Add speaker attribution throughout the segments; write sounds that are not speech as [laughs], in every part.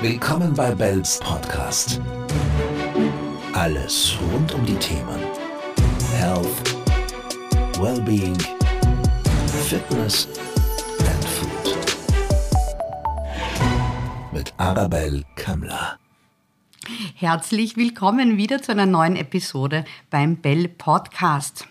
Speaker 1: Willkommen bei Bells Podcast. Alles rund um die Themen Health, Wellbeing, Fitness and Food. Mit Arabelle Kammler.
Speaker 2: Herzlich willkommen wieder zu einer neuen Episode beim Bell Podcast.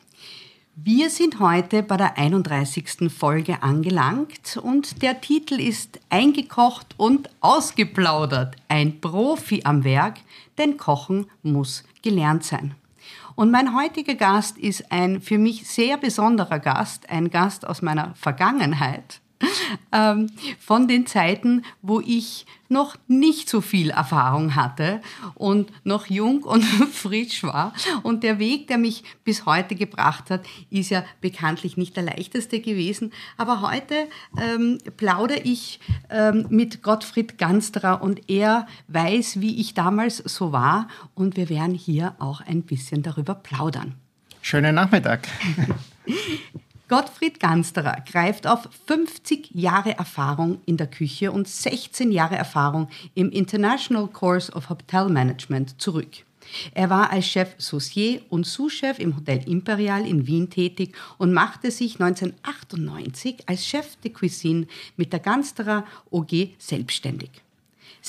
Speaker 2: Wir sind heute bei der 31. Folge angelangt und der Titel ist Eingekocht und ausgeplaudert. Ein Profi am Werk, denn Kochen muss gelernt sein. Und mein heutiger Gast ist ein für mich sehr besonderer Gast, ein Gast aus meiner Vergangenheit ähm, von den Zeiten, wo ich noch nicht so viel Erfahrung hatte und noch jung und [laughs] frisch war. Und der Weg, der mich bis heute gebracht hat, ist ja bekanntlich nicht der leichteste gewesen. Aber heute ähm, plaudere ich ähm, mit Gottfried Gansterer und er weiß, wie ich damals so war. Und wir werden hier auch ein bisschen darüber plaudern.
Speaker 3: Schönen Nachmittag. [laughs]
Speaker 2: Gottfried Gansterer greift auf 50 Jahre Erfahrung in der Küche und 16 Jahre Erfahrung im International Course of Hotel Management zurück. Er war als Chef Saucier und Sous-Chef im Hotel Imperial in Wien tätig und machte sich 1998 als Chef de Cuisine mit der Gansterer OG selbstständig.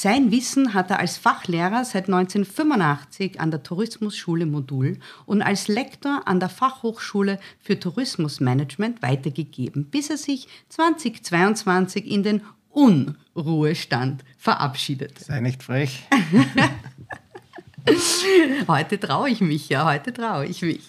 Speaker 2: Sein Wissen hat er als Fachlehrer seit 1985 an der Tourismusschule Modul und als Lektor an der Fachhochschule für Tourismusmanagement weitergegeben, bis er sich 2022 in den Unruhestand verabschiedet.
Speaker 3: Sei nicht frech. [laughs]
Speaker 2: heute traue ich mich, ja, heute traue ich mich.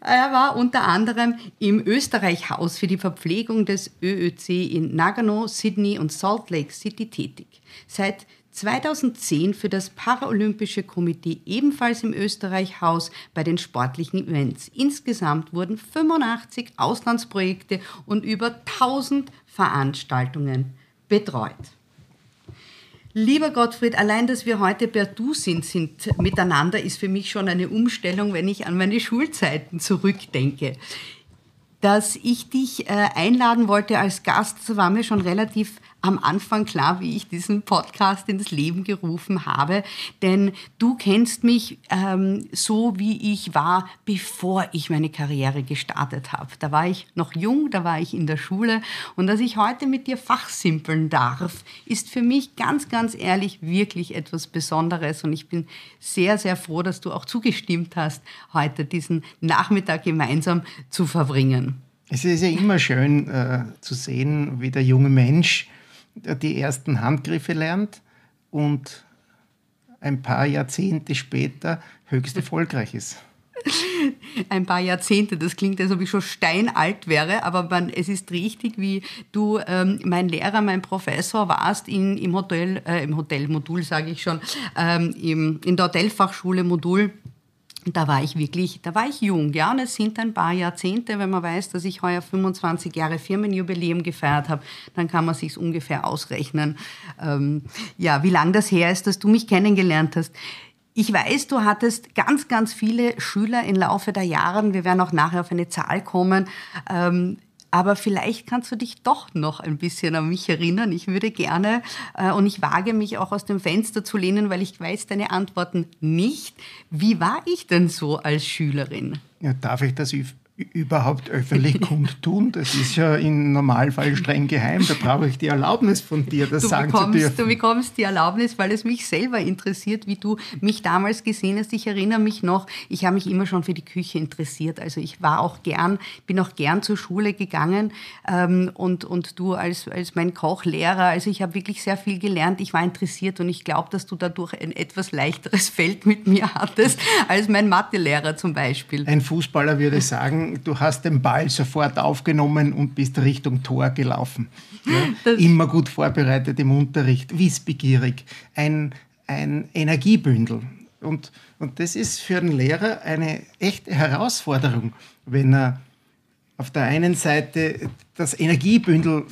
Speaker 2: Er war unter anderem im Österreich-Haus für die Verpflegung des ÖÖC in Nagano, Sydney und Salt Lake City tätig. Seit 2010 für das Paralympische Komitee ebenfalls im Österreich-Haus bei den sportlichen Events. Insgesamt wurden 85 Auslandsprojekte und über 1000 Veranstaltungen betreut. Lieber Gottfried, allein, dass wir heute per Du sind, sind miteinander, ist für mich schon eine Umstellung, wenn ich an meine Schulzeiten zurückdenke. Dass ich dich äh, einladen wollte als Gast, war mir schon relativ am Anfang klar, wie ich diesen Podcast ins Leben gerufen habe. Denn du kennst mich ähm, so, wie ich war, bevor ich meine Karriere gestartet habe. Da war ich noch jung, da war ich in der Schule. Und dass ich heute mit dir fachsimpeln darf, ist für mich ganz, ganz ehrlich wirklich etwas Besonderes. Und ich bin sehr, sehr froh, dass du auch zugestimmt hast, heute diesen Nachmittag gemeinsam zu verbringen.
Speaker 3: Es ist ja immer schön äh, zu sehen, wie der junge Mensch die ersten Handgriffe lernt und ein paar Jahrzehnte später höchst erfolgreich ist.
Speaker 2: Ein paar Jahrzehnte, das klingt, als ob ich schon steinalt wäre, aber man, es ist richtig, wie du ähm, mein Lehrer, mein Professor warst in, im Hotel, äh, im Hotelmodul, sage ich schon, ähm, im, in der Hotelfachschule Modul da war ich wirklich, da war ich jung, ja, und es sind ein paar Jahrzehnte, wenn man weiß, dass ich heuer 25 Jahre Firmenjubiläum gefeiert habe, dann kann man sich ungefähr ausrechnen, ähm, ja, wie lang das her ist, dass du mich kennengelernt hast. Ich weiß, du hattest ganz, ganz viele Schüler im Laufe der Jahre. Wir werden auch nachher auf eine Zahl kommen. Ähm, aber vielleicht kannst du dich doch noch ein bisschen an mich erinnern. Ich würde gerne, äh, und ich wage mich auch aus dem Fenster zu lehnen, weil ich weiß deine Antworten nicht. Wie war ich denn so als Schülerin?
Speaker 3: Ja, darf ich das überhaupt öffentlich kundtun. Das ist ja im Normalfall streng geheim. Da brauche ich die Erlaubnis von dir, das
Speaker 2: du
Speaker 3: sagen
Speaker 2: bekommst,
Speaker 3: zu dürfen.
Speaker 2: Du bekommst die Erlaubnis, weil es mich selber interessiert, wie du mich damals gesehen hast. Ich erinnere mich noch, ich habe mich immer schon für die Küche interessiert. Also ich war auch gern, bin auch gern zur Schule gegangen ähm, und, und du als, als mein Kochlehrer. Also ich habe wirklich sehr viel gelernt. Ich war interessiert und ich glaube, dass du dadurch ein etwas leichteres Feld mit mir hattest als mein Mathelehrer zum Beispiel.
Speaker 3: Ein Fußballer würde [laughs] sagen, du hast den Ball sofort aufgenommen und bist Richtung Tor gelaufen. [laughs] Ja? Immer gut vorbereitet im Unterricht, wissbegierig, ein, ein Energiebündel. Und, und das ist für einen Lehrer eine echte Herausforderung, wenn er auf der einen Seite das Energiebündel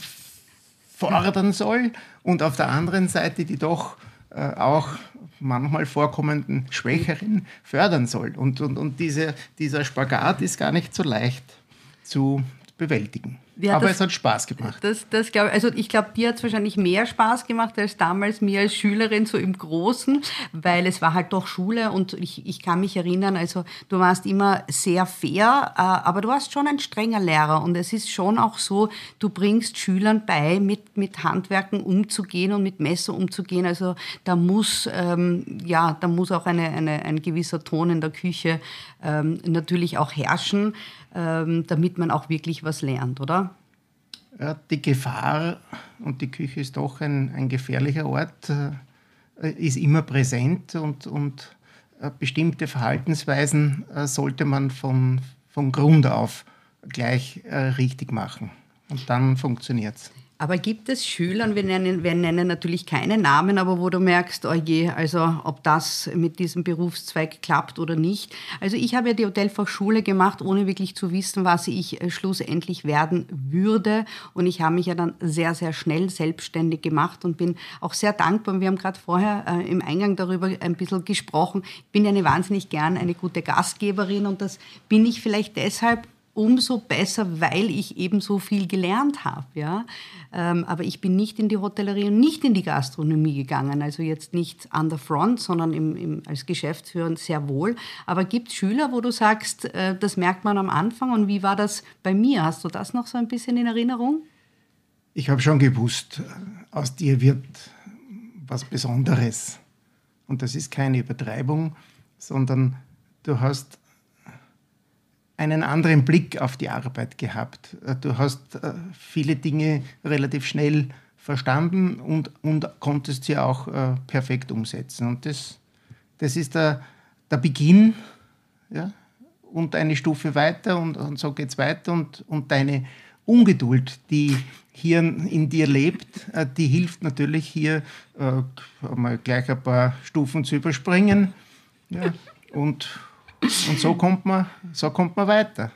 Speaker 3: fordern soll und auf der anderen Seite die doch äh, auch manchmal vorkommenden Schwächeren fördern soll. Und, und, und diese, dieser Spagat ist gar nicht so leicht zu bewältigen. Ja, Aber das, es hat Spaß gemacht.
Speaker 2: Das, das glaub, also ich glaube, dir hat es wahrscheinlich mehr Spaß gemacht als damals mir als Schülerin so im Großen, weil es war halt doch Schule und ich, ich kann mich erinnern, also du warst immer sehr fair, äh, aber du warst schon ein strenger Lehrer und es ist schon auch so, du bringst Schülern bei, mit, mit Handwerken umzugehen und mit Messer umzugehen. Also da muss, ähm, ja, da muss auch eine, eine, ein gewisser Ton in der Küche ähm, natürlich auch herrschen. Ähm, damit man auch wirklich was lernt, oder?
Speaker 3: Ja, die Gefahr, und die Küche ist doch ein, ein gefährlicher Ort, äh, ist immer präsent und, und äh, bestimmte Verhaltensweisen äh, sollte man von, von Grund auf gleich richtig machen. Und dann funktioniert es.
Speaker 2: Aber gibt es Schüler, und wir nennen, wir nennen natürlich keine Namen, aber wo du merkst, oh je, also ob das mit diesem Berufszweig klappt oder nicht. Also ich habe ja die Hotelfachschule gemacht, ohne wirklich zu wissen, was ich äh, schlussendlich werden würde. Und ich habe mich ja dann sehr, sehr schnell selbstständig gemacht und bin auch sehr dankbar. Wir haben gerade vorher äh, im Eingang darüber ein bisschen gesprochen. Ich bin ja eine wahnsinnig gern eine gute Gastgeberin und das bin ich vielleicht deshalb, umso besser, weil ich eben so viel gelernt habe. Ja? Ähm, aber ich bin nicht in die Hotellerie und nicht in die Gastronomie gegangen. Also jetzt nicht an der Front, sondern im, im, als Geschäftsführer sehr wohl. Aber gibt es Schüler, wo du sagst, äh, das merkt man am Anfang und wie war das bei mir? Hast du das noch so ein bisschen in Erinnerung?
Speaker 3: Ich habe schon gewusst, aus dir wird was Besonderes. Und das ist keine Übertreibung, sondern du hast einen anderen Blick auf die Arbeit gehabt. Äh, du hast äh, viele Dinge relativ schnell verstanden und, und konntest sie auch äh, perfekt umsetzen. Und das, das ist der, der Beginn ja? und eine Stufe weiter und, und so geht es weiter. Und, und deine Ungeduld, die hier in dir lebt, die hilft natürlich hier mal gleich ein paar Stufen zu überspringen. Ja? Und, und so kommt man, so kommt man weiter.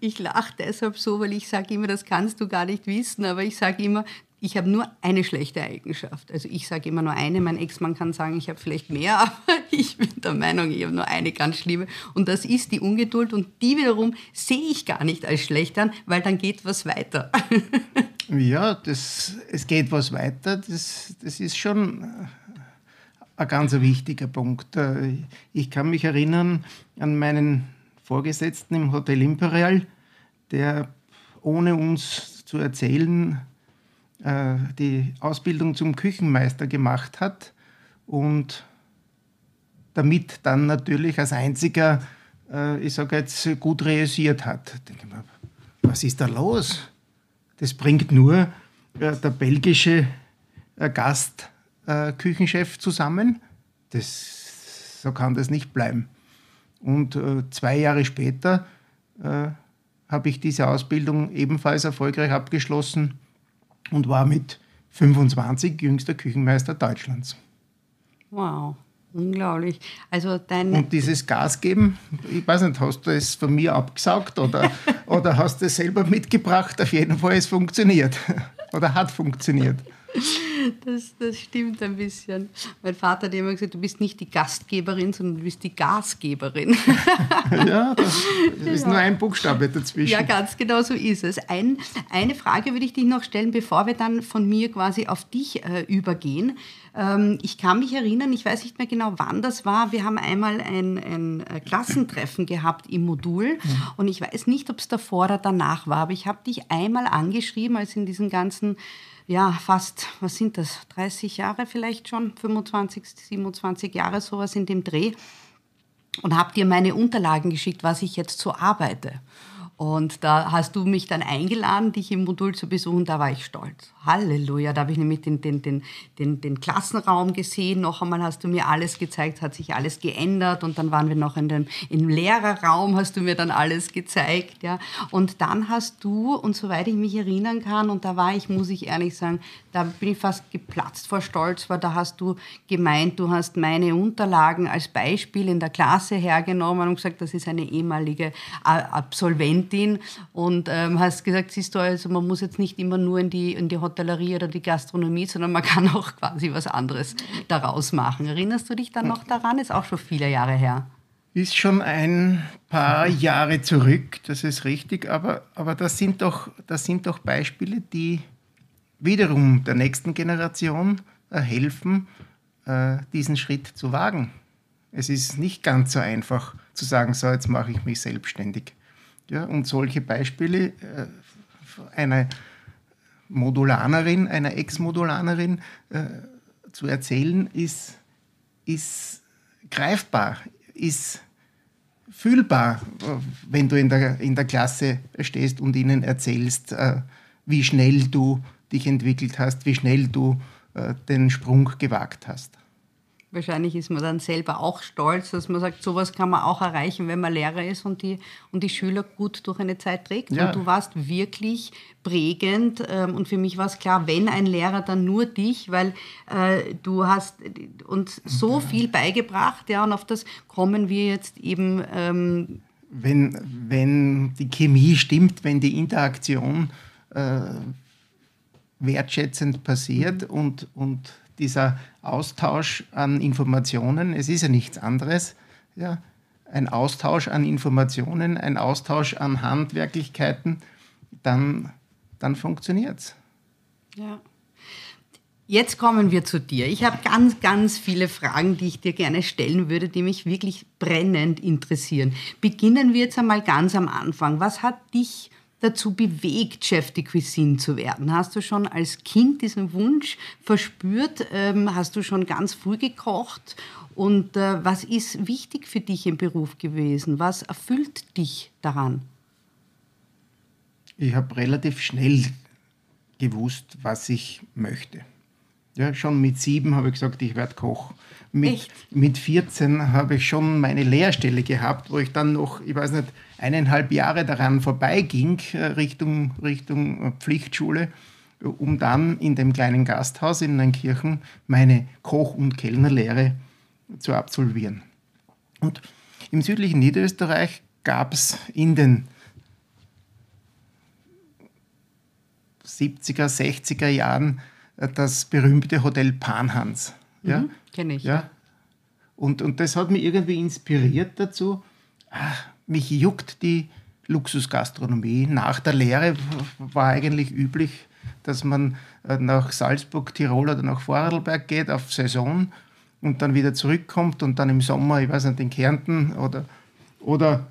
Speaker 2: Ich lache deshalb so, weil ich sage immer, das kannst du gar nicht wissen, aber ich sage immer, ich habe nur eine schlechte Eigenschaft. Also ich sage immer nur eine. Mein Ex-Mann kann sagen, ich habe vielleicht mehr, [laughs] aber ich bin der Meinung, ich habe nur eine ganz schlimme. Und das ist die Ungeduld. Und die wiederum sehe ich gar nicht als schlecht an, weil dann geht was weiter. [laughs]
Speaker 3: Ja, das, es geht was weiter. Das, das ist schon ein ganz wichtiger Punkt. Äh, ich kann mich erinnern an meinen Vorgesetzten im Hotel Imperial, der ohne uns zu erzählen äh, die Ausbildung zum Küchenmeister gemacht hat und damit dann natürlich als einziger, äh, ich sage jetzt, gut realisiert hat. Mir, was ist da los? Das bringt nur der belgische Gast äh, Küchenchef zusammen. Das, so kann das nicht bleiben. Und äh, zwei Jahre später äh, habe ich diese Ausbildung ebenfalls erfolgreich abgeschlossen und war mit 25 jüngster Küchenmeister Deutschlands.
Speaker 2: Wow, unglaublich. Also dein
Speaker 3: und dieses Gas geben, ich weiß nicht, hast du es von mir abgesaugt oder, [laughs] oder hast du es selber mitgebracht? Auf jeden Fall, es funktioniert [laughs] oder hat funktioniert.
Speaker 2: Das, das stimmt ein bisschen. Mein Vater hat immer gesagt, du bist nicht die Gastgeberin, sondern du bist die Gasgeberin. [laughs]
Speaker 3: ja, das [laughs] ist ja. nur ein Buchstabe dazwischen.
Speaker 2: Ja, ganz genau so ist es. Ein, eine Frage würde ich dich noch stellen, bevor wir dann von mir quasi auf dich äh, übergehen. Ähm, ich kann mich erinnern, ich weiß nicht mehr genau, wann das war. Wir haben einmal ein, ein äh, Klassentreffen gehabt im Modul mhm. und ich weiß nicht, ob es davor oder danach war, aber ich habe dich einmal angeschrieben, als in diesen ganzen ja, fast, was sind das, 30 Jahre vielleicht schon, 25, 27 Jahre, sowas in dem Dreh. Und habe dir meine Unterlagen geschickt, was ich jetzt so arbeite. Und da hast du mich dann eingeladen, dich im Modul zu besuchen. Da war ich stolz. Halleluja. Da habe ich nämlich den, den, den, den, den Klassenraum gesehen. Noch einmal hast du mir alles gezeigt, hat sich alles geändert. Und dann waren wir noch in dem, im Lehrerraum, hast du mir dann alles gezeigt. Ja. Und dann hast du, und soweit ich mich erinnern kann, und da war ich, muss ich ehrlich sagen, da bin ich fast geplatzt vor Stolz, weil da hast du gemeint, du hast meine Unterlagen als Beispiel in der Klasse hergenommen und gesagt, das ist eine ehemalige Absolventin Studentin und ähm, hast gesagt, siehst du, also man muss jetzt nicht immer nur in die, in die Hotellerie oder die Gastronomie, sondern man [laughs] kann auch quasi was anderes daraus machen. Erinnerst du dich dann noch daran? Ist auch schon viele Jahre her.
Speaker 3: ist schon ein paar Jahre zurück, das ist richtig, aber, aber das, sind doch, das sind doch Beispiele, die wiederum der nächsten Generation äh, helfen, äh, diesen Schritt zu wagen. Es ist nicht ganz so einfach zu sagen, so jetzt mache ich mich selbstständig. Ja, und solche Beispiele äh, einer Modulanerin, einer Ex-Modulanerin äh, zu erzählen, ist, ist greifbar, ist fühlbar, wenn du in der, in der Klasse stehst und ihnen erzählst, äh, wie schnell du dich entwickelt hast, wie schnell du äh, den Sprung gewagt hast.
Speaker 2: Wahrscheinlich ist man dann selber auch stolz, dass man sagt, sowas kann man auch erreichen, wenn man Lehrer ist und die, und die Schüler gut durch eine Zeit trägt. Ja. Und du warst wirklich prägend. Ähm, und für mich war es klar, wenn ein Lehrer, dann nur dich, weil äh, du hast uns so viel beigebracht. Ja, und auf das kommen wir jetzt eben. Ähm
Speaker 3: wenn, wenn die Chemie stimmt, wenn die Interaktion äh, wertschätzend passiert und, und dieser Austausch an Informationen, es ist ja nichts anderes, ja, ein Austausch an Informationen, ein Austausch an Handwerklichkeiten, dann, dann funktioniert es.
Speaker 2: Ja. Jetzt kommen wir zu dir. Ich habe ganz, ganz viele Fragen, die ich dir gerne stellen würde, die mich wirklich brennend interessieren. Beginnen wir jetzt einmal ganz am Anfang. Was hat dich dazu bewegt, Chef de Cuisine zu werden? Hast du schon als Kind diesen Wunsch verspürt? Ähm, hast du schon ganz früh gekocht? Und äh, was ist wichtig für dich im Beruf gewesen? Was erfüllt dich daran?
Speaker 3: Ich habe relativ schnell gewusst, was ich möchte. Ja, schon mit sieben habe ich gesagt, ich werde Koch. Mit, mit 14 habe ich schon meine Lehrstelle gehabt, wo ich dann noch, ich weiß nicht, eineinhalb Jahre daran vorbeiging, äh, Richtung, Richtung äh, Pflichtschule, um dann in dem kleinen Gasthaus in Neunkirchen meine Koch- und Kellnerlehre zu absolvieren. Und im südlichen Niederösterreich gab es in den 70er, 60er Jahren äh, das berühmte Hotel Panhans. Ja? Mhm,
Speaker 2: Kenne ich.
Speaker 3: Ja? Und, und das hat mich irgendwie inspiriert dazu, ach, mich juckt die Luxusgastronomie. Nach der Lehre war eigentlich üblich, dass man äh, nach Salzburg, Tirol oder nach Vorarlberg geht auf Saison und dann wieder zurückkommt und dann im Sommer, ich weiß nicht, in Kärnten oder, oder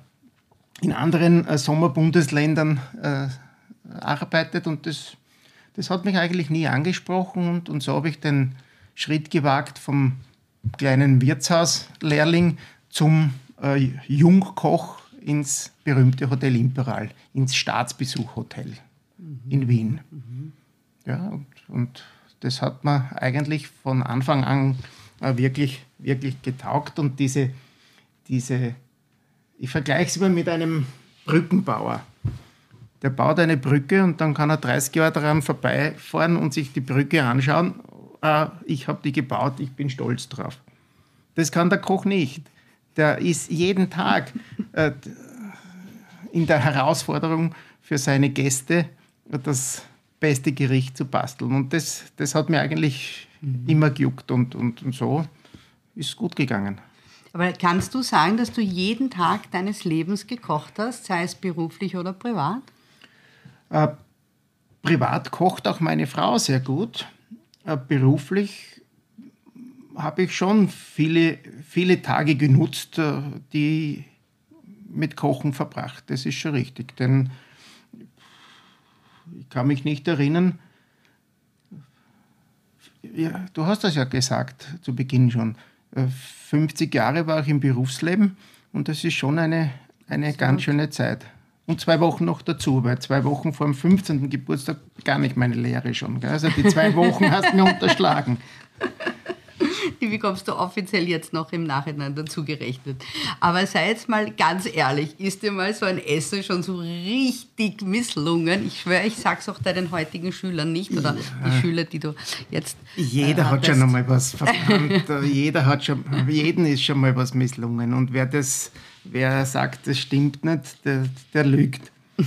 Speaker 3: in anderen äh, Sommerbundesländern äh, arbeitet. Und das, das hat mich eigentlich nie angesprochen. Und, und so habe ich den Schritt gewagt vom kleinen Wirtshauslehrling zum äh, Jungkoch ins berühmte Hotel Imperial, ins Staatsbesuchhotel mhm. in Wien. Mhm. Ja, und, und, das hat mir eigentlich von Anfang an äh, wirklich, wirklich getaugt und diese, diese ich vergleiche es immer mit einem Brückenbauer. Der baut eine Brücke und dann kann er 30 Jahre daran vorbeifahren und sich die Brücke anschauen. Ah, ich habe die gebaut, ich bin stolz drauf. Das kann der Koch nicht der ist jeden Tag äh, in der Herausforderung für seine Gäste das beste Gericht zu basteln. Und das, das hat mir eigentlich mhm. immer gejuckt und, und, und so ist es gut gegangen.
Speaker 2: Aber kannst du sagen, dass du jeden Tag deines Lebens gekocht hast, sei es beruflich oder privat?
Speaker 3: Äh, privat kocht auch meine Frau sehr gut. Äh, beruflich habe ich schon viele, viele Tage genutzt, äh, die mit Kochen verbracht. Das ist schon richtig. Denn ich kann mich nicht erinnern, ja, du hast das ja gesagt zu Beginn schon. 50 äh, Jahre war ich im Berufsleben und das ist schon eine, eine ganz schöne Zeit. Und zwei Wochen noch dazu, weil zwei Wochen vor dem 15. Geburtstag gar nicht meine Lehre schon. Also die zwei Wochen [laughs] hast du mir unterschlagen.
Speaker 2: die bekommst du offiziell jetzt noch im Nachhinein dazu gerechnet. Aber sei jetzt mal ganz ehrlich, ist dir mal so ein Essen schon so richtig misslungen? Ich schwöre, ich sag's auch deinen heutigen Schülern nicht oder ja. die Schüler, die du jetzt.
Speaker 3: Jeder äh, hat schon einmal was verbrannt. Jeder hat schon, jeden ist schon mal was misslungen. Und wer das, wer sagt, das stimmt nicht, der, der lügt. [laughs]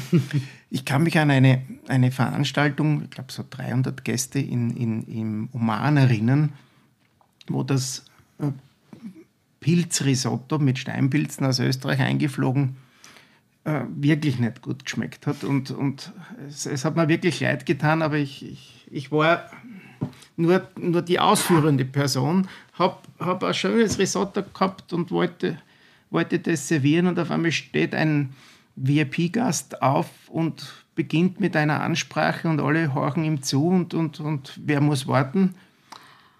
Speaker 3: Ich kann mich an eine, eine Veranstaltung, ich glaube so 300 Gäste in, in, im Oman erinnern wo das äh, Pilzrisotto mit Steinpilzen aus Österreich eingeflogen, äh, wirklich nicht gut geschmeckt hat. Und, und es, es, hat mir wirklich leid getan, aber ich, ich, ich war nur, nur die ausführende Person, habe hab ein schönes Risotto gehabt und wollte, wollte das servieren und auf einmal steht ein VIP-Gast auf und beginnt mit einer Ansprache und alle horchen ihm zu und, und, und wer muss warten?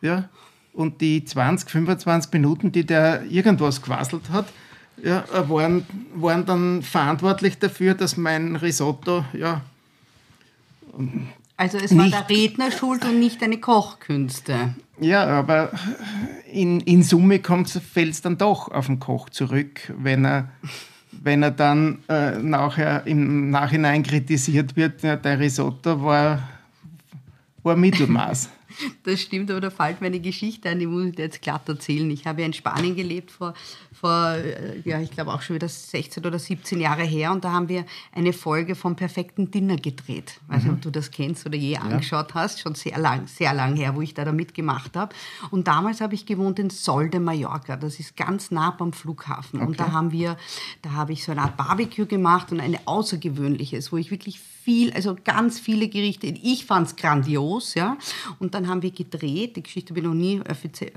Speaker 3: Ja, und die 20, 25 Minuten, die der irgendwas gewasselt hat, ja, waren, waren dann verantwortlich dafür, dass mein Risotto ja,
Speaker 2: also es war der Redner schuld und nicht deine Kochkünste.
Speaker 3: Ja, aber in, in Summe fällt es dann doch auf den Koch zurück, wenn er, wenn er dann äh, nachher im Nachhinein kritisiert wird, ja, der Risotto war, war Mittelmaß. [laughs]
Speaker 2: Das stimmt, aber da fällt mir eine Geschichte ein, die muss ich dir jetzt glatt erzählen. Ich habe ja in Spanien gelebt vor, vor äh, ja, ich glaube auch schon wieder 16 oder 17 Jahre her und da haben wir eine Folge vom perfekten Dinner gedreht. Ich weiß nicht, mhm. ob du das kennst oder je ja. angeschaut hast, schon sehr lang, sehr lang her, wo ich da, da mitgemacht habe. Und damals habe ich gewohnt in Sol de Mallorca, das ist ganz nah beim Flughafen. Okay. Und da haben wir, da habe ich so eine Art Barbecue gemacht und eine außergewöhnliches, wo ich wirklich viel, also ganz viele Gerichte. Ich fand es grandios, ja. Und dann haben wir gedreht. Die Geschichte habe ich noch nie äh,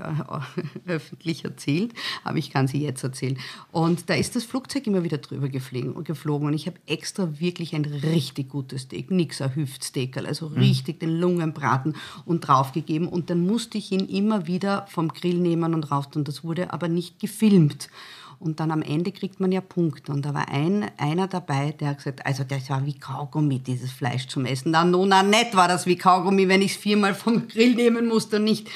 Speaker 2: [laughs] öffentlich erzählt, aber ich kann sie jetzt erzählen. Und da ist das Flugzeug immer wieder drüber geflogen. Und ich habe extra wirklich ein richtig gutes Steak, nix ein Hüftsteak, also mhm. richtig den Lungenbraten und draufgegeben. Und dann musste ich ihn immer wieder vom Grill nehmen und raus. Und das wurde aber nicht gefilmt. Und dann am Ende kriegt man ja Punkte. Und da war ein, einer dabei, der hat gesagt, also das war wie Kaugummi, dieses Fleisch zum Essen. Na, no, na, nett war das wie Kaugummi, wenn ich es viermal vom Grill nehmen musste und nicht.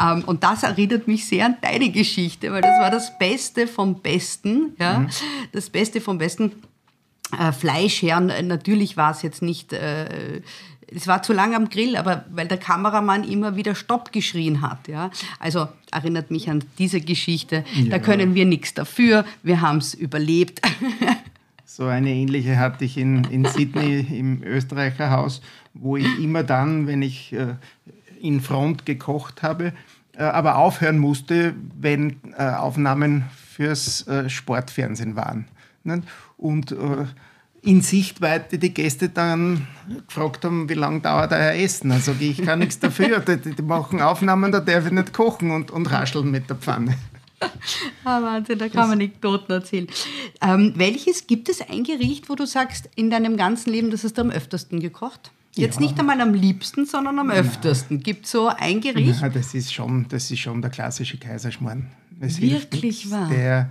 Speaker 2: Ähm, und das erinnert mich sehr an deine Geschichte, weil das war das Beste vom Besten. Ja? Mhm. Das Beste vom Besten. Äh, Fleisch her. Natürlich war es jetzt nicht äh, es war zu lang am Grill, aber weil der Kameramann immer wieder Stopp geschrien hat. Ja? Also erinnert mich an diese Geschichte. Ja. Da können wir nichts dafür, wir haben es überlebt. [laughs]
Speaker 3: So eine ähnliche hatte ich in, in Sydney im Österreicher Haus, wo ich immer dann, wenn ich äh, in Front gekocht habe, äh, aber aufhören musste, wenn äh, Aufnahmen fürs äh, Sportfernsehen waren. Und äh, in Sichtweite die Gäste dann gefragt haben, wie lange dauert euer Essen. Sage ich, ich kann [laughs] nichts dafür. Die, die, machen Aufnahmen, da darf ich nicht kochen und, und rascheln mit der Pfanne. [laughs]
Speaker 2: Ah, Wahnsinn, da kann man Anekdoten erzählen. Ähm, welches gibt es ein Gericht, wo du sagst, in deinem ganzen Leben, das hast du am öftersten gekocht? Jetzt ja. nicht einmal am liebsten, sondern am öftersten. Gibt es so ein Gericht?
Speaker 3: Ja, das ist schon, das ist schon der klassische Kaiserschmarrn.
Speaker 2: Es Wirklich wahr?
Speaker 3: Der,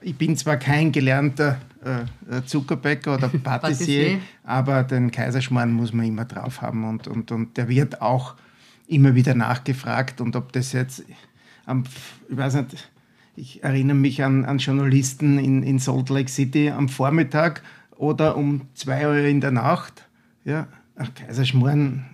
Speaker 3: ich bin zwar kein gelernter äh, Zuckerbäcker oder [laughs] Patissier, aber den Kaiserschmarrn muss man immer drauf haben und, und, und der wird auch immer wieder nachgefragt und ob das jetzt, am, ich weiß nicht, ich erinnere mich an, an Journalisten in, in Salt Lake City am Vormittag oder um zwei Uhr in der Nacht, ja, Kaiserschmarrn,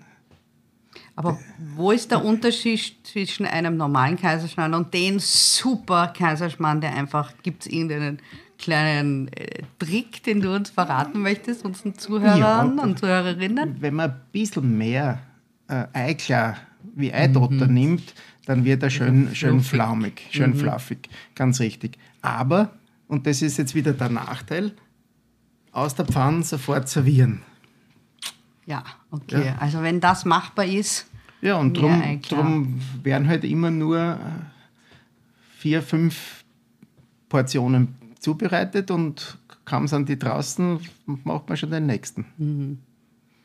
Speaker 2: aber wo ist der Unterschied zwischen einem normalen Kaiserschmarrn und dem super Kaiserschmarrn, der einfach, gibt es irgendeinen kleinen äh, Trick, den du uns verraten möchtest, unseren Zuhörern ja, und Zuhörerinnen?
Speaker 3: Wenn man ein bisschen mehr äh, Eiklar wie Eidotter mhm. nimmt, dann wird er schön, schön flaumig, schön mhm. fluffig, ganz richtig. Aber, und das ist jetzt wieder der Nachteil, aus der Pfanne sofort servieren.
Speaker 2: Ja, okay. Ja. Also wenn das machbar ist.
Speaker 3: Ja, und darum werden halt immer nur äh, vier, fünf Portionen zubereitet und kaum sind die draußen, macht man schon den nächsten. Mhm.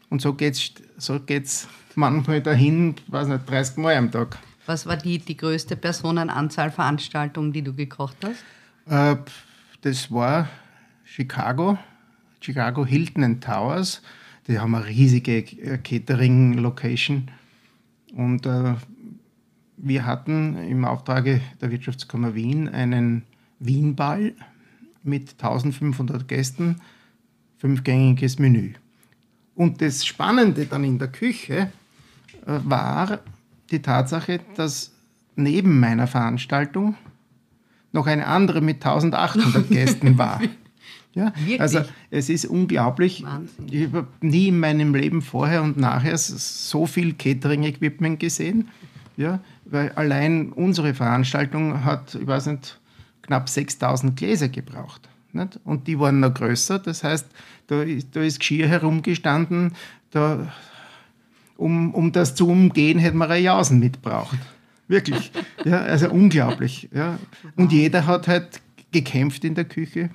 Speaker 3: Und so geht es so geht's manchmal dahin, weiß nicht, 30 Mal am Tag.
Speaker 2: Was war die, die größte Personenanzahl Veranstaltung, die du gekocht hast?
Speaker 3: Äh, das war Chicago, Chicago Hilton and Towers. Die haben eine riesige Catering-Location. Und äh, wir hatten im Auftrage der Wirtschaftskammer Wien einen Wienball mit 1500 Gästen, fünfgängiges Menü. Und das Spannende dann in der Küche äh, war die Tatsache, dass neben meiner Veranstaltung noch eine andere mit 1800 [laughs] Gästen war. Ja, also es ist unglaublich. Wahnsinn. Ich habe nie in meinem Leben vorher und nachher so viel Catering-Equipment gesehen. Ja, weil allein unsere Veranstaltung hat, ich weiß nicht, knapp 6000 Gläser gebraucht. Nicht? Und die waren noch größer, das heißt, da ist, da ist Geschirr herumgestanden, da, um, um das zu umgehen, hätte man eine Jausen mitgebraucht. Wirklich. [laughs] Ja, also unglaublich. Ja. Und jeder hat halt gekämpft in der Küche,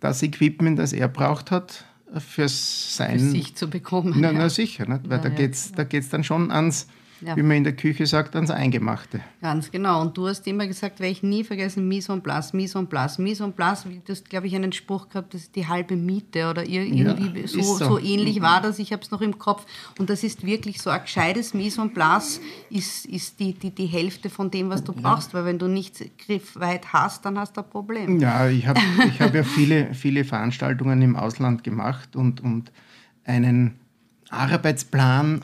Speaker 3: das Equipment, das er braucht hat, für sein. Für
Speaker 2: sich zu bekommen.
Speaker 3: Na, ja. na sicher, nicht? weil ja, da geht es ja. dann schon ans ja. wie man in der Küche sagt, ans Eingemachte.
Speaker 2: Ganz genau. Und du hast immer gesagt, werde ich nie vergessen, Mise en place, Mise en place, Mise en place. Du hast, glaube ich, einen Spruch gehabt, das ist die halbe Miete oder irgendwie ja, so, so. so, ähnlich war das. Ich habe es noch im Kopf. Und das ist wirklich so ein gescheites Mise en place ist, ist die, die, die Hälfte von dem, was du brauchst. Weil wenn du nichts griffweit hast, dann hast du ein Problem.
Speaker 3: Ja, ich habe [laughs] ich hab ja viele, viele Veranstaltungen im Ausland gemacht und, und einen Arbeitsplan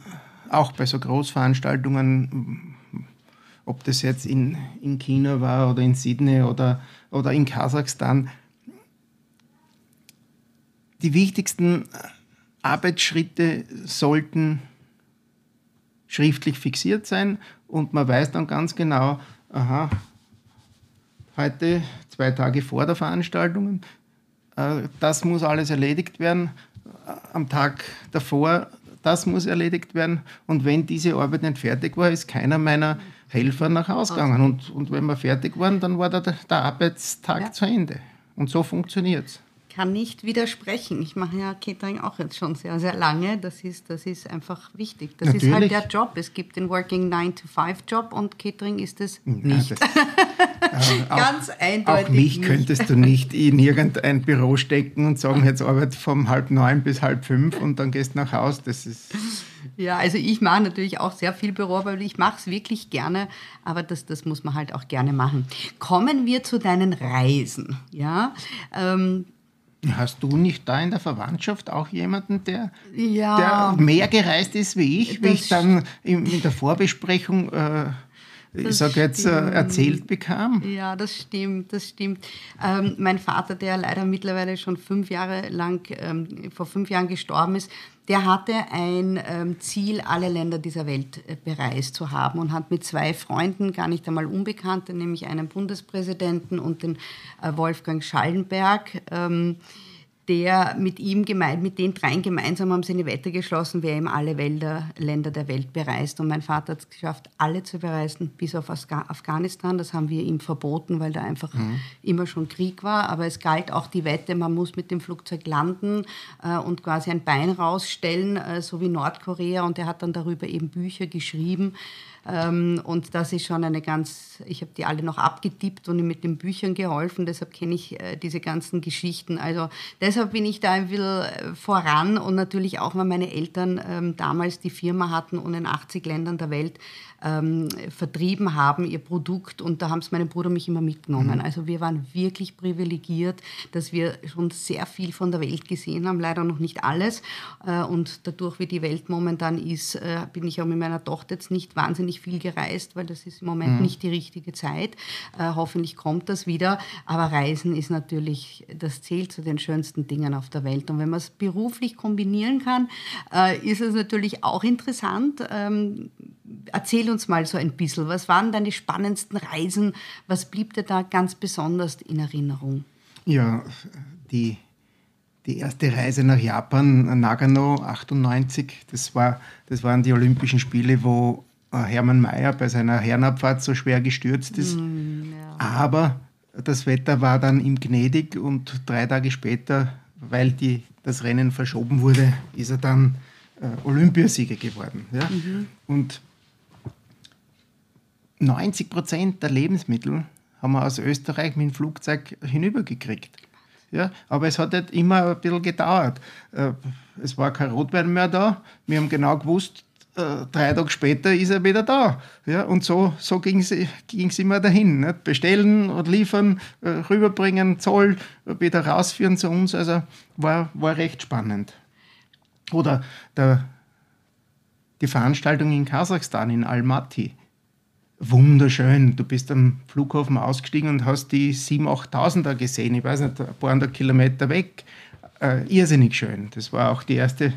Speaker 3: auch bei so Großveranstaltungen, ob das jetzt in, in China war oder in Sydney oder, oder in Kasachstan, die wichtigsten Arbeitsschritte sollten schriftlich fixiert sein und man weiß dann ganz genau, aha, heute, zwei Tage vor der Veranstaltung, äh, das muss alles erledigt werden. Am Tag davor das muss erledigt werden. Und wenn diese Arbeit nicht fertig war, ist keiner meiner Helfer nach Hause gegangen. Und, und wenn wir fertig waren, dann war der, der Arbeitstag ja. zu Ende. Und so funktioniert es
Speaker 2: kann nicht widersprechen. Ich mache ja Catering auch jetzt schon sehr, sehr lange. Das ist, das ist einfach wichtig. Das Natürlich. ist halt der Job. Es gibt den Working 9-to-5-Job und Catering ist es nicht. Ja,
Speaker 3: das, [laughs] äh, Ganz auch, eindeutig. Auch mich nicht. könntest du nicht in irgendein Büro stecken und sagen, jetzt arbeite vom halb neun bis halb fünf und dann gehst du nach Hause. Das ist.
Speaker 2: Ja, also ich mache natürlich auch sehr viel Büro, weil ich mache es wirklich gerne, aber das, das muss man halt auch gerne machen. Kommen wir zu deinen Reisen. Ja, ähm,
Speaker 3: Hast du nicht da in der Verwandtschaft auch jemanden, der, ja, der mehr gereist ist wie ich, wie ich dann in, in der Vorbesprechung äh, ich sage jetzt, äh, erzählt bekam.
Speaker 2: Ja, das stimmt, das stimmt. Ähm, mein Vater, der leider mittlerweile schon fünf Jahre lang, ähm, vor fünf Jahren gestorben ist, der hatte ein ähm, Ziel, alle Länder dieser Welt äh, bereist zu haben und hat mit zwei Freunden, gar nicht einmal Unbekannte, nämlich einen Bundespräsidenten und den äh, Wolfgang Schallenberg, ähm, der mit ihm gemein, mit den dreien gemeinsam haben sie eine Wette geschlossen, wer ihm alle Wälder, Länder der Welt bereist. Und mein Vater hat es geschafft, alle zu bereisen, bis auf Afghanistan. Das haben wir ihm verboten, weil da einfach mhm. immer schon Krieg war. Aber es galt auch die Wette, man muss mit dem Flugzeug landen äh, und quasi ein Bein rausstellen, äh, so wie Nordkorea. Und er hat dann darüber eben Bücher geschrieben. Ähm, und das ist schon eine ganz, ich habe die alle noch abgetippt und mit den Büchern geholfen, deshalb kenne ich äh, diese ganzen Geschichten. Also deshalb bin ich da ein bisschen äh, voran und natürlich auch, weil meine Eltern ähm, damals die Firma hatten und in 80 Ländern der Welt ähm, vertrieben haben, ihr Produkt. Und da haben es meine Bruder und mich immer mitgenommen. Mhm. Also wir waren wirklich privilegiert, dass wir schon sehr viel von der Welt gesehen haben, leider noch nicht alles. Äh, und dadurch, wie die Welt momentan ist, äh, bin ich auch mit meiner Tochter jetzt nicht wahnsinnig viel gereist, weil das ist im Moment mhm. nicht die richtige Zeit. Äh, hoffentlich kommt das wieder. Aber Reisen ist natürlich, das zählt zu den schönsten Dingen auf der Welt. Und wenn man es beruflich kombinieren kann, äh, ist es natürlich auch interessant. Ähm, erzähl uns mal so ein bisschen, was waren deine spannendsten Reisen? Was blieb dir da ganz besonders in Erinnerung?
Speaker 3: Ja, die, die erste Reise nach Japan, Nagano 98, das, war, das waren die Olympischen Spiele, wo äh, Hermann Mayer bei seiner Herrenabfahrt so schwer gestürzt ist. Mm, ja. Aber das Wetter war dann ihm gnädig und drei Tage später, weil die, das Rennen verschoben wurde, ist er dann äh, Olympiasieger geworden. Ja? Mhm. Und 90 Prozent der Lebensmittel haben wir aus Österreich mit dem Flugzeug hinübergekriegt. Ja, aber es hat halt immer ein bisschen gedauert. Äh, es war kein Rotwein mehr da. Wir haben genau gewusst, äh, drei Tage später ist er wieder da. Ja, und so, so ging es immer dahin. Nicht? Bestellen und liefern, äh, rüberbringen, Zoll, wieder rausführen zu uns. Also war, war recht spannend. Oder der, die Veranstaltung in Kasachstan, in Almaty wunderschön. Du bist am Flughafen ausgestiegen und hast die 7.000, 8.000er gesehen. Ich weiß nicht, ein paar hundert Kilometer weg. Äh, irrsinnig schön. Das war auch die erste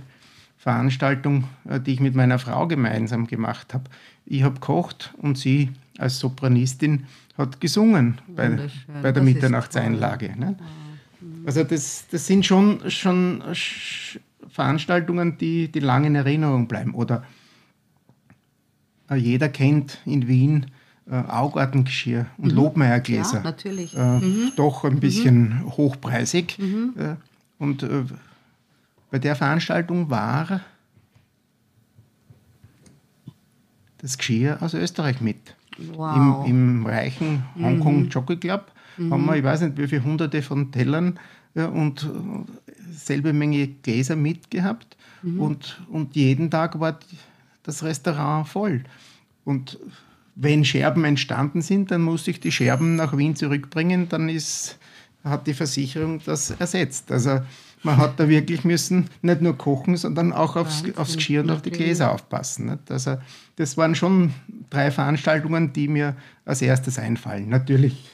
Speaker 3: Veranstaltung, äh, die ich mit meiner Frau gemeinsam gemacht habe. Ich habe gekocht und sie als Sopranistin hat gesungen bei, bei der Mitternachtseinlage. Ne? Also das, das sind schon, schon Veranstaltungen, die, die lange in Erinnerung bleiben. Oder jeder kennt in Wien äh, Augartengeschirr und mhm. Lobmeiergläser. Ja,
Speaker 2: natürlich.
Speaker 3: Äh, mhm. Doch ein bisschen mhm. hochpreisig. Mhm. Äh, und äh, bei der Veranstaltung war das Geschirr aus Österreich mit. Wow. Im, Im, reichen Hongkong mhm. Jockey Club haben wir, ich weiß nicht, wie viele hunderte von Tellern ja, und äh, selbe Menge Gläser mitgehabt. Mhm. Und, und jeden Tag war das Restaurant voll. Und wenn Scherben entstanden sind, dann muss ich die Scherben nach Wien zurückbringen, dann ist, hat die Versicherung das ersetzt. Also man hat da wirklich müssen nicht nur kochen, sondern auch aufs, aufs Geschirr und auf die Gläser aufpassen. Nicht? Also das waren schon drei Veranstaltungen, die mir als erstes einfallen. Natürlich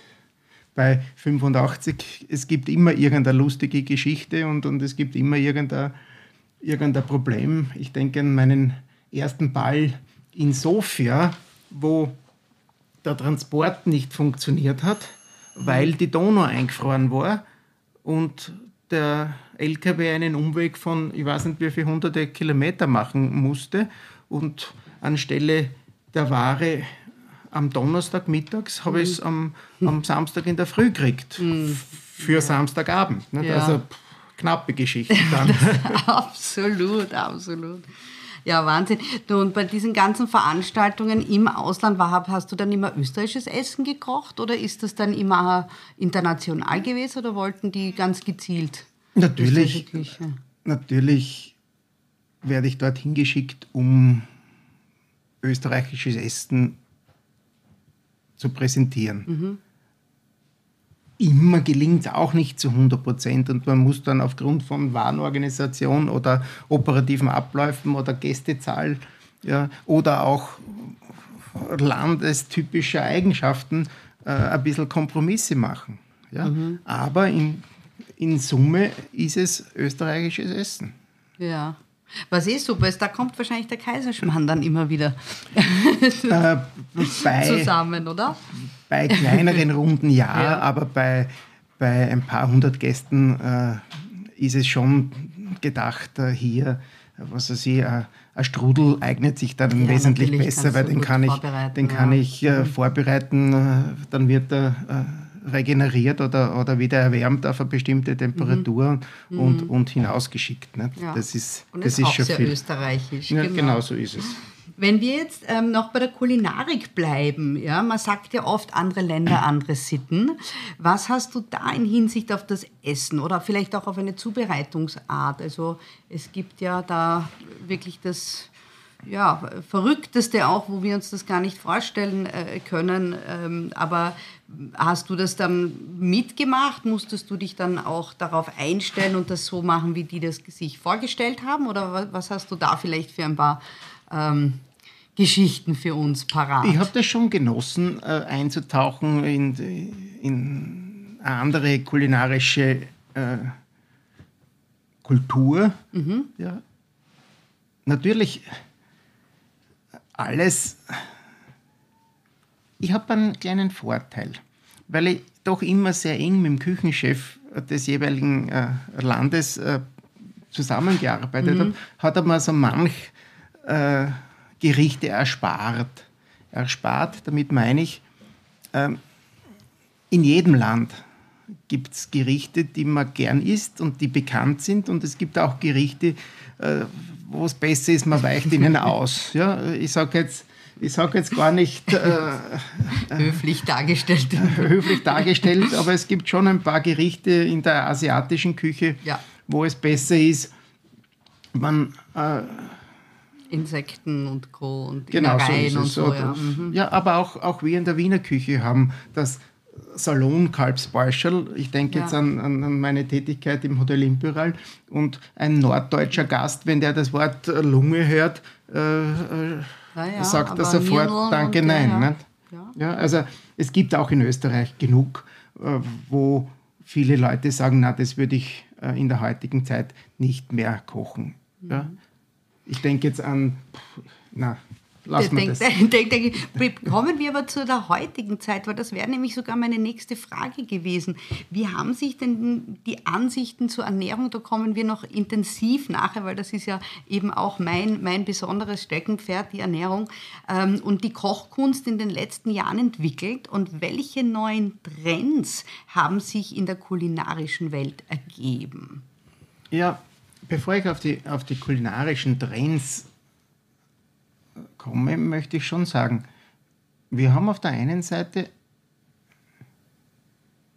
Speaker 3: bei 85, es gibt immer irgendeine lustige Geschichte und, und es gibt immer irgendein, irgendein Problem. Ich denke an meinen ersten Ball in Sofia, wo der Transport nicht funktioniert hat, weil die Donau eingefroren war und der LKW einen Umweg von, ich weiß nicht wie viele hunderte Kilometer machen musste und anstelle der Ware am Donnerstag mittags habe ich es am, am Samstag in der Früh gekriegt. Mhm. Für ja. Samstagabend. Ja. Also pff, knappe Geschichte dann. [laughs]
Speaker 2: absolut, absolut. Ja, Wahnsinn. Du, und bei diesen ganzen Veranstaltungen im Ausland war, hast du dann immer österreichisches Essen gekocht oder ist das dann immer international gewesen oder wollten die ganz gezielt?
Speaker 3: Natürlich, natürlich werde ich dorthin geschickt, um österreichisches Essen zu präsentieren. Mhm. Immer gelingt es auch nicht zu 100 Prozent und man muss dann aufgrund von Warenorganisation oder operativen Abläufen oder Gästezahl ja, oder auch landestypischer Eigenschaften äh, ein bisschen Kompromisse machen. Ja? Mhm. Aber in, in Summe ist es österreichisches Essen.
Speaker 2: Ja. Was eh super ist, da kommt wahrscheinlich der Kaiserschmarrn dann immer wieder äh, bei, [laughs] zusammen, oder?
Speaker 3: Bei kleineren Runden ja, ja. aber bei, bei ein paar hundert Gästen äh, ist es schon gedacht, äh, hier, was weiß ich, äh, ein Strudel eignet sich dann ja, wesentlich besser, weil den kann ich, den kann ja. ich äh, mhm. vorbereiten, äh, dann wird er regeneriert oder, oder wieder erwärmt auf eine bestimmte Temperatur mhm. und, mhm. und hinausgeschickt. Nicht?
Speaker 2: Ja. Das ist, und das ist, ist auch schon sehr viel. österreichisch.
Speaker 3: Ja, genau. genau so ist es.
Speaker 2: Wenn wir jetzt ähm, noch bei der Kulinarik bleiben, ja, man sagt ja oft andere Länder, andere Sitten. Was hast du da in Hinsicht auf das Essen oder vielleicht auch auf eine Zubereitungsart? Also es gibt ja da wirklich das ja, Verrückteste auch, wo wir uns das gar nicht vorstellen äh, können. Ähm, aber hast du das dann mitgemacht? Musstest du dich dann auch darauf einstellen und das so machen, wie die das sich vorgestellt haben? Oder was hast du da vielleicht für ein paar ähm, Geschichten für uns parat?
Speaker 3: Ich habe das schon genossen, äh, einzutauchen in, in eine andere kulinarische äh, Kultur. Mhm. Ja. Natürlich alles. Ich habe einen kleinen Vorteil, weil ich doch immer sehr eng mit dem Küchenchef des jeweiligen äh, Landes äh, zusammengearbeitet mhm. habe, hat er mir so manch äh, Gerichte erspart. Erspart, damit meine ich, ähm, in jedem Land gibt es Gerichte, die man gern isst und die bekannt sind und es gibt auch Gerichte, äh, wo es besser ist, man weicht ihnen [laughs] aus. Ja, ich sage jetzt, ich sage jetzt gar nicht äh, [laughs]
Speaker 2: höflich dargestellt. [laughs]
Speaker 3: höflich dargestellt, aber es gibt schon ein paar Gerichte in der asiatischen Küche, ja. wo es besser ist, man äh,
Speaker 2: Insekten und Co. und
Speaker 3: genau, so und so. Ja. Mhm. ja, aber auch, auch wir in der Wiener Küche haben das Salon Kalbsbarschel. Ich denke ja. jetzt an, an, meine Tätigkeit im Hotel Imperial und ein norddeutscher Gast, wenn der das Wort Lunge hört, äh, äh ja, sagt er sofort Danke, nein. Ja. ja. also es gibt auch in Österreich genug, äh, wo viele Leute sagen, na, das würde ich äh, in der heutigen Zeit nicht mehr kochen. Mhm. Ja? Ich denke jetzt an, na,
Speaker 2: Lass [laughs] denk. Denk, denk, kommen wir aber zu der heutigen Zeit, weil das wäre nämlich sogar meine nächste Frage gewesen. Wie haben sich denn die Ansichten zur Ernährung, da kommen wir noch intensiv nachher, weil das ist ja eben auch mein, mein besonderes Steckenpferd, die Ernährung, ähm, und die Kochkunst in den letzten Jahren entwickelt und welche neuen Trends haben sich in der kulinarischen Welt ergeben?
Speaker 3: Ja, bevor ich auf die, auf die kulinarischen Trends komme, möchte ich schon sagen, wir haben auf der einen Seite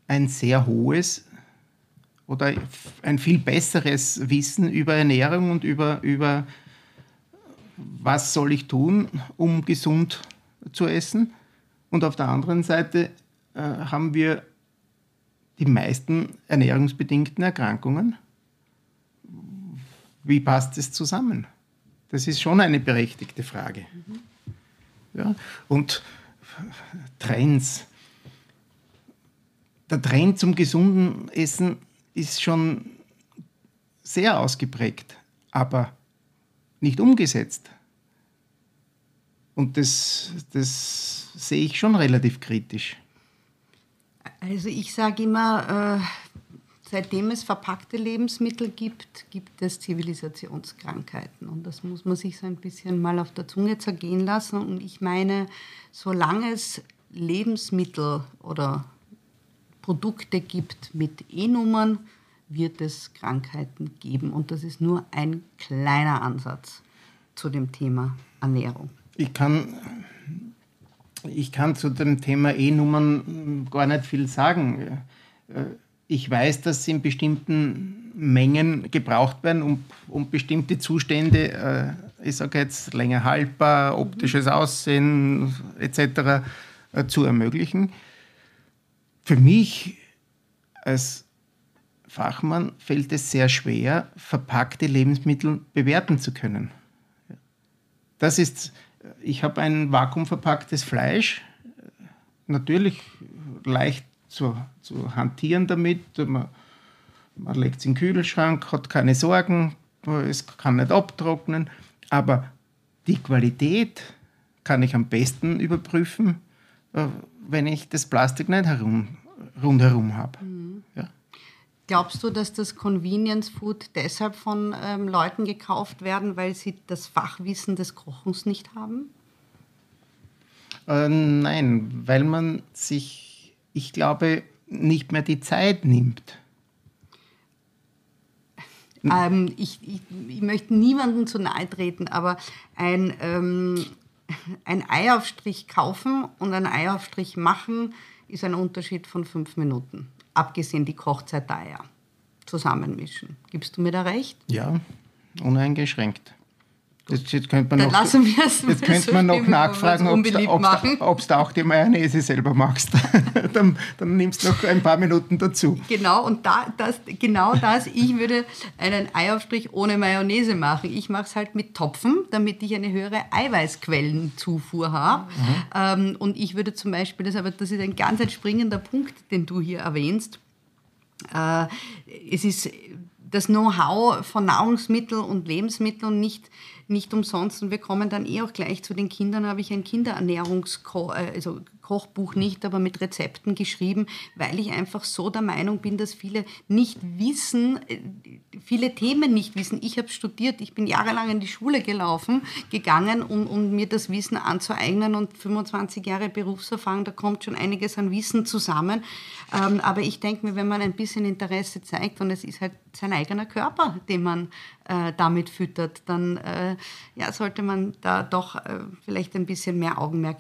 Speaker 3: ein sehr hohes oder ein viel besseres Wissen über Ernährung und über, über was soll ich tun, um gesund zu essen. Und auf der anderen Seite äh, haben wir die meisten ernährungsbedingten Erkrankungen. Wie passt es zusammen? Das ist schon eine berechtigte Frage. Ja? Und Trends. Der Trend zum gesunden Essen ist schon sehr ausgeprägt, aber nicht umgesetzt. Und das, das sehe ich schon relativ kritisch.
Speaker 2: Also ich sage immer, äh, seitdem es verpackte Lebensmittel gibt, gibt es Zivilisationskrankheiten. Und das muss man sich so ein bisschen mal auf der Zunge zergehen lassen. Und ich meine, solange es Lebensmittel oder Produkte gibt mit E-Nummern, wird es Krankheiten geben. Und das ist nur ein kleiner Ansatz zu dem Thema Ernährung.
Speaker 3: Ich kann, ich kann zu dem Thema E-Nummern gar nicht viel sagen ich weiß, dass sie in bestimmten Mengen gebraucht werden, um, um bestimmte Zustände, äh, ich sage jetzt länger haltbar, optisches Aussehen etc. Äh, zu ermöglichen. Für mich als Fachmann fällt es sehr schwer, verpackte Lebensmittel bewerten zu können. Das ist, ich habe ein vakuumverpacktes Fleisch, natürlich leicht zu, zu hantieren damit. Man, man legt es in den Kühlschrank, hat keine Sorgen, es kann nicht abtrocknen, aber die Qualität kann ich am besten überprüfen, äh, wenn ich das Plastik nicht herum, rundherum habe. Mhm. Ja.
Speaker 2: Glaubst du, dass das Convenience Food deshalb von ähm, Leuten gekauft werden, weil sie das Fachwissen des Kochens nicht haben?
Speaker 3: Äh, nein, weil man sich ich glaube, nicht mehr die Zeit nimmt.
Speaker 2: Ähm, ich, ich, ich, möchte niemandem zu nahe treten, aber ein, ähm, ein Eiaufstrich kaufen und ein Eiaufstrich machen ist ein Unterschied von fünf Minuten. Abgesehen die Kochzeit der Eier. Zusammenmischen. Gibst du mir da recht?
Speaker 3: Ja, uneingeschränkt.
Speaker 2: Jetzt, jetzt könnte man Dann noch, lassen wir es
Speaker 3: jetzt könnte man noch nachfragen, ob du auch die Mayonnaise selber magst. [laughs] dann, dann nimmst du noch ein paar Minuten dazu.
Speaker 2: Genau, und da, das, genau das, ich würde einen Eiaufstrich ohne Mayonnaise machen. Ich mache es halt mit Topfen, damit ich eine höhere Eiweißquellenzufuhr habe. Mhm. Ähm, und ich würde zum Beispiel, das, aber das ist ein ganz entspringender Punkt, den du hier erwähnst, äh, es ist das Know-how von Nahrungsmitteln und Lebensmitteln nicht nicht umsonst. Und wir kommen dann eh auch gleich zu den Kindern. habe ich ein Kinderernährungskoch, äh, also Kochbuch nicht, aber mit Rezepten geschrieben, weil ich einfach so der Meinung bin, dass viele nicht wissen, äh, viele Themen nicht wissen. Ich habe studiert, ich bin jahrelang in die Schule gelaufen, gegangen, um, um mir das Wissen anzueignen und 25 Jahre Berufserfahrung, da kommt schon einiges an Wissen zusammen. Ähm, aber ich denke mir, wenn man ein bisschen Interesse zeigt und es ist halt sein eigener Körper, den man äh, damit füttert, dann äh, ja, sollte man da doch äh, vielleicht ein bisschen mehr Augenmerk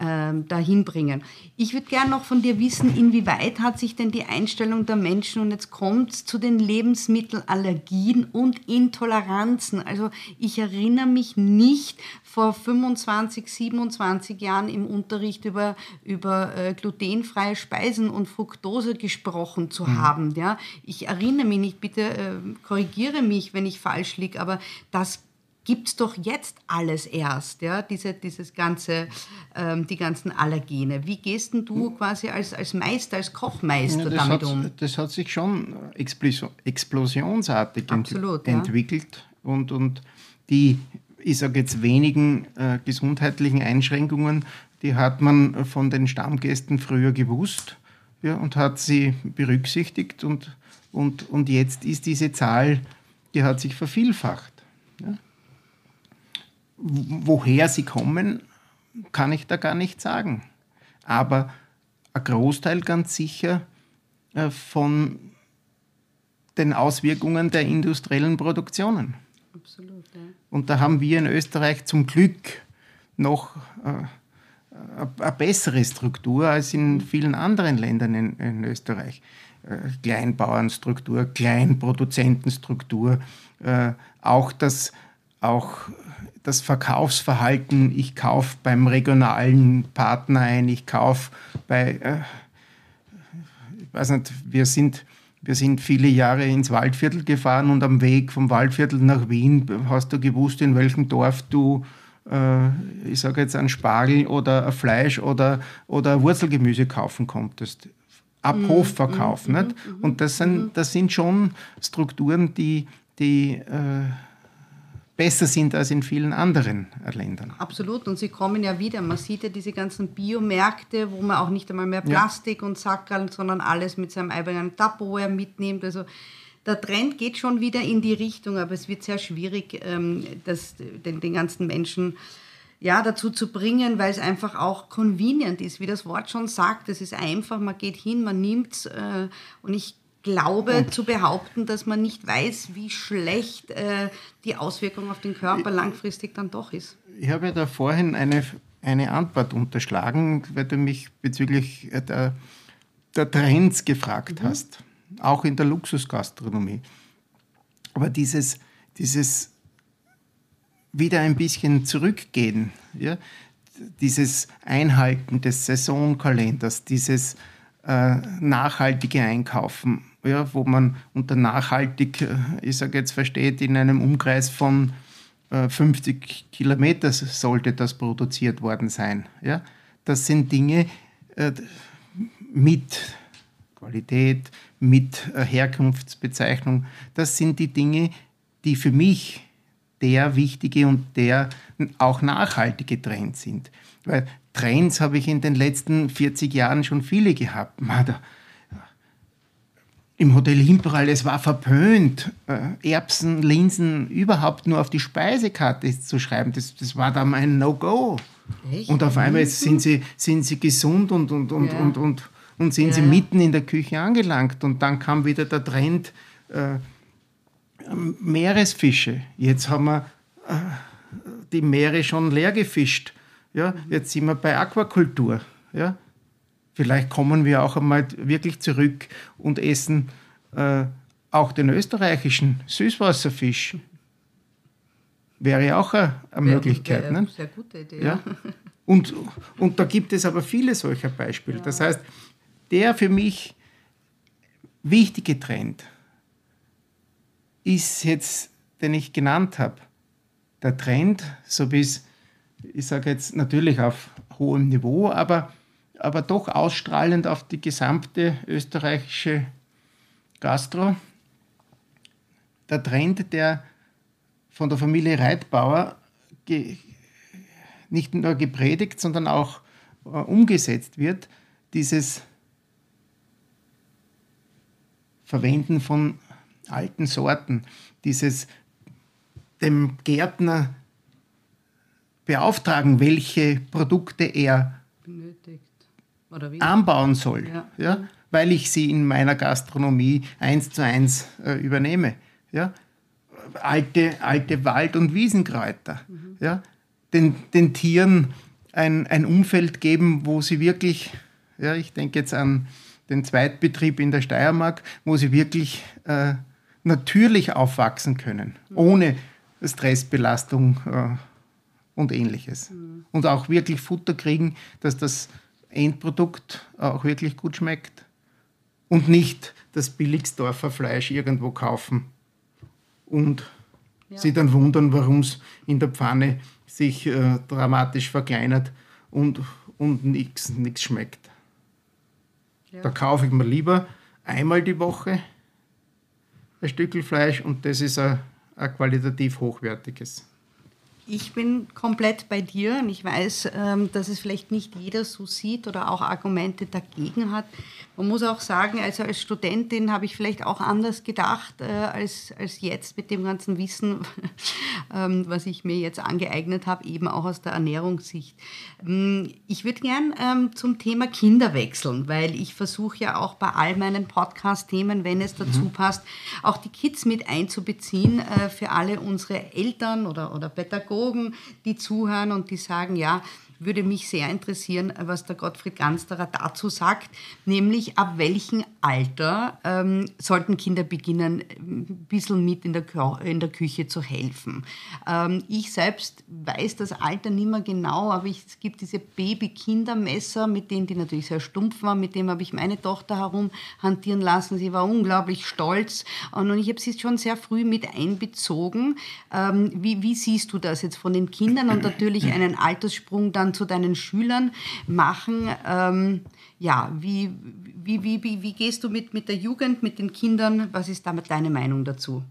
Speaker 2: dahin bringen. Ich würde gerne noch von dir wissen, inwieweit hat sich denn die Einstellung der Menschen, und jetzt kommt es zu den Lebensmittelallergien und Intoleranzen. Also ich erinnere mich nicht vor 25, 27 Jahren im Unterricht über, über äh, glutenfreie Speisen und Fructose gesprochen zu mhm. haben. Ja? Ich erinnere mich nicht, bitte äh, korrigiere mich, wenn ich falsch liege, aber das gibt es doch jetzt alles erst, ja, diese, dieses ganze, ähm, die ganzen Allergene. Wie gehst denn du quasi als, als Meister, als Kochmeister ja, damit
Speaker 3: hat,
Speaker 2: um?
Speaker 3: Das hat sich schon explosionsartig Absolut, ent ja. entwickelt und, und die, ich sage jetzt wenigen äh, gesundheitlichen Einschränkungen, die hat man von den Stammgästen früher gewusst ja, und hat sie berücksichtigt und, und, und jetzt ist diese Zahl, die hat sich vervielfacht. Ja. Woher sie kommen, kann ich da gar nicht sagen. Aber ein Großteil ganz sicher äh, von den Auswirkungen der industriellen Produktionen. Absolut, ja. Und da haben wir in Österreich zum Glück noch äh, eine bessere Struktur als in vielen anderen Ländern in, in Österreich. Äh, Kleinbauernstruktur, Kleinproduzentenstruktur, äh, auch das, auch das Verkaufsverhalten, ich kaufe beim regionalen Partner ein, ich kaufe bei, äh, ich weiß nicht, wir sind, wir sind viele Jahre ins Waldviertel gefahren und am Weg vom Waldviertel nach Wien hast du gewusst, in welchem Dorf du äh, ich sage jetzt ein Spargel oder ein Fleisch oder, oder Wurzelgemüse kaufen konntest. Ab mhm. Hofverkauf. Mhm. Nicht? Mhm. Und das sind, mhm. das sind schon Strukturen, die, die äh, besser sind als in vielen anderen Ländern.
Speaker 2: Absolut, und sie kommen ja wieder. Man sieht ja diese ganzen Biomärkte, wo man auch nicht einmal mehr Plastik ja. und Sackerl, sondern alles mit seinem eigenen Tupperware mitnimmt. Also der Trend geht schon wieder in die Richtung, aber es wird sehr schwierig, ähm, das, den, den ganzen Menschen ja, dazu zu bringen, weil es einfach auch convenient ist, wie das Wort schon sagt. Es ist einfach, man geht hin, man nimmt es äh, und ich glaube zu behaupten, dass man nicht weiß, wie schlecht äh, die Auswirkung auf den Körper langfristig dann doch ist.
Speaker 3: Ich habe ja da vorhin eine, eine Antwort unterschlagen, weil du mich bezüglich der, der Trends gefragt mhm. hast auch in der Luxusgastronomie. Aber dieses, dieses wieder ein bisschen zurückgehen, ja, dieses Einhalten des Saisonkalenders, dieses äh, nachhaltige Einkaufen, ja, wo man unter nachhaltig, äh, ich sage jetzt, versteht, in einem Umkreis von äh, 50 Kilometern sollte das produziert worden sein. Ja. Das sind Dinge äh, mit Qualität, mit äh, Herkunftsbezeichnung. Das sind die Dinge, die für mich der wichtige und der auch nachhaltige Trend sind. Weil Trends habe ich in den letzten 40 Jahren schon viele gehabt. [laughs] Im Hotel Imperial, es war verpönt, äh, Erbsen, Linsen überhaupt nur auf die Speisekarte zu schreiben. Das, das war dann ein No-Go. Und auf einmal sind sie, sind sie gesund und, und, und, ja. und, und, und sind ja, sie mitten in der Küche angelangt. Und dann kam wieder der Trend äh, Meeresfische. Jetzt haben wir äh, die Meere schon leer gefischt. Ja, jetzt sind wir bei Aquakultur. Ja. Vielleicht kommen wir auch einmal wirklich zurück und essen äh, auch den österreichischen Süßwasserfisch. Wäre auch eine, eine Möglichkeit. Wäre, ne? Sehr gute Idee. Ja? Und, und da gibt es aber viele solcher Beispiele. Ja. Das heißt, der für mich wichtige Trend ist jetzt, den ich genannt habe. Der Trend, so wie es, ich sage jetzt natürlich auf hohem Niveau, aber, aber doch ausstrahlend auf die gesamte österreichische Gastro. Der Trend, der von der Familie Reitbauer nicht nur gepredigt, sondern auch äh, umgesetzt wird, dieses Verwenden von alten Sorten, dieses dem Gärtner beauftragen, welche Produkte er benötigt anbauen soll, ja. ja. weil ich sie in meiner Gastronomie eins zu eins äh, übernehme. Ja. Alte, alte Wald- und Wiesenkräuter. Mhm. Ja. Den, den Tieren ein, ein Umfeld geben, wo sie wirklich, ja, ich denke jetzt an den Zweitbetrieb in der Steiermark, wo sie wirklich äh, natürlich aufwachsen können, mhm. ohne Stressbelastung äh, und ähnliches. Mhm. Und auch wirklich Futter kriegen, dass das Endprodukt auch wirklich gut schmeckt. Und nicht das Billigsdorfer Fleisch irgendwo kaufen und ja. sie dann wundern, warum es in der Pfanne sich äh, dramatisch verkleinert und, und nichts schmeckt. Ja. Da kaufe ich mir lieber einmal die Woche ein Stück Fleisch und das ist ein, ein qualitativ hochwertiges.
Speaker 2: Ich bin komplett bei dir und ich weiß, ähm, dass es vielleicht nicht jeder so sieht oder auch Argumente dagegen hat. Man muss auch sagen, also als Studentin habe ich vielleicht auch anders gedacht äh, als, als jetzt mit dem ganzen Wissen, [laughs] ähm, was ich mir jetzt angeeignet habe, eben auch aus der Ernährungssicht. Ähm, ich würde gern zum Thema Kinder wechseln, weil ich versuche ja auch bei all meinen Podcast-Themen, wenn es dazu mhm. passt, auch die Kids mit einzubeziehen äh, für alle unsere Eltern oder, oder Pädagogen Pädagogen, die zuhören und die sagen, ja, würde mich sehr interessieren, was der Gottfried Gansterer dazu sagt, nämlich ab welchem Alter ähm, sollten Kinder beginnen, ein bisschen mit in der, in der Küche zu helfen. Ähm, ich selbst weiß das Alter nicht mehr genau, aber ich, es gibt diese Baby-Kindermesser, mit denen die natürlich sehr stumpf waren, mit dem habe ich meine Tochter herumhantieren lassen. Sie war unglaublich stolz und ich habe sie schon sehr früh mit einbezogen. Ähm, wie, wie siehst du das jetzt von den Kindern und natürlich einen Alterssprung dann zu deinen Schülern machen. Ähm, ja, wie, wie, wie, wie, wie gehst du mit, mit der Jugend, mit den Kindern? Was ist damit deine Meinung dazu?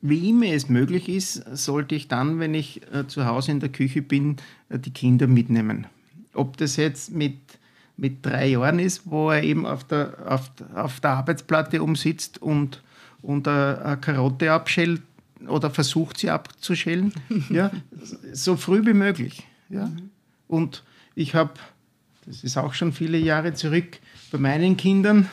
Speaker 3: Wie immer es möglich ist, sollte ich dann, wenn ich äh, zu Hause in der Küche bin, äh, die Kinder mitnehmen. Ob das jetzt mit, mit drei Jahren ist, wo er eben auf der, auf, auf der Arbeitsplatte umsitzt und, und eine, eine Karotte abschält oder versucht sie abzuschälen, [laughs] ja, so früh wie möglich. Ja. Und ich habe, das ist auch schon viele Jahre zurück, bei meinen Kindern,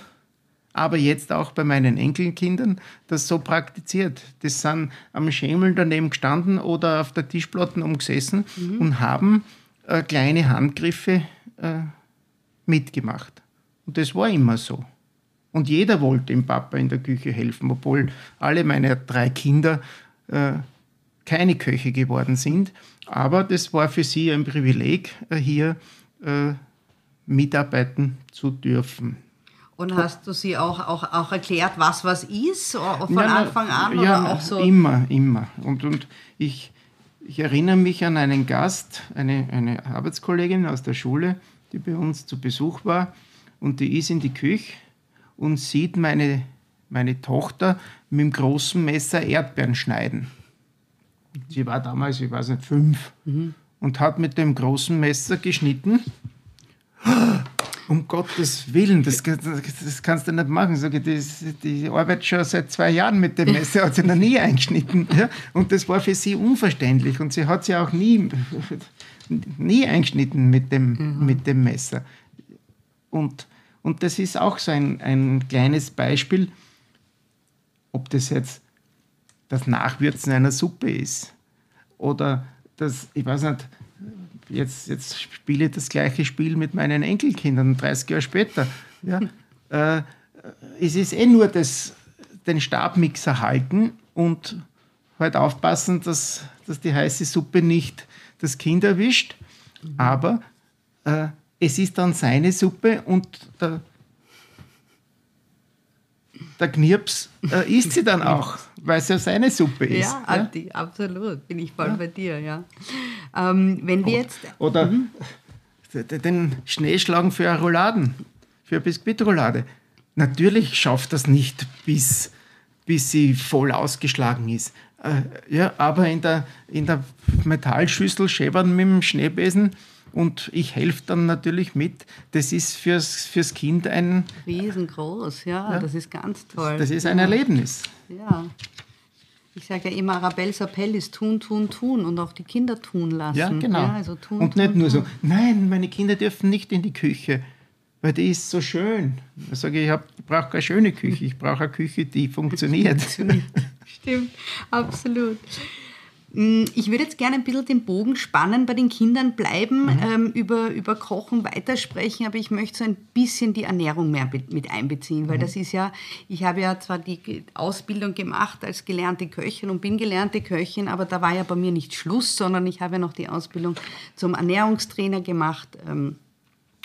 Speaker 3: aber jetzt auch bei meinen Enkelkindern, das so praktiziert. Das sind am Schemel daneben gestanden oder auf der Tischplatte umgesessen mhm. und haben äh, kleine Handgriffe äh, mitgemacht. Und das war immer so. Und jeder wollte dem Papa in der Küche helfen, obwohl alle meine drei Kinder äh, keine Köche geworden sind. Aber das war für sie ein Privileg, äh, hier äh, mitarbeiten zu dürfen.
Speaker 2: Und hast du sie auch, auch, auch erklärt, was was ist, von ja, Anfang an?
Speaker 3: Ja, oder auch so? immer, immer. Und, und ich, ich erinnere mich an einen Gast, eine, eine Arbeitskollegin aus der Schule, die bei uns zu Besuch war. Und die ist in die Küche und sieht meine, meine Tochter mit dem großen Messer Erdbeeren schneiden. Sie war damals, ich weiß nicht, fünf mhm. und hat mit dem großen Messer geschnitten. Um Gottes Willen, das, das kannst du nicht machen. Ich, die, die arbeitet schon seit zwei Jahren mit dem Messer, hat sie noch nie eingeschnitten. Ja? Und das war für sie unverständlich. Und sie hat sie auch nie, [laughs] nie eingeschnitten mit dem, mhm. mit dem Messer. Und und das ist auch so ein, ein kleines Beispiel, ob das jetzt das Nachwürzen einer Suppe ist oder das, ich weiß nicht, jetzt, jetzt spiele ich das gleiche Spiel mit meinen Enkelkindern, 30 Jahre später. Ja, äh, es ist eh nur das, den Stabmixer halten und halt aufpassen, dass, dass die heiße Suppe nicht das Kind erwischt. Mhm. Aber äh, es ist dann seine Suppe und der, der Knirps äh, isst sie dann auch, weil es ja seine Suppe ist.
Speaker 2: Ja, ja? Die, absolut, bin ich voll ja. bei dir, ja. Ähm, wenn wir jetzt...
Speaker 3: Oder mhm. den Schneeschlagen für Rouladen, für Biskuitroulade. Natürlich schafft das nicht, bis, bis sie voll ausgeschlagen ist. Äh, ja, aber in der, in der Metallschüssel schäbern mit dem Schneebesen und ich helfe dann natürlich mit. Das ist fürs, fürs Kind ein.
Speaker 2: Riesengroß, ja, ja, das ist ganz toll.
Speaker 3: Das, das ist ein Erlebnis.
Speaker 2: Ja. Ich sage ja immer, Arabelles Appell ist tun, tun, tun und auch die Kinder tun lassen.
Speaker 3: Ja, genau. Ja,
Speaker 2: also
Speaker 3: tun, und nicht tun, nur tun. so, nein, meine Kinder dürfen nicht in die Küche, weil die ist so schön. Da sage ich, ich brauche keine schöne Küche, ich brauche eine Küche, die funktioniert. [laughs]
Speaker 2: Stimmt, absolut. Mm, ich würde jetzt gerne ein bisschen den Bogen spannen, bei den Kindern bleiben, mhm. ähm, über, über Kochen weitersprechen, aber ich möchte so ein bisschen die Ernährung mehr mit einbeziehen, weil mhm. das ist ja, ich habe ja zwar die Ausbildung gemacht als gelernte Köchin und bin gelernte Köchin, aber da war ja bei mir nicht Schluss, sondern ich habe ja noch die Ausbildung zum Ernährungstrainer gemacht. Ähm,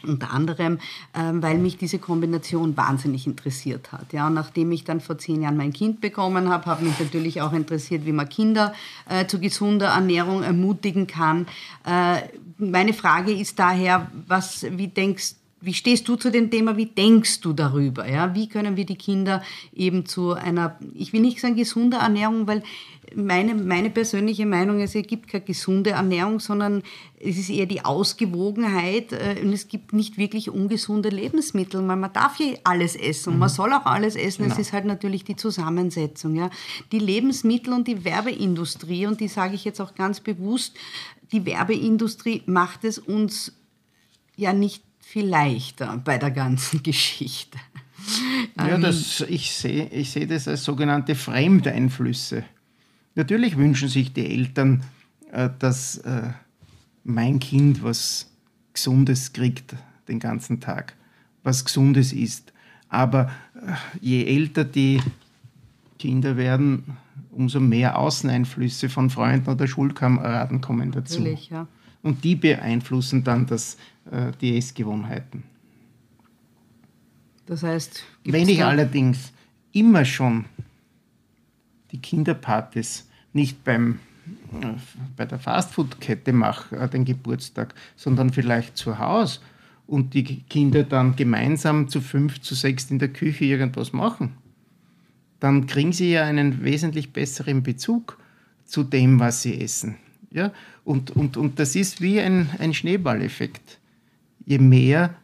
Speaker 2: unter anderem, ähm, weil mich diese Kombination wahnsinnig interessiert hat. Ja, und nachdem ich dann vor zehn Jahren mein Kind bekommen habe, habe mich natürlich auch interessiert, wie man Kinder äh, zu gesunder Ernährung ermutigen kann. Äh, meine Frage ist daher, was, wie denkst wie stehst du zu dem Thema? Wie denkst du darüber? Ja? Wie können wir die Kinder eben zu einer, ich will nicht sagen gesunder Ernährung, weil meine, meine persönliche Meinung ist, es gibt keine gesunde Ernährung, sondern es ist eher die Ausgewogenheit äh, und es gibt nicht wirklich ungesunde Lebensmittel. Man, man darf ja alles essen und man mhm. soll auch alles essen. Genau. Es ist halt natürlich die Zusammensetzung. Ja? Die Lebensmittel und die Werbeindustrie, und die sage ich jetzt auch ganz bewusst, die Werbeindustrie macht es uns ja nicht viel leichter bei der ganzen [laughs] Geschichte.
Speaker 3: Ja, ähm, das, ich sehe ich seh das als sogenannte Fremdeinflüsse. Natürlich wünschen sich die Eltern, äh, dass äh, mein Kind was Gesundes kriegt den ganzen Tag, was Gesundes ist. Aber äh, je älter die Kinder werden, umso mehr Außeneinflüsse von Freunden oder Schulkameraden kommen dazu. Natürlich, ja. Und die beeinflussen dann das, die Essgewohnheiten.
Speaker 2: Das heißt,
Speaker 3: wenn ich allerdings immer schon die Kinderpartys nicht beim, äh, bei der Fastfood-Kette mache, äh, den Geburtstag, sondern vielleicht zu Hause und die Kinder dann gemeinsam zu fünf, zu sechs in der Küche irgendwas machen, dann kriegen sie ja einen wesentlich besseren Bezug zu dem, was sie essen. Ja? Und, und, und das ist wie ein, ein Schneeballeffekt. Je mehr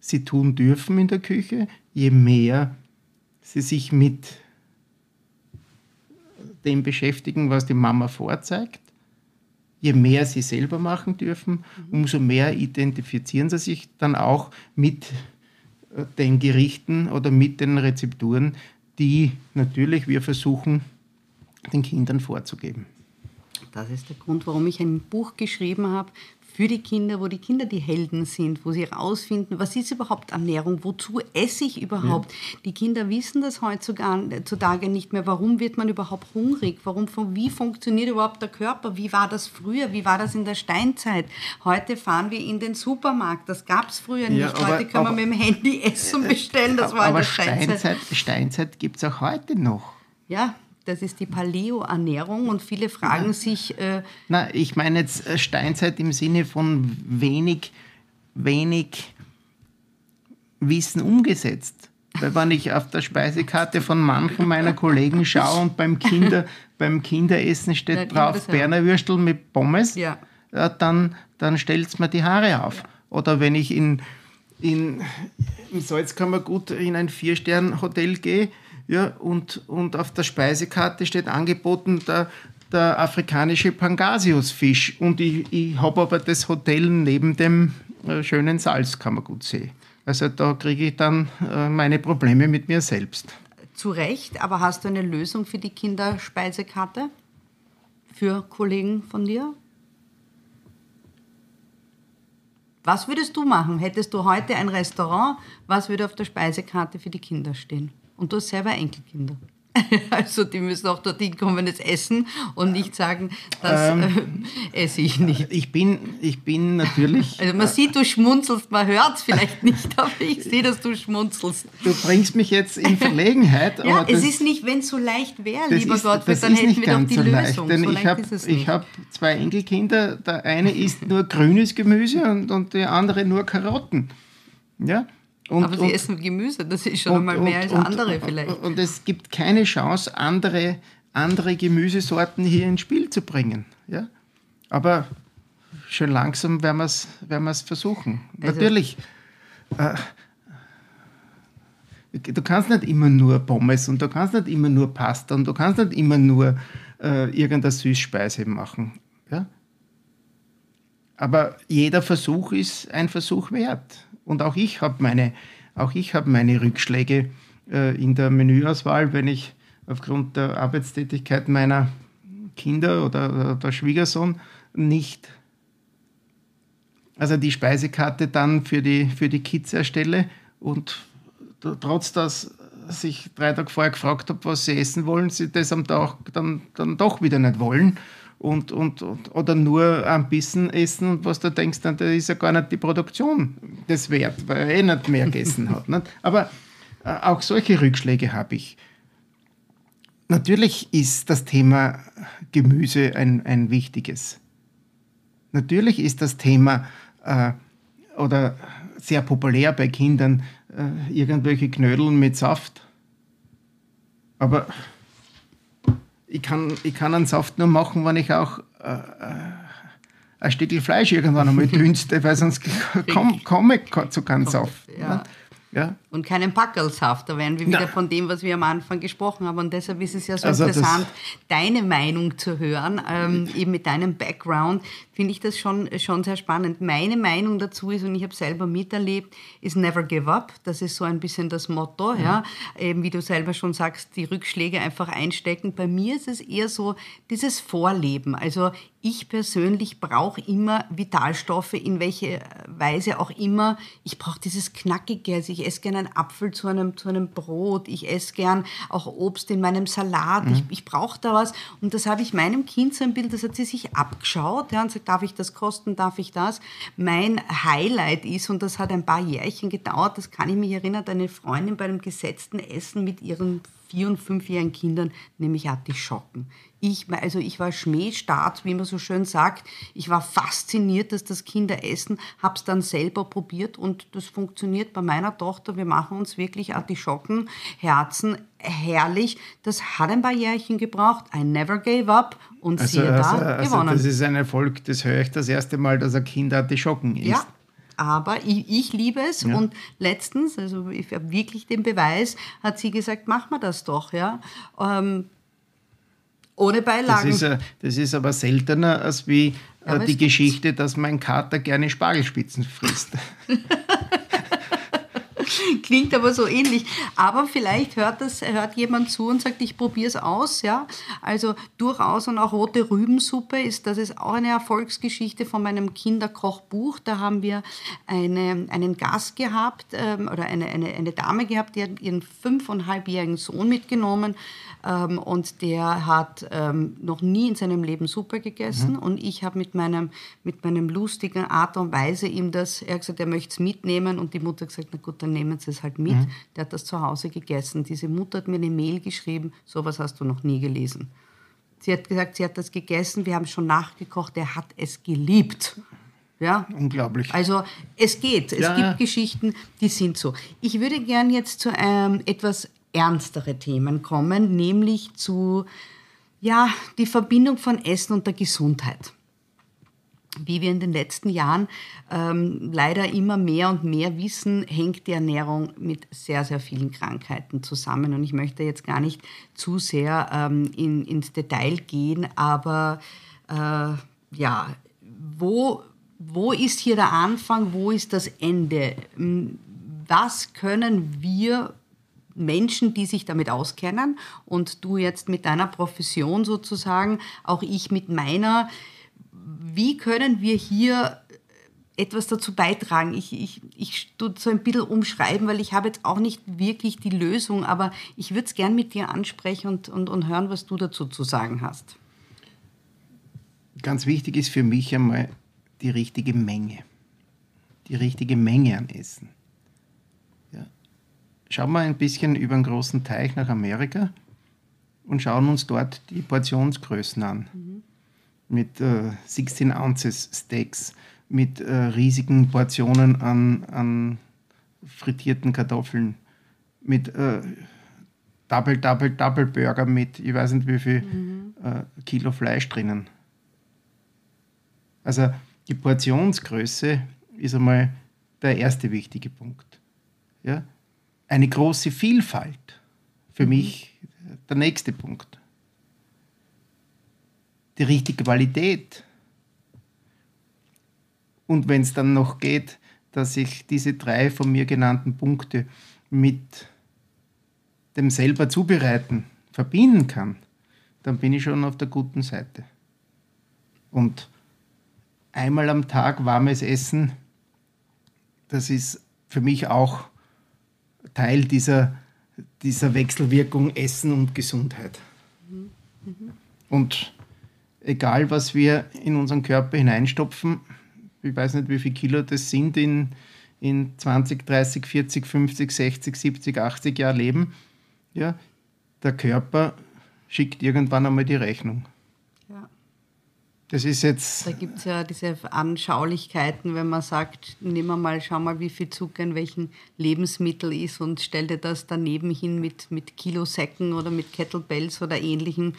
Speaker 3: sie tun dürfen in der Küche, je mehr sie sich mit dem beschäftigen, was die Mama vorzeigt. Je mehr sie selber machen dürfen, umso mehr identifizieren sie sich dann auch mit äh, den Gerichten oder mit den Rezepturen, die natürlich wir versuchen, den Kindern vorzugeben.
Speaker 2: Das ist der Grund, warum ich ein Buch geschrieben habe, für die Kinder, wo die Kinder die Helden sind, wo sie herausfinden, was ist überhaupt Ernährung, wozu esse ich überhaupt. Ja. Die Kinder wissen das heutzutage nicht mehr. Warum wird man überhaupt hungrig? Warum, wie funktioniert überhaupt der Körper? Wie war das früher? Wie war das in der Steinzeit? Heute fahren wir in den Supermarkt. Das gab es früher nicht. Ja, aber, heute können aber, wir mit dem Handy Essen [laughs] bestellen. Das war in der Steinzeit.
Speaker 3: Steinzeit, Steinzeit gibt es auch heute noch.
Speaker 2: Ja, das ist die Paleo-Ernährung und viele fragen ja. sich. Äh,
Speaker 3: Na, ich meine jetzt äh, Steinzeit im Sinne von wenig, wenig Wissen umgesetzt. Weil wenn ich auf der Speisekarte von manchen meiner Kollegen schaue und beim, Kinder, beim Kinderessen steht ja, drauf Berner Würstel mit Pommes, ja. dann, dann stellt es mir die Haare auf. Oder wenn ich in, in, im Salzkammergut in ein Vier-Sterne-Hotel gehe, ja, und, und auf der Speisekarte steht angeboten der, der afrikanische Pangasiusfisch. Und ich, ich habe aber das Hotel neben dem äh, schönen Salzkammergutsee. Also da kriege ich dann äh, meine Probleme mit mir selbst.
Speaker 2: Zu Recht, aber hast du eine Lösung für die Kinderspeisekarte? Für Kollegen von dir? Was würdest du machen? Hättest du heute ein Restaurant, was würde auf der Speisekarte für die Kinder stehen? Und du hast selber Enkelkinder. [laughs] Also die müssen auch dorthin kommen, es essen und nicht sagen, das ähm, äh, esse ich nicht.
Speaker 3: Ich bin, ich bin natürlich...
Speaker 2: Also man sieht, du schmunzelst, man hört es vielleicht nicht, [laughs] aber ich sehe, dass du schmunzelst.
Speaker 3: Du bringst mich jetzt in [laughs] Verlegenheit.
Speaker 2: ja, es ist nicht, wenn es so leicht wäre, lieber ist, Gottfried, dann hätten wir doch die so Lösung.
Speaker 3: Leicht, denn so ich habe hab zwei Enkelkinder, der eine isst nur grünes Gemüse und, und der andere nur Karotten. Ja?
Speaker 2: Und, Aber sie und, essen Gemüse, das ist schon und, einmal mehr als andere vielleicht.
Speaker 3: Und es gibt keine Chance, andere, andere Gemüsesorten hier ins Spiel zu bringen. Ja? Aber schön langsam werden wir es werden versuchen. Also, Natürlich, äh, du kannst nicht immer nur Pommes und du kannst nicht immer nur Pasta und du kannst nicht immer nur äh, irgendeine Süßspeise machen. Ja? Aber jeder Versuch ist ein Versuch wert. Und auch ich habe meine, auch meine Rückschläge äh, in der Menüauswahl, wenn ich aufgrund der Arbeitstätigkeit meiner Kinder oder der Schwiegersohn nicht also die Speisekarte dann für die, für die Kids erstelle und trotz dass ich drei Tage vorher gefragt habe, was sie essen wollen, sie das am Tag dann, dann doch wieder nicht wollen und, und, und, oder nur ein bisschen essen und was du denkst, dann das ist ja gar nicht die Produktion des wert, weil er eh nicht mehr gegessen [laughs] hat. Nicht? Aber äh, auch solche Rückschläge habe ich. Natürlich ist das Thema Gemüse ein, ein wichtiges. Natürlich ist das Thema äh, oder sehr populär bei Kindern, äh, irgendwelche Knödeln mit Saft. Aber ich kann, ich kann einen Saft nur machen, wenn ich auch äh, äh ein Stückchen Fleisch irgendwann einmal [laughs] dünste, weil sonst komme komm ich zu keinem Saft. Ja.
Speaker 2: Ja. Und keinen Packelsaft. Da wären wir wieder ja. von dem, was wir am Anfang gesprochen haben. Und deshalb ist es ja so also interessant, deine Meinung zu hören. Ähm, eben mit deinem Background finde ich das schon, schon sehr spannend. Meine Meinung dazu ist, und ich habe selber miterlebt, ist never give up. Das ist so ein bisschen das Motto. Ja. ja. Eben, wie du selber schon sagst, die Rückschläge einfach einstecken. Bei mir ist es eher so dieses Vorleben. Also ich persönlich brauche immer Vitalstoffe, in welche Weise auch immer. Ich brauche dieses Knackige. Also ich esse gerne einen Apfel zu einem, zu einem Brot. Ich esse gern auch Obst in meinem Salat. Mhm. Ich, ich brauche da was. Und das habe ich meinem Kind so ein Bild, das hat sie sich abgeschaut ja, und sagt, darf ich das kosten, darf ich das? Mein Highlight ist, und das hat ein paar Jährchen gedauert, das kann ich mich erinnern, eine Freundin bei einem gesetzten Essen mit ihren vier- und fünfjährigen Kindern, nämlich Artischocken. Ich, also ich war Schmähstart, wie man so schön sagt. Ich war fasziniert, dass das Kinder essen, habe es dann selber probiert und das funktioniert bei meiner Tochter. Wir machen uns wirklich Artischocken, Herzen, herrlich. Das hat ein paar Jährchen gebraucht. I never gave up und also, siehe also, da, also gewonnen.
Speaker 3: Das ist ein Erfolg, das höre ich das erste Mal, dass ein Kind Artischocken isst.
Speaker 2: Ja, aber ich, ich liebe es ja. und letztens, also ich habe wirklich den Beweis, hat sie gesagt, mach mal das doch, ja. Ähm, ohne Beilagen.
Speaker 3: Das ist, das ist aber seltener als wie ja, die Geschichte, dass mein Kater gerne Spargelspitzen frisst. [laughs]
Speaker 2: Klingt aber so ähnlich. Aber vielleicht hört, das, hört jemand zu und sagt, ich probiere es aus. Ja? Also durchaus und auch rote Rübensuppe ist, das ist auch eine Erfolgsgeschichte von meinem Kinderkochbuch. Da haben wir eine, einen Gast gehabt ähm, oder eine, eine, eine Dame gehabt, die hat ihren fünfeinhalbjährigen Sohn mitgenommen ähm, und der hat ähm, noch nie in seinem Leben Suppe gegessen mhm. und ich habe mit meinem, mit meinem lustigen Art und Weise ihm das, er hat gesagt, er möchte es mitnehmen und die Mutter hat gesagt, na gut, dann nehmen Sie es halt mit. Mhm. Der hat das zu Hause gegessen. Diese Mutter hat mir eine Mail geschrieben, sowas hast du noch nie gelesen. Sie hat gesagt, sie hat das gegessen, wir haben schon nachgekocht, er hat es geliebt. Ja?
Speaker 3: Unglaublich.
Speaker 2: Also es geht. Es ja, gibt. Geschichten, die sind so. Ich würde gern jetzt zu ähm, etwas ernstere Themen kommen, nämlich zu ja, die Verbindung von Essen und der Gesundheit. Wie wir in den letzten Jahren ähm, leider immer mehr und mehr wissen, hängt die Ernährung mit sehr, sehr vielen Krankheiten zusammen. Und ich möchte jetzt gar nicht zu sehr ähm, in, ins Detail gehen, aber äh, ja, wo, wo ist hier der Anfang, wo ist das Ende? Was können wir Menschen, die sich damit auskennen und du jetzt mit deiner Profession sozusagen, auch ich mit meiner, wie können wir hier etwas dazu beitragen. Ich, ich, ich tue so ein bisschen umschreiben, weil ich habe jetzt auch nicht wirklich die Lösung, aber ich würde es gern mit dir ansprechen und, und, und hören, was du dazu zu sagen hast.
Speaker 3: Ganz wichtig ist für mich einmal die richtige Menge. Die richtige Menge an Essen. Schauen wir ein bisschen über einen großen Teich nach Amerika und schauen uns dort die Portionsgrößen an. Mhm. Mit äh, 16 Ounces Steaks, mit äh, riesigen Portionen an, an frittierten Kartoffeln, mit äh, Double, Double, Double Burger mit, ich weiß nicht wie viel mhm. äh, Kilo Fleisch drinnen. Also die Portionsgröße ist einmal der erste wichtige Punkt. Ja? Eine große Vielfalt. Für mhm. mich der nächste Punkt. Die richtige Qualität. Und wenn es dann noch geht, dass ich diese drei von mir genannten Punkte mit dem selber zubereiten verbinden kann, dann bin ich schon auf der guten Seite. Und einmal am Tag warmes Essen, das ist für mich auch Teil dieser, dieser Wechselwirkung Essen und Gesundheit. Und egal, was wir in unseren Körper hineinstopfen, ich weiß nicht, wie viele Kilo das sind in, in 20, 30, 40, 50, 60, 70, 80 Jahren Leben, ja, der Körper schickt irgendwann einmal die Rechnung. Das ist jetzt.
Speaker 2: Da gibt es ja diese Anschaulichkeiten, wenn man sagt, nimm mal, schau mal, wie viel Zucker in welchem Lebensmittel ist und stell dir das daneben hin mit, mit Kilosäcken oder mit Kettlebells oder ähnlichem.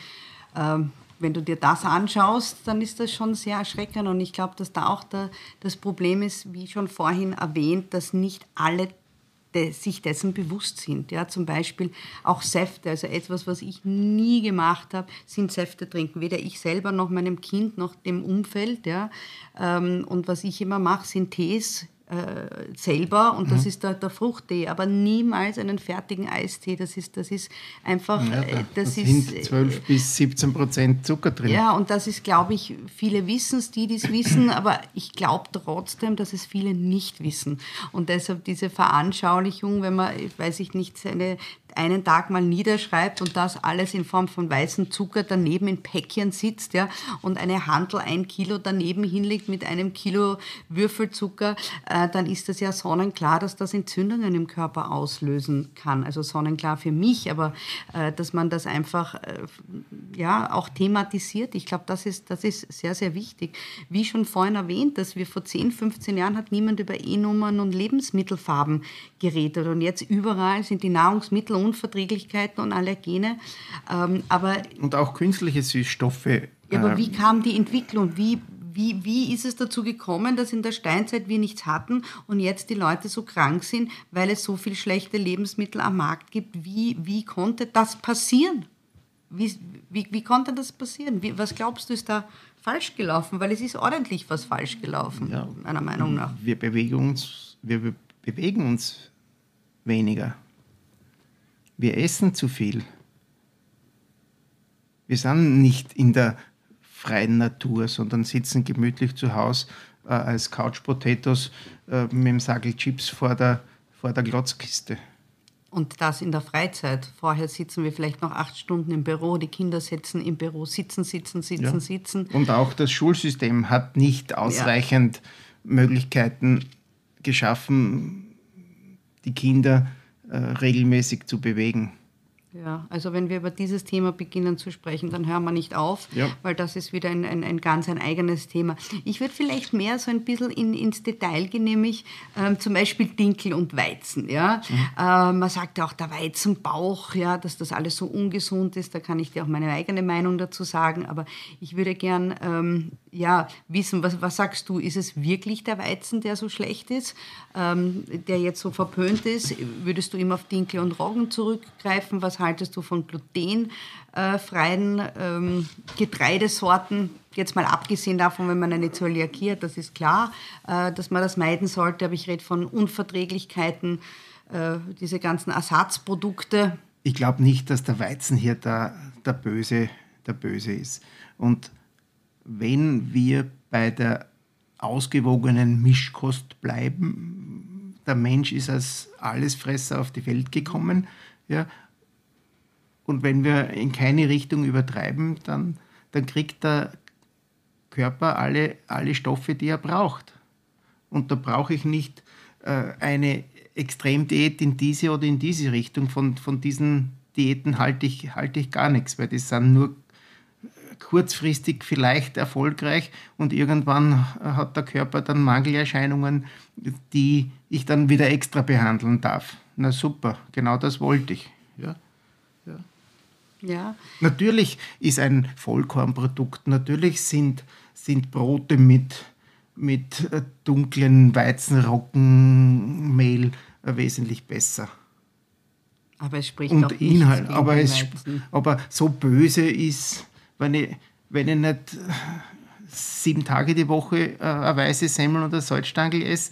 Speaker 2: Ähm, wenn du dir das anschaust, dann ist das schon sehr erschreckend. Und ich glaube, dass da auch der, das Problem ist, wie schon vorhin erwähnt, dass nicht alle sich dessen bewusst sind. Ja, zum Beispiel auch Säfte, also etwas, was ich nie gemacht habe, sind Säfte trinken. Weder ich selber noch meinem Kind noch dem Umfeld. Ja. Ähm, und was ich immer mache, sind Tees äh, selber und das mhm. ist der, der Fruchttee, aber niemals einen fertigen Eistee. Das ist, das ist einfach.
Speaker 3: Ja, da, äh, das da ist, sind 12 äh, bis 17 Prozent Zucker drin.
Speaker 2: Ja, und das ist, glaube ich, viele wissen es, die, die es wissen, aber ich glaube trotzdem, dass es viele nicht wissen. Und deshalb diese Veranschaulichung, wenn man, weiß ich nicht, seine einen Tag mal niederschreibt und das alles in Form von weißem Zucker daneben in Päckchen sitzt ja, und eine Handel ein Kilo daneben hinlegt mit einem Kilo Würfelzucker, äh, dann ist das ja sonnenklar, dass das Entzündungen im Körper auslösen kann. Also sonnenklar für mich, aber äh, dass man das einfach äh, ja, auch thematisiert. Ich glaube, das ist, das ist sehr, sehr wichtig. Wie schon vorhin erwähnt, dass wir vor 10, 15 Jahren hat niemand über E-Nummern und Lebensmittelfarben geredet und jetzt überall sind die Nahrungsmittel Unverträglichkeiten und Allergene. Ähm, aber,
Speaker 3: und auch künstliche Süßstoffe.
Speaker 2: Aber wie kam die Entwicklung? Wie, wie, wie ist es dazu gekommen, dass in der Steinzeit wir nichts hatten und jetzt die Leute so krank sind, weil es so viele schlechte Lebensmittel am Markt gibt? Wie, wie konnte das passieren? Wie, wie, wie konnte das passieren? Wie, was glaubst du, ist da falsch gelaufen? Weil es ist ordentlich was falsch gelaufen, ja, meiner Meinung nach.
Speaker 3: Wir bewegen uns, wir bewegen uns weniger. Wir essen zu viel. Wir sind nicht in der freien Natur, sondern sitzen gemütlich zu Hause äh, als Couch Potatoes äh, mit dem Sagel Chips vor der, vor der Glotzkiste.
Speaker 2: Und das in der Freizeit. Vorher sitzen wir vielleicht noch acht Stunden im Büro, die Kinder sitzen im Büro, sitzen, sitzen, sitzen, ja. sitzen.
Speaker 3: Und auch das Schulsystem hat nicht ausreichend ja. Möglichkeiten geschaffen, die Kinder äh, regelmäßig zu bewegen.
Speaker 2: Ja, also wenn wir über dieses Thema beginnen zu sprechen, dann hören wir nicht auf, ja. weil das ist wieder ein, ein, ein, ganz ein eigenes Thema. Ich würde vielleicht mehr so ein bisschen in, ins Detail gehen, nämlich ähm, zum Beispiel Dinkel und Weizen. Ja? Mhm. Äh, man sagt ja auch der Weizenbauch, ja, dass das alles so ungesund ist. Da kann ich dir auch meine eigene Meinung dazu sagen. Aber ich würde gern ähm, ja, wissen, was, was sagst du? Ist es wirklich der Weizen, der so schlecht ist, ähm, der jetzt so verpönt ist? Würdest du immer auf Dinkel und Roggen zurückgreifen? Was haltest du von glutenfreien ähm, Getreidesorten? Jetzt mal abgesehen davon, wenn man eine Zöliakie hat, das ist klar, äh, dass man das meiden sollte, aber ich rede von Unverträglichkeiten, äh, diese ganzen Ersatzprodukte.
Speaker 3: Ich glaube nicht, dass der Weizen hier der, der, Böse, der Böse ist. Und wenn wir bei der ausgewogenen Mischkost bleiben, der Mensch ist als Allesfresser auf die Welt gekommen, ja, und wenn wir in keine Richtung übertreiben, dann, dann kriegt der Körper alle, alle Stoffe, die er braucht. Und da brauche ich nicht äh, eine Extremdiät in diese oder in diese Richtung. Von, von diesen Diäten halte ich, halte ich gar nichts, weil die sind nur kurzfristig vielleicht erfolgreich und irgendwann hat der Körper dann Mangelerscheinungen, die ich dann wieder extra behandeln darf. Na super, genau das wollte ich. Ja.
Speaker 2: Ja.
Speaker 3: Natürlich ist ein Vollkornprodukt, natürlich sind, sind Brote mit, mit äh, dunklen Weizenroggenmehl äh, wesentlich besser.
Speaker 2: Aber es spricht
Speaker 3: Und
Speaker 2: auch
Speaker 3: Inhalt, aber, es, aber so böse ist, wenn ich, wenn ich nicht äh, sieben Tage die Woche eine weiße Semmel oder Salzstangel esse,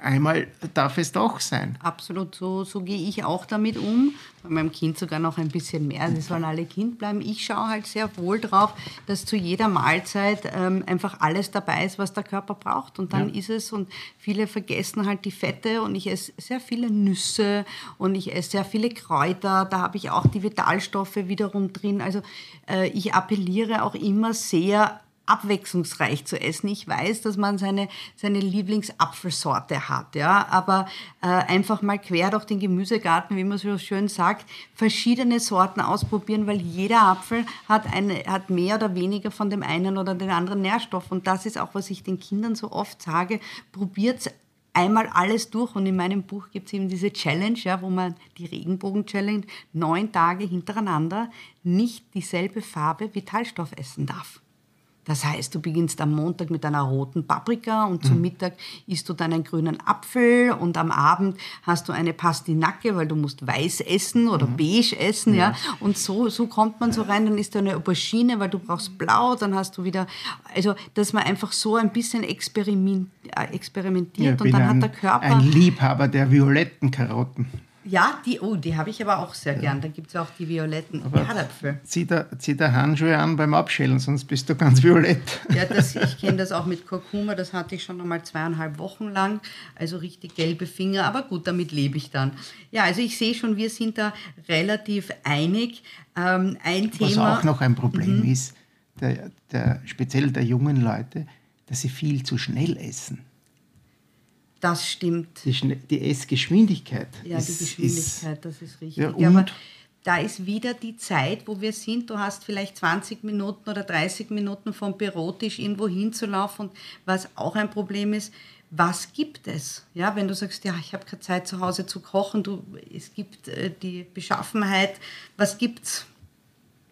Speaker 3: einmal darf es doch sein.
Speaker 2: Absolut, so, so gehe ich auch damit um. Bei meinem Kind sogar noch ein bisschen mehr. Sie sollen alle Kind bleiben. Ich schaue halt sehr wohl drauf, dass zu jeder Mahlzeit ähm, einfach alles dabei ist, was der Körper braucht. Und dann ja. ist es, und viele vergessen halt die Fette und ich esse sehr viele Nüsse und ich esse sehr viele Kräuter. Da habe ich auch die Vitalstoffe wiederum drin. Also äh, ich appelliere auch immer sehr abwechslungsreich zu essen. Ich weiß, dass man seine, seine Lieblingsapfelsorte hat, ja, aber äh, einfach mal quer durch den Gemüsegarten, wie man so schön sagt, verschiedene Sorten ausprobieren, weil jeder Apfel hat, eine, hat mehr oder weniger von dem einen oder den anderen Nährstoff. Und das ist auch, was ich den Kindern so oft sage, probiert einmal alles durch und in meinem Buch gibt es eben diese Challenge, ja, wo man die Regenbogen-Challenge neun Tage hintereinander nicht dieselbe Farbe Vitalstoff essen darf. Das heißt, du beginnst am Montag mit einer roten Paprika und zum mhm. Mittag isst du dann einen grünen Apfel und am Abend hast du eine Pastinacke, weil du musst weiß essen oder mhm. beige essen, ja. ja. Und so, so kommt man so rein, dann ist da eine Aubergine, weil du brauchst blau, dann hast du wieder, also, dass man einfach so ein bisschen experiment, äh, experimentiert ja, und dann ein, hat der Körper...
Speaker 3: Ein Liebhaber der violetten Karotten.
Speaker 2: Ja, die, oh, die habe ich aber auch sehr gern. Da gibt es auch die violetten Erdäpfel.
Speaker 3: Zieh der, zieh der Handschuhe an beim Abschälen, sonst bist du ganz violett.
Speaker 2: Ja, das, [laughs] ich kenne das auch mit Kurkuma, das hatte ich schon einmal zweieinhalb Wochen lang. Also richtig gelbe Finger, aber gut, damit lebe ich dann. Ja, also ich sehe schon, wir sind da relativ einig. Ähm, ein
Speaker 3: Was Thema, auch noch ein Problem mhm. ist, der, der, speziell der jungen Leute, dass sie viel zu schnell essen.
Speaker 2: Das stimmt.
Speaker 3: Die, die Essgeschwindigkeit.
Speaker 2: Ja, ist, die Geschwindigkeit, ist, das ist richtig. Ja, aber da ist wieder die Zeit, wo wir sind. Du hast vielleicht 20 Minuten oder 30 Minuten vom Bürotisch irgendwo hinzulaufen. Und was auch ein Problem ist, was gibt es? Ja, wenn du sagst, ja, ich habe keine Zeit zu Hause zu kochen, du, es gibt äh, die Beschaffenheit, was gibt's?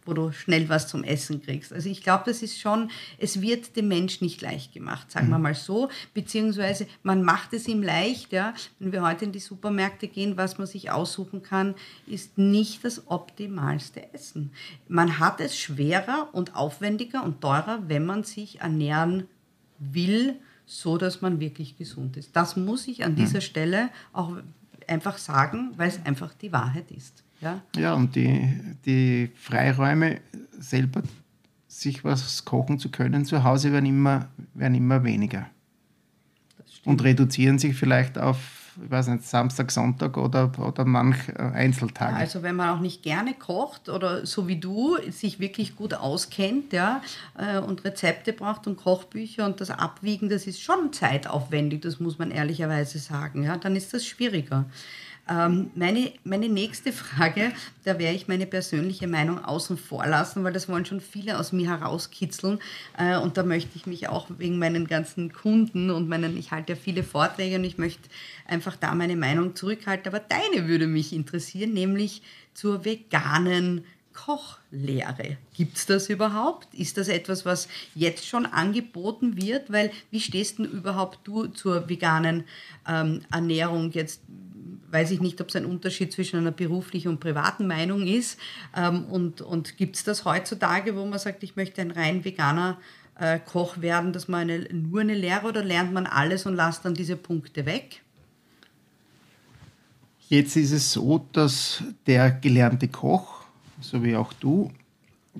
Speaker 2: Wo du schnell was zum Essen kriegst. Also ich glaube, das ist schon, es wird dem Mensch nicht leicht gemacht, sagen mhm. wir mal so, beziehungsweise man macht es ihm leicht, ja. Wenn wir heute in die Supermärkte gehen, was man sich aussuchen kann, ist nicht das optimalste Essen. Man hat es schwerer und aufwendiger und teurer, wenn man sich ernähren will, so dass man wirklich gesund ist. Das muss ich an mhm. dieser Stelle auch einfach sagen, weil es einfach die Wahrheit ist. Ja,
Speaker 3: ja und die, die Freiräume selber sich was kochen zu können zu Hause werden immer, werden immer weniger. Und reduzieren sich vielleicht auf ich weiß nicht, Samstag, Sonntag oder, oder manch äh, Einzeltage.
Speaker 2: Also wenn man auch nicht gerne kocht oder so wie du sich wirklich gut auskennt ja, äh, und Rezepte braucht und Kochbücher und das Abwiegen, das ist schon zeitaufwendig, das muss man ehrlicherweise sagen. Ja, dann ist das schwieriger. Ähm, meine, meine nächste Frage, da werde ich meine persönliche Meinung außen vor lassen, weil das wollen schon viele aus mir herauskitzeln. Äh, und da möchte ich mich auch wegen meinen ganzen Kunden und meinen, ich halte ja viele Vorträge und ich möchte einfach da meine Meinung zurückhalten. Aber deine würde mich interessieren, nämlich zur veganen Kochlehre. Gibt es das überhaupt? Ist das etwas, was jetzt schon angeboten wird? Weil wie stehst du überhaupt du zur veganen ähm, Ernährung jetzt? Weiß ich nicht, ob es ein Unterschied zwischen einer beruflichen und privaten Meinung ist. Ähm, und und gibt es das heutzutage, wo man sagt, ich möchte ein rein veganer äh, Koch werden, dass man eine, nur eine Lehre oder lernt man alles und lasst dann diese Punkte weg?
Speaker 3: Jetzt ist es so, dass der gelernte Koch, so wie auch du,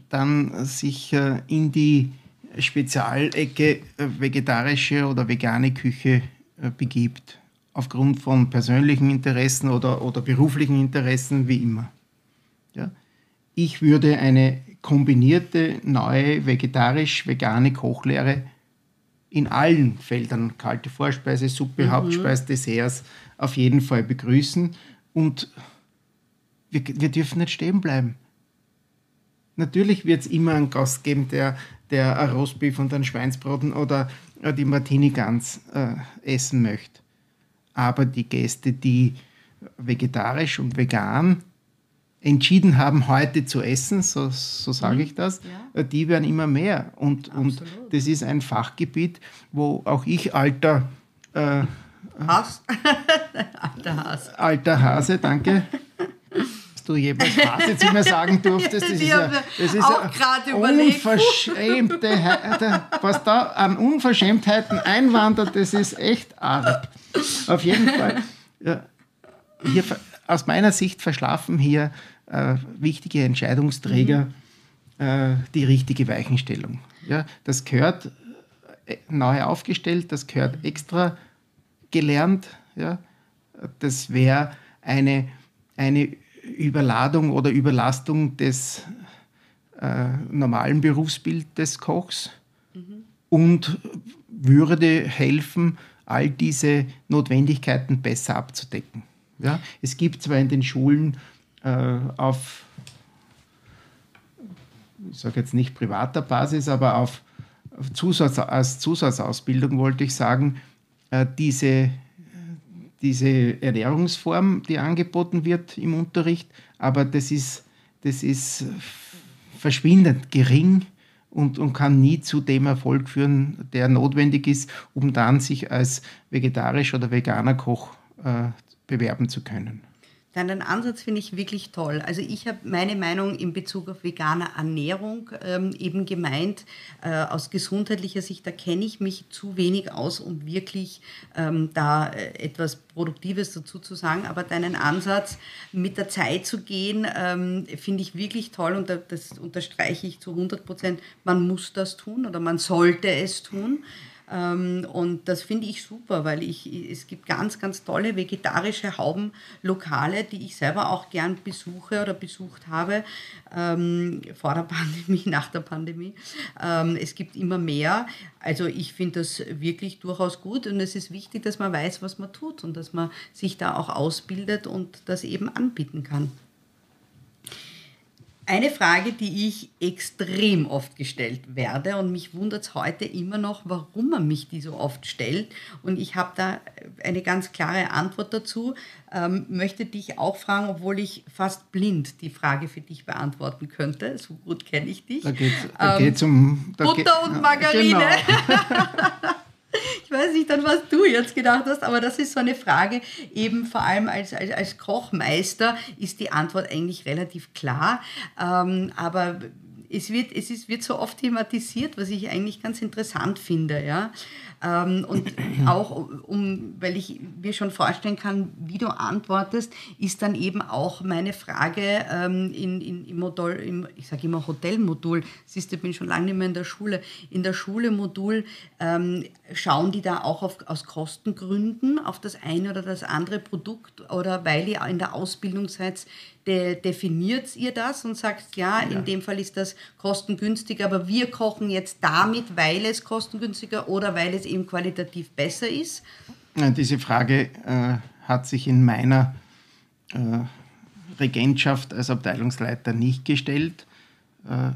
Speaker 3: dann sich äh, in die Spezialecke äh, vegetarische oder vegane Küche begibt aufgrund von persönlichen Interessen oder, oder beruflichen Interessen, wie immer. Ja? Ich würde eine kombinierte, neue, vegetarisch-vegane Kochlehre in allen Feldern, kalte Vorspeise, Suppe, mhm. Hauptspeise, Desserts, auf jeden Fall begrüßen. Und wir, wir dürfen nicht stehen bleiben. Natürlich wird es immer einen Gast geben, der, der ein Rostbeef und ein Schweinsbraten oder die Martini-Gans äh, essen möchte aber die Gäste, die vegetarisch und vegan entschieden haben, heute zu essen, so, so sage mhm. ich das, ja. die werden immer mehr. Und, und das ist ein Fachgebiet, wo auch ich alter
Speaker 2: äh, Hass. [laughs] alter Hase.
Speaker 3: Alter Hase, danke. [laughs] Du jemals Hase zu mir sagen [laughs] durftest. Das ist, ja, das ist auch gerade unverschämte, [laughs] was da an Unverschämtheiten einwandert, das ist echt arg. Auf jeden Fall. Ja, hier, aus meiner Sicht verschlafen hier äh, wichtige Entscheidungsträger mhm. äh, die richtige Weichenstellung. Ja, das gehört äh, neu aufgestellt, das gehört extra gelernt. Ja. Das wäre eine, eine Überladung oder Überlastung des äh, normalen Berufsbildes des Kochs. Mhm. und würde helfen, all diese Notwendigkeiten besser abzudecken. Ja, es gibt zwar in den Schulen äh, auf, ich sage jetzt nicht privater Basis, aber auf, auf Zusatz, als Zusatzausbildung wollte ich sagen, äh, diese, diese Ernährungsform, die angeboten wird im Unterricht, aber das ist, das ist verschwindend gering und, und kann nie zu dem Erfolg führen, der notwendig ist, um dann sich als vegetarisch oder veganer Koch äh, bewerben zu können.
Speaker 2: Deinen Ansatz finde ich wirklich toll. Also ich habe meine Meinung in Bezug auf vegane Ernährung ähm, eben gemeint, äh, aus gesundheitlicher Sicht, da kenne ich mich zu wenig aus, um wirklich ähm, da äh, etwas Produktives dazu zu sagen. Aber deinen Ansatz, mit der Zeit zu gehen, ähm, finde ich wirklich toll und das unterstreiche ich zu 100 Prozent. Man muss das tun oder man sollte es tun. Ähm, und das finde ich super, weil ich, es gibt ganz, ganz tolle vegetarische Haubenlokale, die ich selber auch gern besuche oder besucht habe, ähm, vor der [laughs] Pandemie, nach der Pandemie. Ähm, es gibt immer mehr. Also ich finde das wirklich durchaus gut und es ist wichtig, dass man weiß, was man tut und dass man sich da auch ausbildet und das eben anbieten kann. Eine Frage, die ich extrem oft gestellt werde und mich wundert es heute immer noch, warum man mich die so oft stellt. Und ich habe da eine ganz klare Antwort dazu. Ähm, möchte dich auch fragen, obwohl ich fast blind die Frage für dich beantworten könnte. So gut kenne ich dich.
Speaker 3: Da geht es ähm, um
Speaker 2: Butter geht, und Margarine. Genau. [laughs] Ich weiß nicht, an was du jetzt gedacht hast, aber das ist so eine Frage, eben vor allem als, als, als Kochmeister ist die Antwort eigentlich relativ klar. Ähm, aber es wird, es ist, wird so oft thematisiert, was ich eigentlich ganz interessant finde. Ja? Ähm, und [clears throat] auch, um, weil ich mir schon vorstellen kann, wie du antwortest, ist dann eben auch meine Frage ähm, in, in, im Modul, im, ich sage immer Hotelmodul, siehst du, ich bin schon lange nicht mehr in der Schule, in der Schule-Modul ähm, schauen die da auch auf, aus Kostengründen auf das eine oder das andere Produkt oder weil ihr in der Ausbildung seid, de, definiert ihr das und sagt, ja, ja, in dem Fall ist das kostengünstiger, aber wir kochen jetzt damit, weil es kostengünstiger oder weil es eben qualitativ besser ist?
Speaker 3: Diese Frage äh, hat sich in meiner äh, Regentschaft als Abteilungsleiter nicht gestellt. Äh,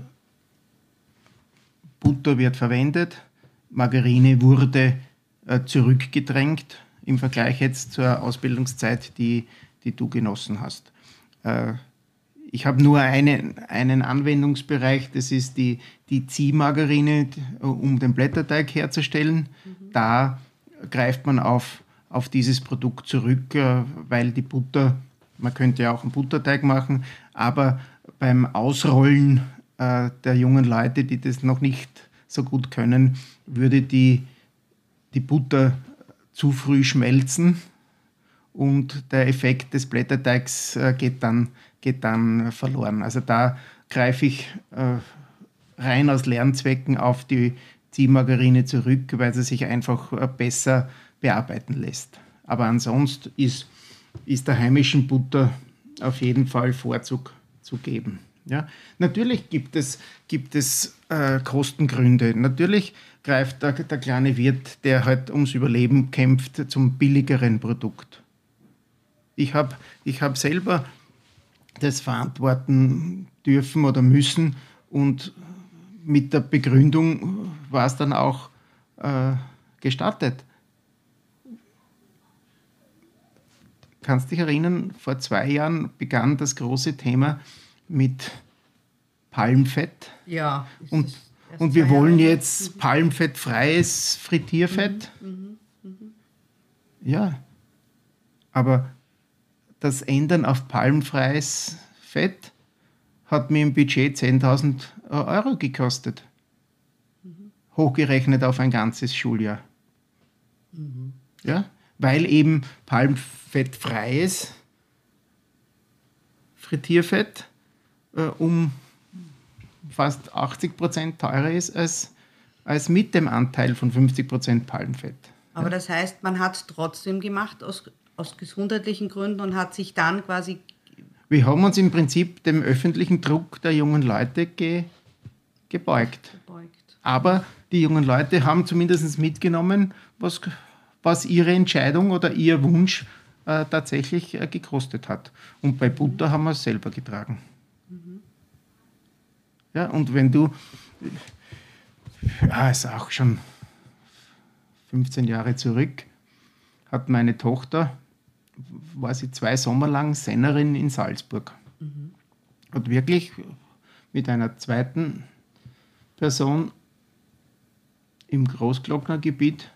Speaker 3: Butter wird verwendet, Margarine wurde äh, zurückgedrängt im Vergleich jetzt zur Ausbildungszeit, die, die du genossen hast. Äh, ich habe nur eine, einen Anwendungsbereich, das ist die, die Ziehmargarine, um den Blätterteig herzustellen. Mhm. Da greift man auf, auf dieses Produkt zurück, äh, weil die Butter, man könnte ja auch einen Butterteig machen, aber beim Ausrollen äh, der jungen Leute, die das noch nicht so gut können, würde die, die Butter zu früh schmelzen und der Effekt des Blätterteigs äh, geht, dann, geht dann verloren. Also da greife ich äh, rein aus Lernzwecken auf die Ziehmargarine zurück, weil sie sich einfach äh, besser bearbeiten lässt. Aber ansonsten ist, ist der heimischen Butter auf jeden Fall Vorzug zu geben. Ja? Natürlich gibt es, gibt es äh, Kostengründe. Natürlich greift der, der kleine Wirt, der halt ums Überleben kämpft, zum billigeren Produkt. Ich habe ich hab selber das verantworten dürfen oder müssen und mit der Begründung war es dann auch äh, gestattet. Kannst dich erinnern, vor zwei Jahren begann das große Thema mit Palmfett.
Speaker 2: Ja.
Speaker 3: Und, und wir wollen jetzt palmfettfreies Frittierfett. Mhm, mh, mh. Ja. Aber das Ändern auf palmfreies Fett hat mir im Budget 10.000 Euro gekostet. Mhm. Hochgerechnet auf ein ganzes Schuljahr. Mhm. Ja? Weil eben palmfettfreies Frittierfett äh, um fast 80% teurer ist als, als mit dem Anteil von 50% Palmfett.
Speaker 2: Aber ja? das heißt, man hat es trotzdem gemacht aus aus gesundheitlichen Gründen und hat sich dann quasi.
Speaker 3: Wir haben uns im Prinzip dem öffentlichen Druck der jungen Leute ge, gebeugt. gebeugt. Aber die jungen Leute haben zumindest mitgenommen, was, was ihre Entscheidung oder ihr Wunsch äh, tatsächlich äh, gekostet hat. Und bei Butter haben wir es selber getragen. Mhm. Ja, und wenn du, ja, ist auch schon 15 Jahre zurück, hat meine Tochter, war sie zwei Sommer lang Sennerin in Salzburg. Mhm. Hat wirklich mit einer zweiten Person im Großglocknergebiet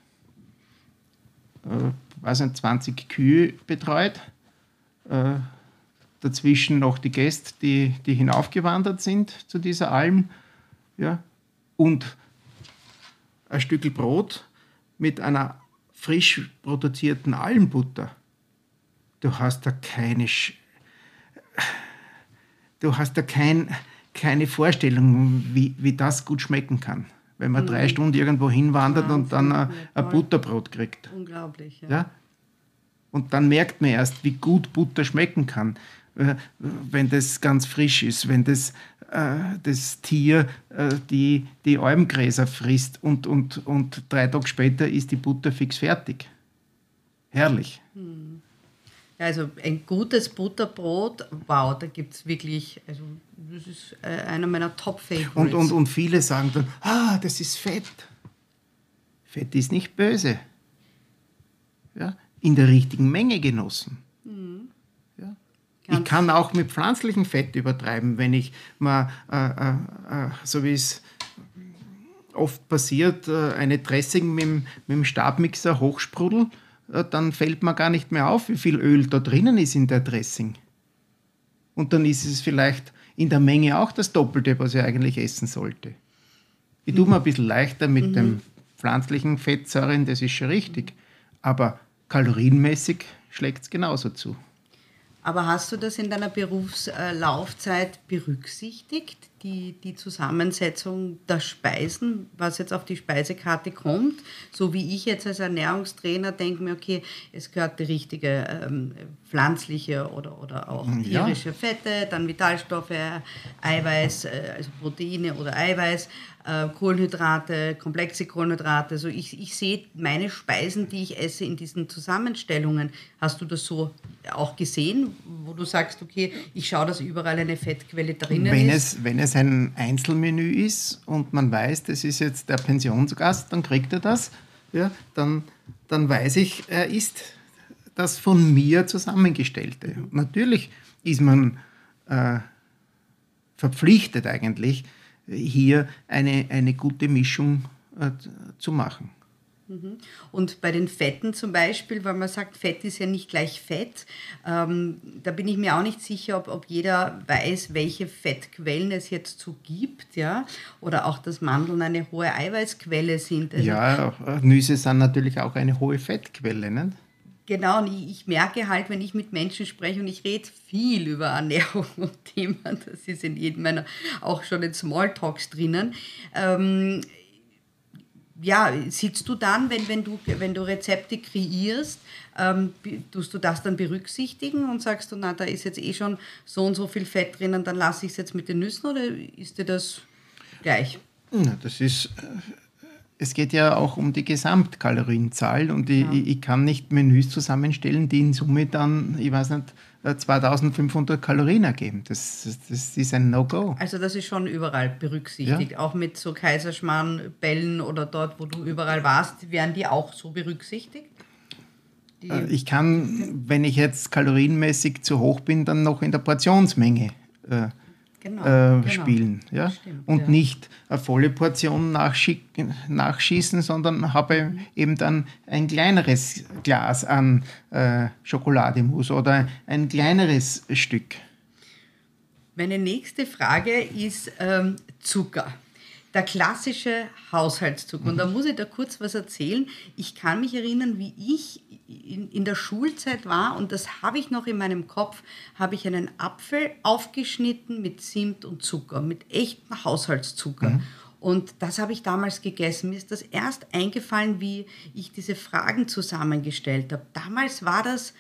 Speaker 3: äh, weiß nicht, 20 Kühe betreut. Äh, dazwischen noch die Gäste, die, die hinaufgewandert sind zu dieser Alm. Ja, und ein Stück Brot mit einer frisch produzierten Almbutter. Du hast da keine, Sch du hast da kein, keine Vorstellung, wie, wie das gut schmecken kann. Wenn man mhm. drei Stunden irgendwo hinwandert und dann ein, ein Butterbrot kriegt.
Speaker 2: Unglaublich. Ja.
Speaker 3: ja. Und dann merkt man erst, wie gut Butter schmecken kann, äh, wenn das ganz frisch ist, wenn das, äh, das Tier äh, die, die Almgräser frisst und, und, und drei Tage später ist die Butter fix fertig. Herrlich.
Speaker 2: Hm. Also ein gutes Butterbrot, wow, da gibt es wirklich, also das ist einer meiner Top-Favorites.
Speaker 3: Und, und, und viele sagen dann, ah, das ist Fett. Fett ist nicht böse. Ja? in der richtigen Menge genossen. Mhm. Ja. Ich kann auch mit pflanzlichem Fett übertreiben, wenn ich mal, äh, äh, äh so wie es oft passiert, äh, eine Dressing mit, mit dem Stabmixer hochsprudel, äh, dann fällt mir gar nicht mehr auf, wie viel Öl da drinnen ist in der Dressing. Und dann ist es vielleicht in der Menge auch das Doppelte, was ich eigentlich essen sollte. Ich tue mir ein bisschen leichter mit mhm. dem pflanzlichen Fettsäuren, das ist schon richtig. Aber kalorienmäßig schlägt es genauso zu.
Speaker 2: Aber hast du das in deiner Berufslaufzeit berücksichtigt, die, die Zusammensetzung der Speisen, was jetzt auf die Speisekarte kommt? So wie ich jetzt als Ernährungstrainer denke mir, okay, es gehört die richtige ähm, pflanzliche oder, oder auch tierische ja. Fette, dann Vitalstoffe, Eiweiß, äh, also Proteine oder Eiweiß, äh, Kohlenhydrate, komplexe Kohlenhydrate. Also ich, ich sehe meine Speisen, die ich esse, in diesen Zusammenstellungen. Hast du das so auch gesehen, wo du sagst, okay, ich schaue, dass überall eine Fettquelle drinnen
Speaker 3: wenn
Speaker 2: ist?
Speaker 3: Es, wenn es ein Einzelmenü ist und man weiß, das ist jetzt der Pensionsgast, dann kriegt er das, ja, dann, dann weiß ich, er ist das von mir zusammengestellte. Natürlich ist man äh, verpflichtet eigentlich, hier eine, eine gute Mischung äh, zu machen.
Speaker 2: Mhm. Und bei den Fetten zum Beispiel, weil man sagt, Fett ist ja nicht gleich Fett, ähm, da bin ich mir auch nicht sicher, ob, ob jeder weiß, welche Fettquellen es jetzt so gibt, ja, oder auch, dass Mandeln eine hohe Eiweißquelle sind.
Speaker 3: Also ja, Nüsse sind natürlich auch eine hohe Fettquelle, nicht?
Speaker 2: Genau, und ich, ich, merke halt, wenn ich mit Menschen spreche und ich rede viel über Ernährung [laughs] und Themen, das ist in jedem meiner auch schon in Smalltalks drinnen. Ähm, ja, sitzt du dann, wenn, wenn, du, wenn du Rezepte kreierst, ähm, tust du das dann berücksichtigen und sagst du, na, da ist jetzt eh schon so und so viel Fett drinnen, dann lasse ich es jetzt mit den Nüssen oder ist dir das gleich?
Speaker 3: Ja, das ist es geht ja auch um die Gesamtkalorienzahl und ich, ja. ich, kann nicht Menüs zusammenstellen, die in Summe dann, ich weiß nicht, 2500 äh, Kalorien ergeben. Das, das ist ein No-Go.
Speaker 2: Also das ist schon überall berücksichtigt. Ja. Auch mit so Kaiserschmarrn-Bällen oder dort, wo du überall warst, werden die auch so berücksichtigt?
Speaker 3: Die äh, ich kann, wenn ich jetzt kalorienmäßig zu hoch bin, dann noch in der Portionsmenge äh, genau, äh, genau. spielen. Ja? Stimmt, und ja. nicht eine volle Portion nachschießen, sondern habe mhm. eben dann ein kleineres Glas an äh, Schokolademus oder ein kleineres Stück.
Speaker 2: Meine nächste Frage ist ähm, Zucker der klassische Haushaltszucker. Und da mhm. muss ich da kurz was erzählen. Ich kann mich erinnern, wie ich in, in der Schulzeit war und das habe ich noch in meinem Kopf, habe ich einen Apfel aufgeschnitten mit Zimt und Zucker, mit echtem Haushaltszucker. Mhm. Und das habe ich damals gegessen. Mir ist das erst eingefallen, wie ich diese Fragen zusammengestellt habe. Damals war das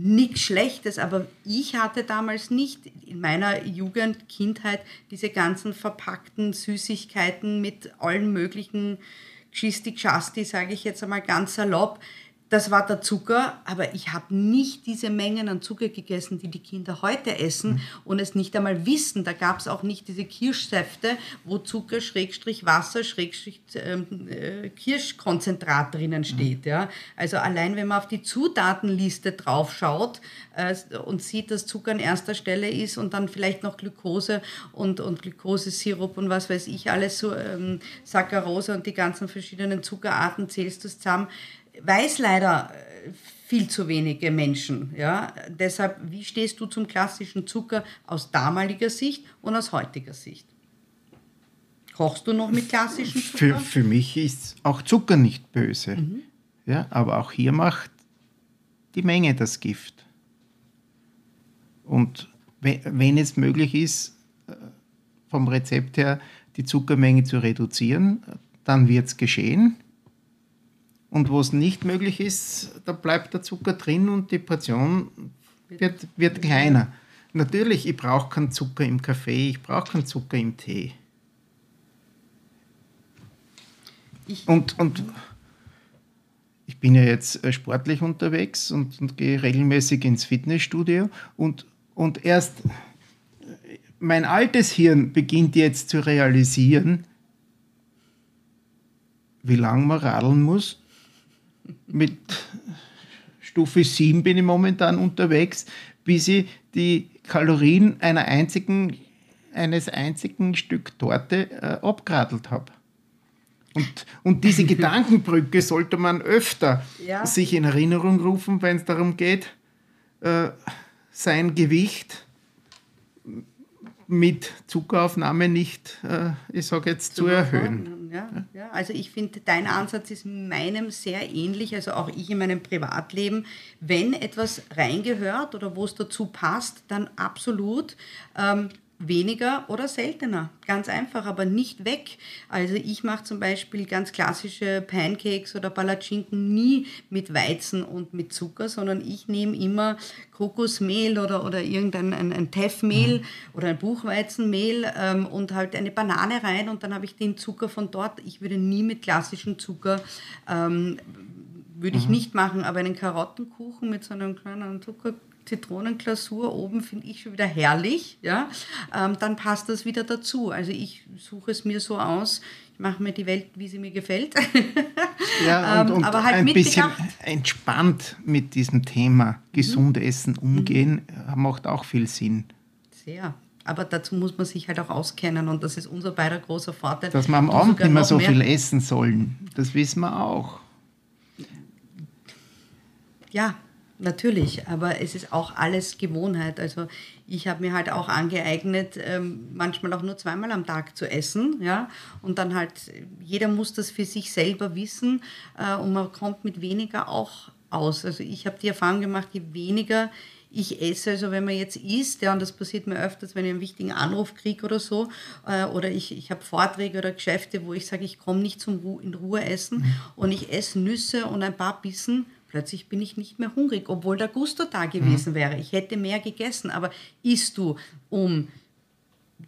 Speaker 2: nichts Schlechtes, aber ich hatte damals nicht in meiner Jugend, Kindheit diese ganzen verpackten Süßigkeiten mit allen möglichen Gschisti-Gschasti, sage ich jetzt einmal ganz salopp das war der Zucker, aber ich habe nicht diese Mengen an Zucker gegessen, die die Kinder heute essen mhm. und es nicht einmal wissen. Da gab es auch nicht diese Kirschsäfte, wo Zucker, Schrägstrich Wasser, Schrägstrich ähm, äh, Kirschkonzentrat drinnen steht. Mhm. Ja. Also allein wenn man auf die Zutatenliste draufschaut äh, und sieht, dass Zucker an erster Stelle ist und dann vielleicht noch Glucose und, und Glukosesirup und was weiß ich alles, so ähm, Saccharose und die ganzen verschiedenen Zuckerarten zählst du zusammen, weiß leider äh, viel zu wenige Menschen. Ja? Deshalb, wie stehst du zum klassischen Zucker aus damaliger Sicht und aus heutiger Sicht? Kochst du noch mit klassischen Zucker?
Speaker 3: Für, für mich ist auch Zucker nicht böse. Mhm. Ja, aber auch hier macht die Menge das Gift. Und wenn es möglich ist, äh, vom Rezept her die Zuckermenge zu reduzieren, dann wird es geschehen. Und wo es nicht möglich ist, da bleibt der Zucker drin und die Portion wird, wird kleiner. Natürlich, ich brauche keinen Zucker im Kaffee, ich brauche keinen Zucker im Tee. und, und ich bin ja jetzt äh, sportlich unterwegs und, und gehe regelmäßig ins Fitnessstudio und, und erst äh, mein altes Hirn beginnt jetzt zu realisieren, wie lange man radeln muss, mit Stufe 7 bin ich momentan unterwegs, bis ich die Kalorien einer einzigen, eines einzigen Stück Torte äh, abgeradelt habe. Und, und diese [laughs] Gedankenbrücke sollte man öfter ja. sich in Erinnerung rufen, wenn es darum geht, äh, sein Gewicht mit Zuckeraufnahme nicht, äh, ich sage jetzt, zu, zu erhöhen.
Speaker 2: Ja, ja. Also ich finde, dein Ansatz ist meinem sehr ähnlich, also auch ich in meinem Privatleben. Wenn etwas reingehört oder wo es dazu passt, dann absolut. Ähm, weniger oder seltener. Ganz einfach, aber nicht weg. Also ich mache zum Beispiel ganz klassische Pancakes oder Palatschinken nie mit Weizen und mit Zucker, sondern ich nehme immer Kokosmehl oder, oder irgendein ein, ein Teffmehl mhm. oder ein Buchweizenmehl ähm, und halt eine Banane rein und dann habe ich den Zucker von dort. Ich würde nie mit klassischem Zucker ähm, würde ich mhm. nicht machen, aber einen Karottenkuchen mit so einem kleinen Zucker Zitronenglasur oben finde ich schon wieder herrlich, ja, ähm, dann passt das wieder dazu. Also ich suche es mir so aus, ich mache mir die Welt, wie sie mir gefällt. [laughs]
Speaker 3: Ja, und, ähm, und aber halt ein bisschen entspannt mit diesem Thema gesund mhm. essen umgehen, mhm. macht auch viel Sinn.
Speaker 2: Sehr. Aber dazu muss man sich halt auch auskennen und das ist unser beider großer Vorteil.
Speaker 3: Dass wir am Abend nicht mehr so mehr viel essen sollen, das wissen wir auch.
Speaker 2: Ja, Natürlich, aber es ist auch alles Gewohnheit. Also ich habe mir halt auch angeeignet, ähm, manchmal auch nur zweimal am Tag zu essen, ja, und dann halt, jeder muss das für sich selber wissen äh, und man kommt mit weniger auch aus. Also ich habe die Erfahrung gemacht, je weniger ich esse, also wenn man jetzt isst, ja, und das passiert mir öfters, wenn ich einen wichtigen Anruf kriege oder so, äh, oder ich, ich habe Vorträge oder Geschäfte, wo ich sage, ich komme nicht zum Ru in Ruhe essen mhm. und ich esse Nüsse und ein paar Bissen Plötzlich bin ich nicht mehr hungrig, obwohl der Gusto da gewesen mhm. wäre. Ich hätte mehr gegessen. Aber isst du um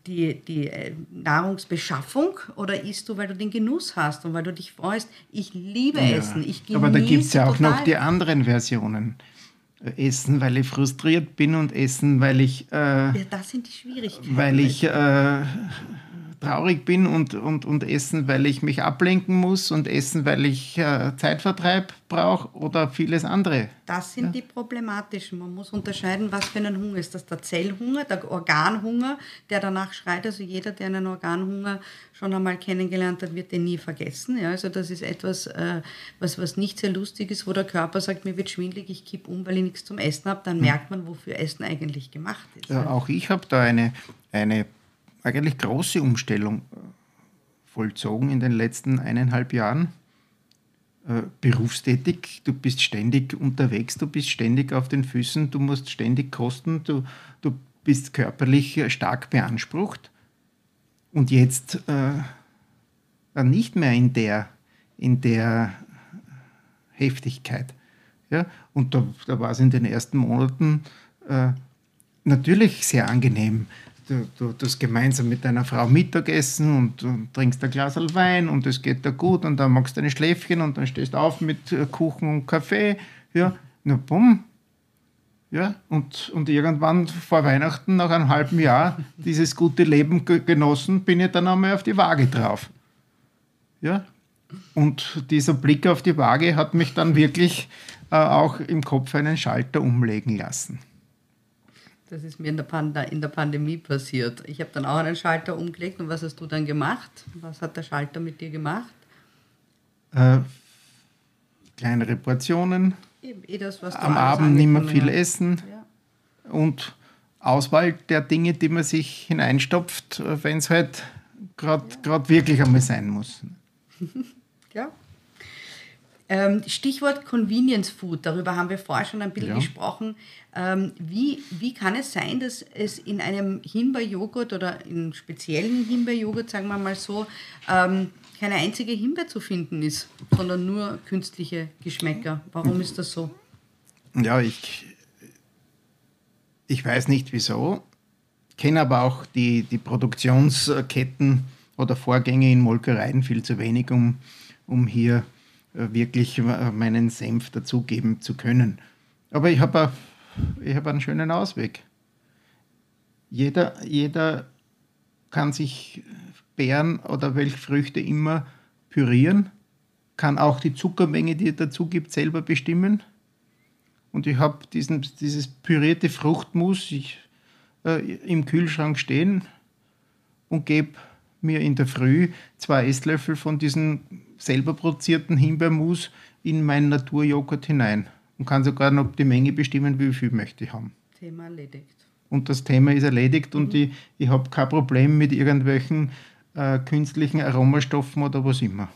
Speaker 2: die, die äh, Nahrungsbeschaffung oder isst du, weil du den Genuss hast und weil du dich freust? Ich liebe ja. Essen. Ich
Speaker 3: genieße Aber da gibt es ja auch noch die anderen Versionen. Essen, weil ich frustriert bin und Essen, weil ich. Äh, ja,
Speaker 2: das sind die Schwierigkeiten.
Speaker 3: Weil ich. Äh, traurig bin und, und, und essen, weil ich mich ablenken muss und essen, weil ich äh, Zeitvertreib brauche oder vieles andere.
Speaker 2: Das sind ja. die problematischen. Man muss unterscheiden, was für ein Hunger ist das. Der Zellhunger, der Organhunger, der danach schreit. Also jeder, der einen Organhunger schon einmal kennengelernt hat, wird den nie vergessen. Ja, also das ist etwas, äh, was, was nicht sehr lustig ist, wo der Körper sagt, mir wird schwindlig, ich kippe um, weil ich nichts zum Essen habe. Dann hm. merkt man, wofür Essen eigentlich gemacht ist.
Speaker 3: Ja, auch ich habe da eine, eine eigentlich große Umstellung äh, vollzogen in den letzten eineinhalb Jahren. Äh, berufstätig, du bist ständig unterwegs, du bist ständig auf den Füßen, du musst ständig kosten, du, du bist körperlich stark beansprucht und jetzt äh, nicht mehr in der, in der Heftigkeit. Ja? Und da, da war es in den ersten Monaten äh, natürlich sehr angenehm. Du, du, hast gemeinsam mit deiner Frau Mittagessen und, und trinkst ein Glas Wein und es geht dir gut und dann machst du ein Schläfchen und dann stehst du auf mit Kuchen und Kaffee. Ja, na bumm. Ja, und, und irgendwann vor Weihnachten, nach einem halben Jahr, dieses gute Leben genossen, bin ich dann einmal auf die Waage drauf. Ja, und dieser Blick auf die Waage hat mich dann wirklich äh, auch im Kopf einen Schalter umlegen lassen.
Speaker 2: Das ist mir in der, Pand in der Pandemie passiert. Ich habe dann auch einen Schalter umgelegt. Und was hast du dann gemacht? Was hat der Schalter mit dir gemacht?
Speaker 3: Äh, kleinere Portionen.
Speaker 2: Eben, eh das, was
Speaker 3: Am Abend nicht mehr viel essen. Ja. Und Auswahl der Dinge, die man sich hineinstopft, äh, wenn es halt gerade ja. wirklich einmal sein muss. [laughs]
Speaker 2: ja. Ähm, Stichwort Convenience Food, darüber haben wir vorher schon ein bisschen ja. gesprochen. Ähm, wie, wie kann es sein, dass es in einem Himbeerjoghurt oder in speziellen Himbeerjoghurt, sagen wir mal so, ähm, keine einzige Himbeer zu finden ist, sondern nur künstliche Geschmäcker? Warum ist das so?
Speaker 3: Ja, ich, ich weiß nicht wieso, kenne aber auch die, die Produktionsketten oder Vorgänge in Molkereien viel zu wenig, um, um hier äh, wirklich äh, meinen Senf dazugeben zu können. Aber ich habe hab einen schönen Ausweg. Jeder, jeder kann sich Beeren oder welche Früchte immer pürieren, kann auch die Zuckermenge, die er dazu gibt, selber bestimmen. Und ich habe dieses pürierte Fruchtmus ich, äh, im Kühlschrank stehen und gebe mir in der Früh zwei Esslöffel von diesem selber produzierten Himbeermus in meinen Naturjoghurt hinein und kann sogar noch die Menge bestimmen, wie viel möchte ich haben.
Speaker 2: Thema erledigt.
Speaker 3: Und das Thema ist erledigt mhm. und ich, ich habe kein Problem mit irgendwelchen äh, künstlichen Aromastoffen oder was immer.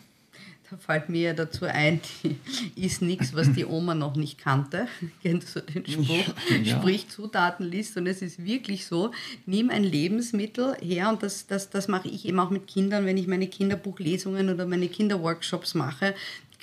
Speaker 2: Fällt mir ja dazu ein, die ist nichts, was die Oma noch nicht kannte. [laughs] Kennst du den Spruch? Ja. Sprich Zutatenliste und es ist wirklich so, nimm ein Lebensmittel her und das, das, das mache ich eben auch mit Kindern, wenn ich meine Kinderbuchlesungen oder meine Kinderworkshops mache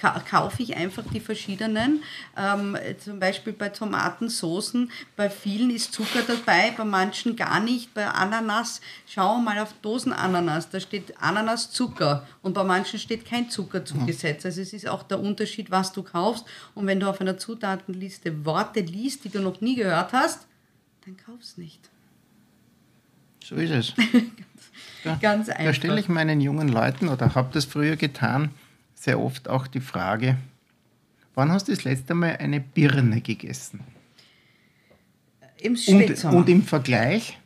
Speaker 2: kaufe ich einfach die verschiedenen. Ähm, zum Beispiel bei Tomatensoßen, bei vielen ist Zucker dabei, bei manchen gar nicht. Bei Ananas, schau mal auf Dosenananas, da steht Ananaszucker und bei manchen steht kein Zucker zugesetzt. Also es ist auch der Unterschied, was du kaufst. Und wenn du auf einer Zutatenliste Worte liest, die du noch nie gehört hast, dann kaufst nicht.
Speaker 3: So ist es. [laughs]
Speaker 2: ganz, ganz einfach.
Speaker 3: Da stelle ich meinen jungen Leuten oder habe das früher getan, sehr oft auch die Frage, wann hast du das letzte Mal eine Birne gegessen?
Speaker 2: Im Spätsommer.
Speaker 3: Und, und im Vergleich,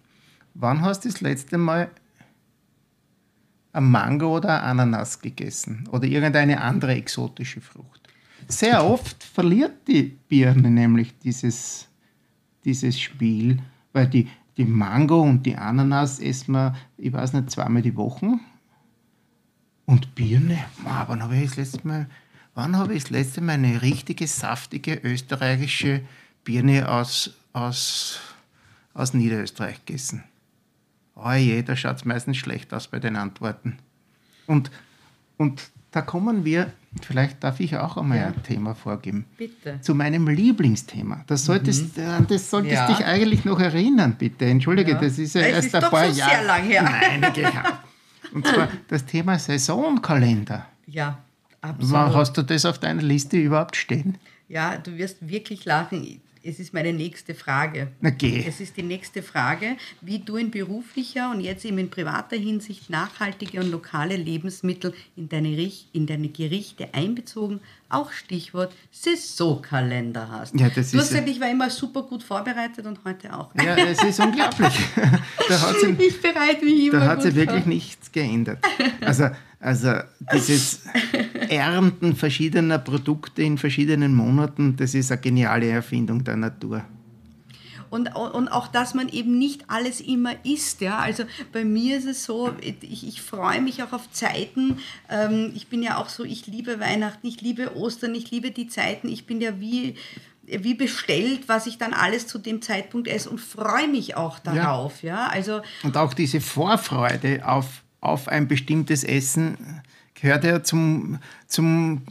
Speaker 3: wann hast du das letzte Mal ein Mango oder ein Ananas gegessen oder irgendeine andere exotische Frucht? Sehr oft verliert die Birne nämlich dieses, dieses Spiel, weil die, die Mango und die Ananas essen wir, ich weiß nicht, zweimal die Woche und Birne, wann habe ich das letzte Mal, wann habe ich das letzte Mal eine richtige, saftige österreichische Birne aus, aus, aus Niederösterreich gegessen? Oh je, da schaut es meistens schlecht aus bei den Antworten. Und, und da kommen wir, vielleicht darf ich auch einmal ja. ein Thema vorgeben.
Speaker 2: Bitte.
Speaker 3: Zu meinem Lieblingsthema. Das solltest, mhm. das solltest ja. dich eigentlich noch erinnern, bitte. Entschuldige, ja. das ist ja
Speaker 2: es
Speaker 3: erst ist ein paar
Speaker 2: so
Speaker 3: Jahre.
Speaker 2: sehr lang her.
Speaker 3: Nein, [laughs] Und zwar [laughs] das Thema Saisonkalender.
Speaker 2: Ja, absolut.
Speaker 3: Hast du das auf deiner Liste überhaupt stehen?
Speaker 2: Ja, du wirst wirklich lachen es ist meine nächste Frage.
Speaker 3: Okay.
Speaker 2: Es ist die nächste Frage, wie du in beruflicher und jetzt eben in privater Hinsicht nachhaltige und lokale Lebensmittel in deine, in deine Gerichte einbezogen, auch Stichwort Saisonkalender hast.
Speaker 3: Ja, das
Speaker 2: du
Speaker 3: ist
Speaker 2: hast gesagt, ich war immer super gut vorbereitet und heute auch.
Speaker 3: Ja, es ist unglaublich. [laughs]
Speaker 2: da hat sie, ich bereite mich immer
Speaker 3: Da hat sich wirklich nichts geändert. Also also dieses [laughs] Ernten verschiedener Produkte in verschiedenen Monaten, das ist eine geniale Erfindung der Natur.
Speaker 2: Und, und auch, dass man eben nicht alles immer isst. Ja? Also bei mir ist es so, ich, ich freue mich auch auf Zeiten. Ähm, ich bin ja auch so, ich liebe Weihnachten, ich liebe Ostern, ich liebe die Zeiten. Ich bin ja wie wie bestellt, was ich dann alles zu dem Zeitpunkt esse und freue mich auch darauf. Ja. ja. Also
Speaker 3: und auch diese Vorfreude auf auf ein bestimmtes Essen gehört ja zum, zum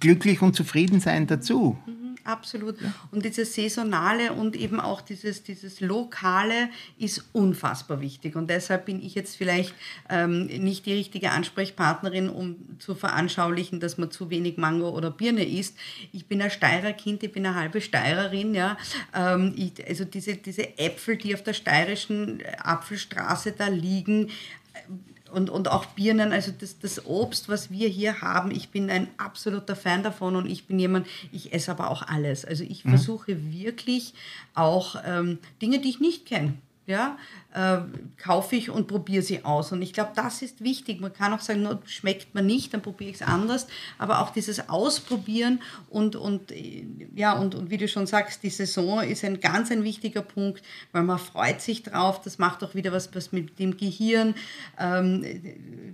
Speaker 3: glücklich und zufrieden sein dazu.
Speaker 2: Mhm, Absolut. Und dieses Saisonale und eben auch dieses, dieses Lokale ist unfassbar wichtig. Und deshalb bin ich jetzt vielleicht ähm, nicht die richtige Ansprechpartnerin, um zu veranschaulichen, dass man zu wenig Mango oder Birne isst. Ich bin ein Steirer Kind, ich bin eine halbe Steirerin. Ja. Ähm, ich, also diese, diese Äpfel, die auf der steirischen Apfelstraße da liegen, und, und auch Birnen, also das, das Obst, was wir hier haben, ich bin ein absoluter Fan davon und ich bin jemand, ich esse aber auch alles. Also ich mhm. versuche wirklich auch ähm, Dinge, die ich nicht kenne, ja, äh, kaufe ich und probiere sie aus. Und ich glaube, das ist wichtig. Man kann auch sagen, no, schmeckt man nicht, dann probiere ich es anders. Aber auch dieses Ausprobieren und, und, ja, und, und wie du schon sagst, die Saison ist ein ganz ein wichtiger Punkt, weil man freut sich drauf. Das macht auch wieder was, was mit dem Gehirn. Ähm,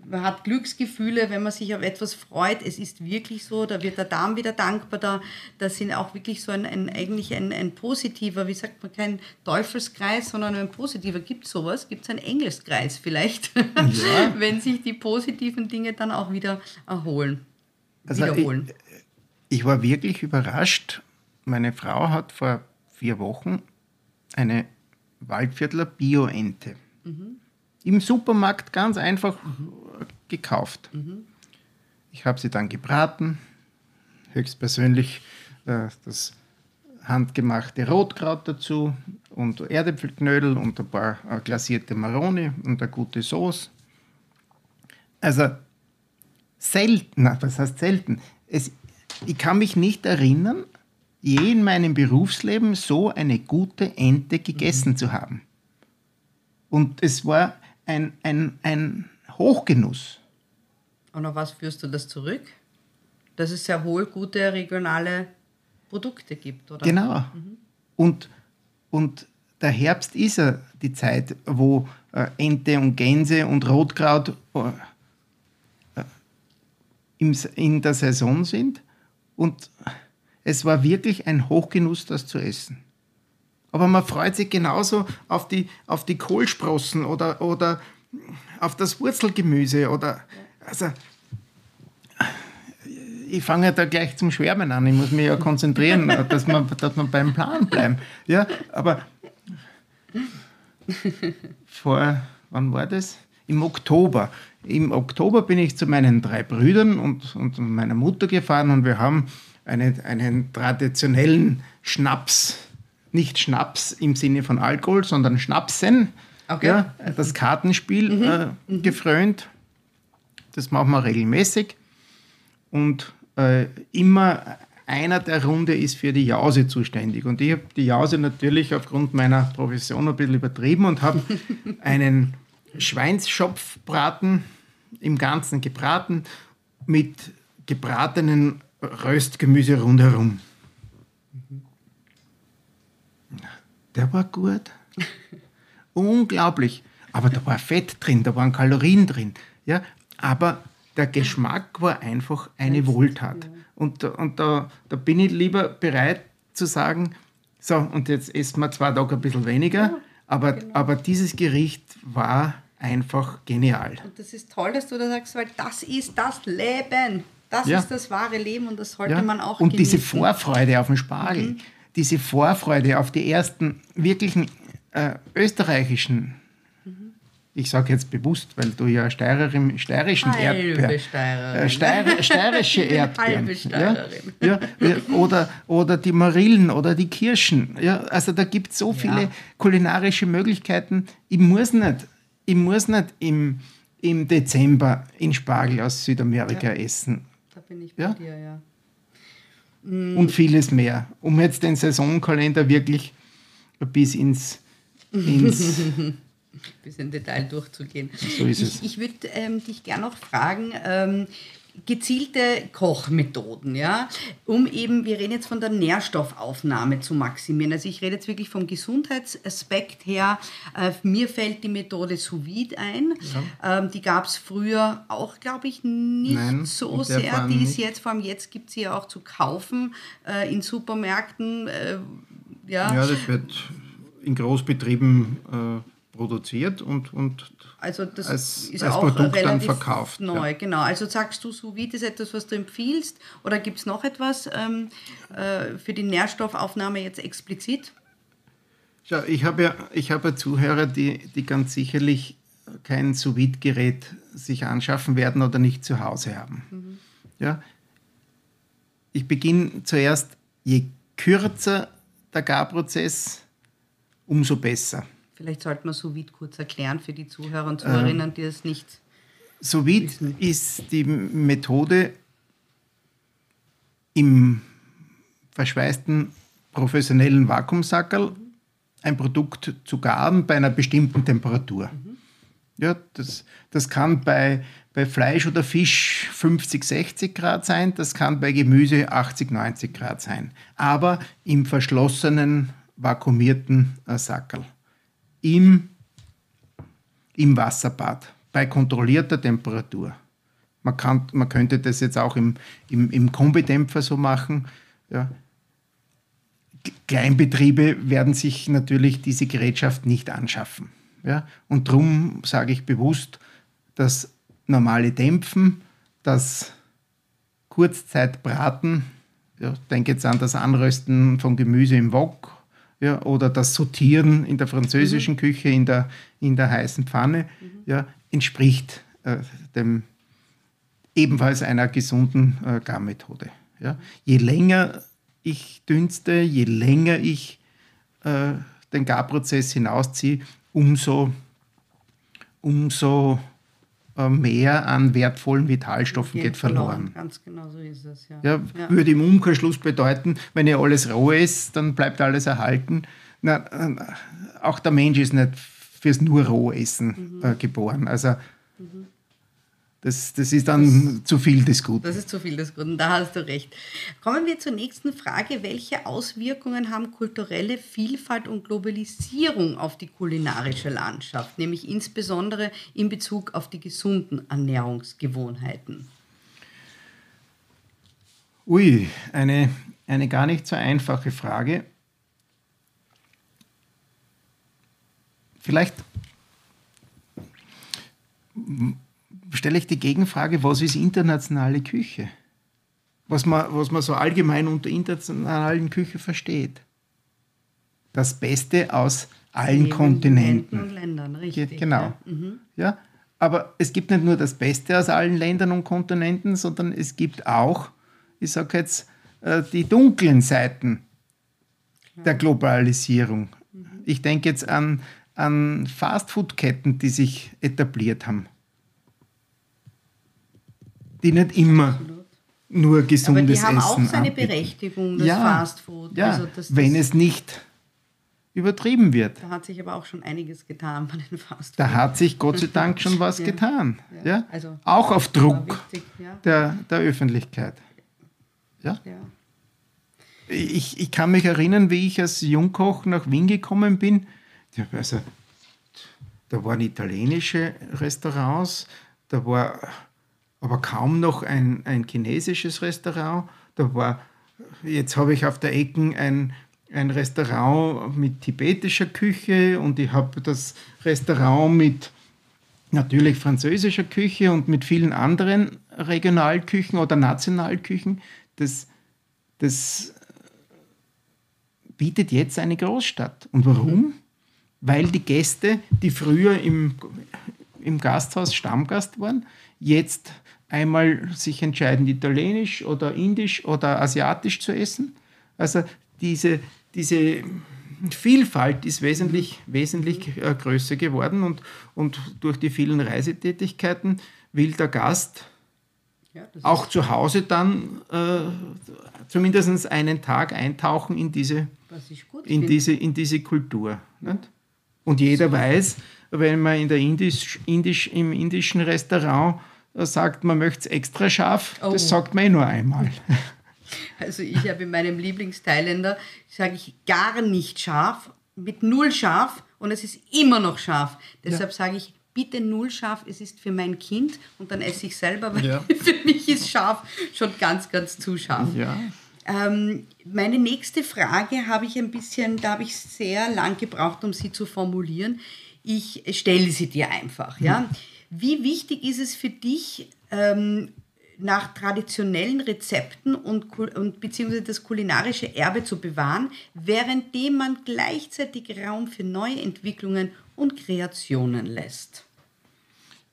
Speaker 2: man hat Glücksgefühle, wenn man sich auf etwas freut. Es ist wirklich so, da wird der Darm wieder dankbar. Da, da sind auch wirklich so ein, ein eigentlich ein, ein positiver, wie sagt man, kein Teufelskreis, sondern ein positiver. Gibt es sowas? Gibt es einen Engelskreis vielleicht? Ja. [laughs] wenn sich die positiven Dinge dann auch wieder erholen.
Speaker 3: Also wiederholen. Ich, ich war wirklich überrascht. Meine Frau hat vor vier Wochen eine Waldviertler Bio-Ente mhm. im Supermarkt ganz einfach mhm gekauft. Mhm. Ich habe sie dann gebraten, höchstpersönlich äh, das handgemachte Rotkraut dazu und Erdäpfelknödel und ein paar äh, glasierte Maroni und eine gute Sauce. Also selten, was heißt selten? Es, ich kann mich nicht erinnern, je in meinem Berufsleben so eine gute Ente gegessen mhm. zu haben. Und es war ein, ein, ein Hochgenuss.
Speaker 2: Und auf was führst du das zurück? Dass es sehr wohl gute regionale Produkte gibt, oder?
Speaker 3: Genau. Mhm. Und, und der Herbst ist ja die Zeit, wo äh, Ente und Gänse und Rotkraut äh, im, in der Saison sind. Und es war wirklich ein Hochgenuss, das zu essen. Aber man freut sich genauso auf die, auf die Kohlsprossen oder, oder auf das Wurzelgemüse oder also ich fange da gleich zum Schwärmen an. Ich muss mich ja konzentrieren, [laughs] dass wir, dass wir beim Plan bleiben. Ja, aber vor, wann war das? Im Oktober. Im Oktober bin ich zu meinen drei Brüdern und, und meiner Mutter gefahren und wir haben eine, einen traditionellen Schnaps, nicht Schnaps im Sinne von Alkohol, sondern Schnapsen, okay. ja, das Kartenspiel mhm. äh, mhm. gefrönt. Das machen wir regelmäßig. Und äh, immer einer der Runde ist für die Jause zuständig. Und ich habe die Jause natürlich aufgrund meiner Profession ein bisschen übertrieben und habe [laughs] einen Schweinsschopfbraten im Ganzen gebraten mit gebratenen Röstgemüse rundherum. Der war gut. [laughs] Unglaublich. Aber da war Fett drin, da waren Kalorien drin. Ja? Aber der Geschmack war einfach eine Wohltat. Und, und da, da bin ich lieber bereit zu sagen, so, und jetzt essen wir zwei Tage ein bisschen weniger, ja, aber, genau. aber dieses Gericht war einfach genial.
Speaker 2: Und das ist toll, dass du das sagst, weil das ist das Leben. Das ja. ist das wahre Leben und das sollte ja. man auch
Speaker 3: Und genießen. diese Vorfreude auf den Spargel, mhm. diese Vorfreude auf die ersten wirklichen äh, österreichischen ich sage jetzt bewusst, weil du ja Steirerin, steirischen Erdbeeren, äh, Steir, steirische [laughs] Erdbeeren, ja, ja, oder, oder die Marillen oder die Kirschen. Ja, also da gibt es so viele ja. kulinarische Möglichkeiten. Ich muss nicht, ich muss nicht im, im Dezember in Spargel aus Südamerika ja. essen.
Speaker 2: Da bin ich bei ja? dir, ja.
Speaker 3: Und vieles mehr, um jetzt den Saisonkalender wirklich bis ins, ins [laughs]
Speaker 2: bis in Detail durchzugehen.
Speaker 3: So ist es.
Speaker 2: Ich, ich würde ähm, dich gerne noch fragen, ähm, gezielte Kochmethoden, ja, um eben, wir reden jetzt von der Nährstoffaufnahme zu maximieren. Also ich rede jetzt wirklich vom Gesundheitsaspekt her. Äh, mir fällt die Methode sous vide ein. Ja. Ähm, die gab es früher auch, glaube ich, nicht Nein, so sehr. Die ist jetzt, vor allem jetzt gibt sie ja auch zu kaufen äh, in Supermärkten. Äh,
Speaker 3: ja. ja, das wird in Großbetrieben äh, produziert und, und
Speaker 2: also das
Speaker 3: als,
Speaker 2: ist
Speaker 3: als
Speaker 2: auch
Speaker 3: Produkt dann
Speaker 2: relativ
Speaker 3: verkauft.
Speaker 2: Neu,
Speaker 3: ja.
Speaker 2: genau. Also sagst du, sous vide ist etwas, was du empfiehlst? Oder gibt es noch etwas ähm, äh, für die Nährstoffaufnahme jetzt explizit?
Speaker 3: Ja, ich habe ja, ich habe ja Zuhörer, die, die ganz sicherlich kein sous gerät sich anschaffen werden oder nicht zu Hause haben. Mhm. Ja? Ich beginne zuerst, je kürzer der Garprozess, umso besser.
Speaker 2: Vielleicht sollte man sous kurz erklären für die Zuhörer und Zuhörerinnen, die es nicht
Speaker 3: Sous ist die Methode, im verschweißten professionellen Vakuumsackerl ein Produkt zu garen bei einer bestimmten Temperatur. Mhm. Ja, das, das kann bei, bei Fleisch oder Fisch 50, 60 Grad sein, das kann bei Gemüse 80, 90 Grad sein. Aber im verschlossenen, vakuumierten äh, Sackerl im, im Wasserbad bei kontrollierter Temperatur. Man, kann, man könnte das jetzt auch im, im, im Kombidämpfer so machen. Ja. Kleinbetriebe werden sich natürlich diese Gerätschaft nicht anschaffen. Ja. Und darum sage ich bewusst, das normale Dämpfen, das Kurzzeitbraten, ja, denke jetzt an das Anrösten von Gemüse im Wok ja, oder das Sortieren in der französischen mhm. Küche in der, in der heißen Pfanne, mhm. ja, entspricht äh, dem ebenfalls einer gesunden äh, Garmethode. Ja. Je länger ich dünste, je länger ich äh, den Garprozess hinausziehe, umso, umso mehr an wertvollen Vitalstoffen geht, geht verloren.
Speaker 2: verloren. Ganz genau so ist es, ja.
Speaker 3: ja, ja. Würde im Umkehrschluss bedeuten, wenn ihr alles roh ist, dann bleibt alles erhalten. Na, äh, auch der Mensch ist nicht fürs nur Rohessen mhm. äh, geboren. Also mhm. Das, das ist dann das, zu viel des Guten.
Speaker 2: Das ist zu viel des Guten, da hast du recht. Kommen wir zur nächsten Frage. Welche Auswirkungen haben kulturelle Vielfalt und Globalisierung auf die kulinarische Landschaft, nämlich insbesondere in Bezug auf die gesunden Ernährungsgewohnheiten?
Speaker 3: Ui, eine, eine gar nicht so einfache Frage. Vielleicht stelle ich die Gegenfrage, was ist internationale Küche? Was man, was man so allgemein unter internationalen Küche versteht. Das Beste aus allen Kontinenten.
Speaker 2: Und Ländern, richtig.
Speaker 3: Genau. Ja. Mhm. ja. Aber es gibt nicht nur das Beste aus allen Ländern und Kontinenten, sondern es gibt auch, ich sage jetzt, äh, die dunklen Seiten Klar. der Globalisierung. Mhm. Ich denke jetzt an, an Fastfood-Ketten, die sich etabliert haben die nicht immer nur gesundes Essen
Speaker 2: Aber die haben Essen auch seine anbieten. Berechtigung, das ja, Fastfood.
Speaker 3: Ja, also das, wenn es nicht übertrieben wird.
Speaker 2: Da hat sich aber auch schon einiges getan bei den Fastfood.
Speaker 3: Da hat sich Gott sei Dank schon was [laughs] ja. getan. Ja. ja? Also, auch auf Druck wichtig, der, der Öffentlichkeit. Ja? ja. Ich, ich kann mich erinnern, wie ich als Jungkoch nach Wien gekommen bin. Also, da waren italienische Restaurants, da war aber kaum noch ein, ein chinesisches Restaurant. Da war, jetzt habe ich auf der Ecke ein, ein Restaurant mit tibetischer Küche und ich habe das Restaurant mit natürlich französischer Küche und mit vielen anderen Regionalküchen oder Nationalküchen. Das, das bietet jetzt eine Großstadt. Und warum? Mhm. Weil die Gäste, die früher im, im Gasthaus Stammgast waren, jetzt einmal sich entscheiden, italienisch oder indisch oder asiatisch zu essen. Also diese, diese Vielfalt ist wesentlich, wesentlich äh, größer geworden und, und durch die vielen Reisetätigkeiten will der Gast ja, auch zu Hause dann äh, zumindest einen Tag eintauchen in diese, in diese, in diese Kultur. Nicht? Und jeder weiß, wenn man in der Indisch, Indisch, im indischen Restaurant sagt, man möchte es extra scharf, oh. das sagt man eh nur einmal. [laughs]
Speaker 2: Also ich habe in meinem Lieblingsteiländer, sage ich gar nicht scharf, mit null scharf und es ist immer noch scharf. Deshalb ja. sage ich, bitte null scharf, es ist für mein Kind und dann esse ich selber, weil ja. [laughs] für mich ist scharf schon ganz, ganz zu scharf.
Speaker 3: Ja.
Speaker 2: Ähm, meine nächste Frage habe ich ein bisschen, da habe ich sehr lang gebraucht, um sie zu formulieren ich stelle sie dir einfach. Ja? Wie wichtig ist es für dich, ähm, nach traditionellen Rezepten und, und beziehungsweise das kulinarische Erbe zu bewahren, währenddem man gleichzeitig Raum für neue Entwicklungen und Kreationen lässt?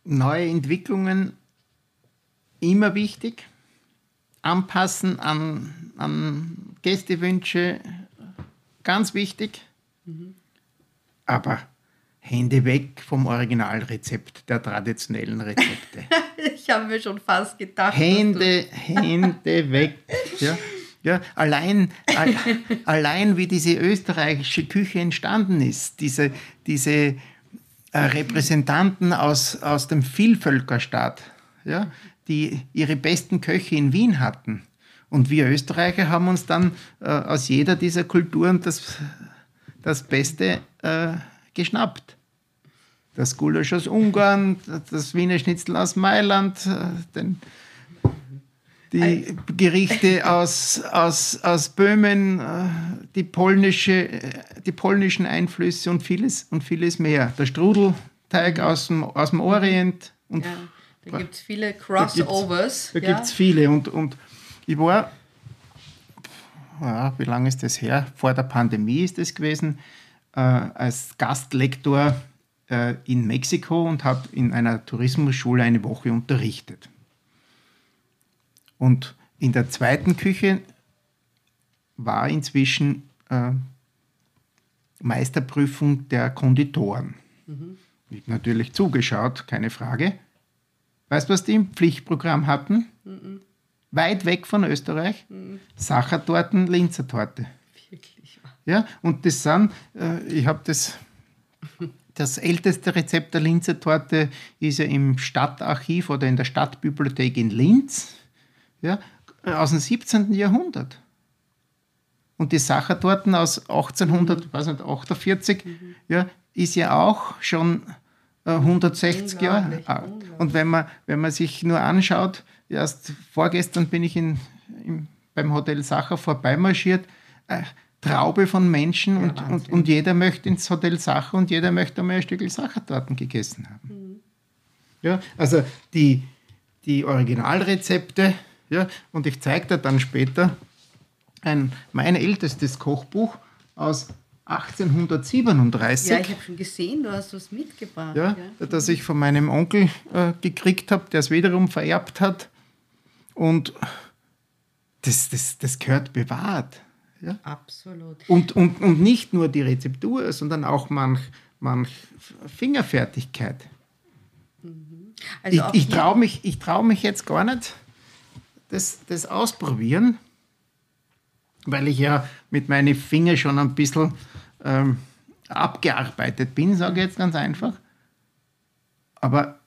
Speaker 3: Neue Entwicklungen immer wichtig. Anpassen an, an Gästewünsche, ganz wichtig. Mhm. Aber Hände weg vom Originalrezept der traditionellen Rezepte. [laughs]
Speaker 2: ich habe mir schon fast gedacht.
Speaker 3: Hände, Hände weg. Ja, ja, allein, all, allein wie diese österreichische Küche entstanden ist, diese, diese äh, Repräsentanten aus, aus dem Vielvölkerstaat, ja, die ihre besten Köche in Wien hatten. Und wir Österreicher haben uns dann äh, aus jeder dieser Kulturen das, das Beste äh, geschnappt. Das Gulasch aus Ungarn, das Wiener Schnitzel aus Mailand, äh, den, die Gerichte [laughs] aus, aus, aus Böhmen, äh, die, polnische, die polnischen Einflüsse und vieles, und vieles mehr. Der Strudelteig aus dem, aus dem Orient. Und
Speaker 2: ja, da gibt es viele Crossovers.
Speaker 3: Da gibt es ja. viele. Und, und ich war, ja, wie lange ist das her? Vor der Pandemie ist das gewesen, als Gastlektor äh, in Mexiko und habe in einer Tourismusschule eine Woche unterrichtet. Und in der zweiten Küche war inzwischen äh, Meisterprüfung der Konditoren. Mhm. Ich habe natürlich zugeschaut, keine Frage. Weißt du, was die im Pflichtprogramm hatten? Mhm. Weit weg von Österreich? Mhm. Sachertorten, Linzertorte. Wirklich? Ja, und das sind, äh, ich habe das, das älteste Rezept der Linzertorte ist ja im Stadtarchiv oder in der Stadtbibliothek in Linz, ja, aus dem 17. Jahrhundert. Und die Sachertorten aus 1848 mhm. ja, ist ja auch schon 160 äh, Jahre alt. Und wenn man, wenn man sich nur anschaut, erst vorgestern bin ich in, in beim Hotel Sacher vorbeimarschiert, äh, Traube von Menschen ja, und, und, und, jeder möchte ins Hotel Sacher und jeder möchte einmal ein Stück Sachertorten gegessen haben. Mhm. Ja, also die, die Originalrezepte, ja, und ich zeige dir dann später ein, mein ältestes Kochbuch aus 1837. Ja,
Speaker 2: ich habe schon gesehen, du hast was mitgebracht.
Speaker 3: Ja, ja. das ich von meinem Onkel äh, gekriegt habe, der es wiederum vererbt hat. Und das, das, das gehört bewahrt. Ja?
Speaker 2: Absolut.
Speaker 3: Und, und, und nicht nur die Rezeptur, sondern auch manch, manch Fingerfertigkeit. Mhm. Also ich ich traue mich, trau mich jetzt gar nicht, das, das ausprobieren, weil ich ja mit meinen Fingern schon ein bisschen ähm, abgearbeitet bin, sage ich jetzt ganz einfach. Aber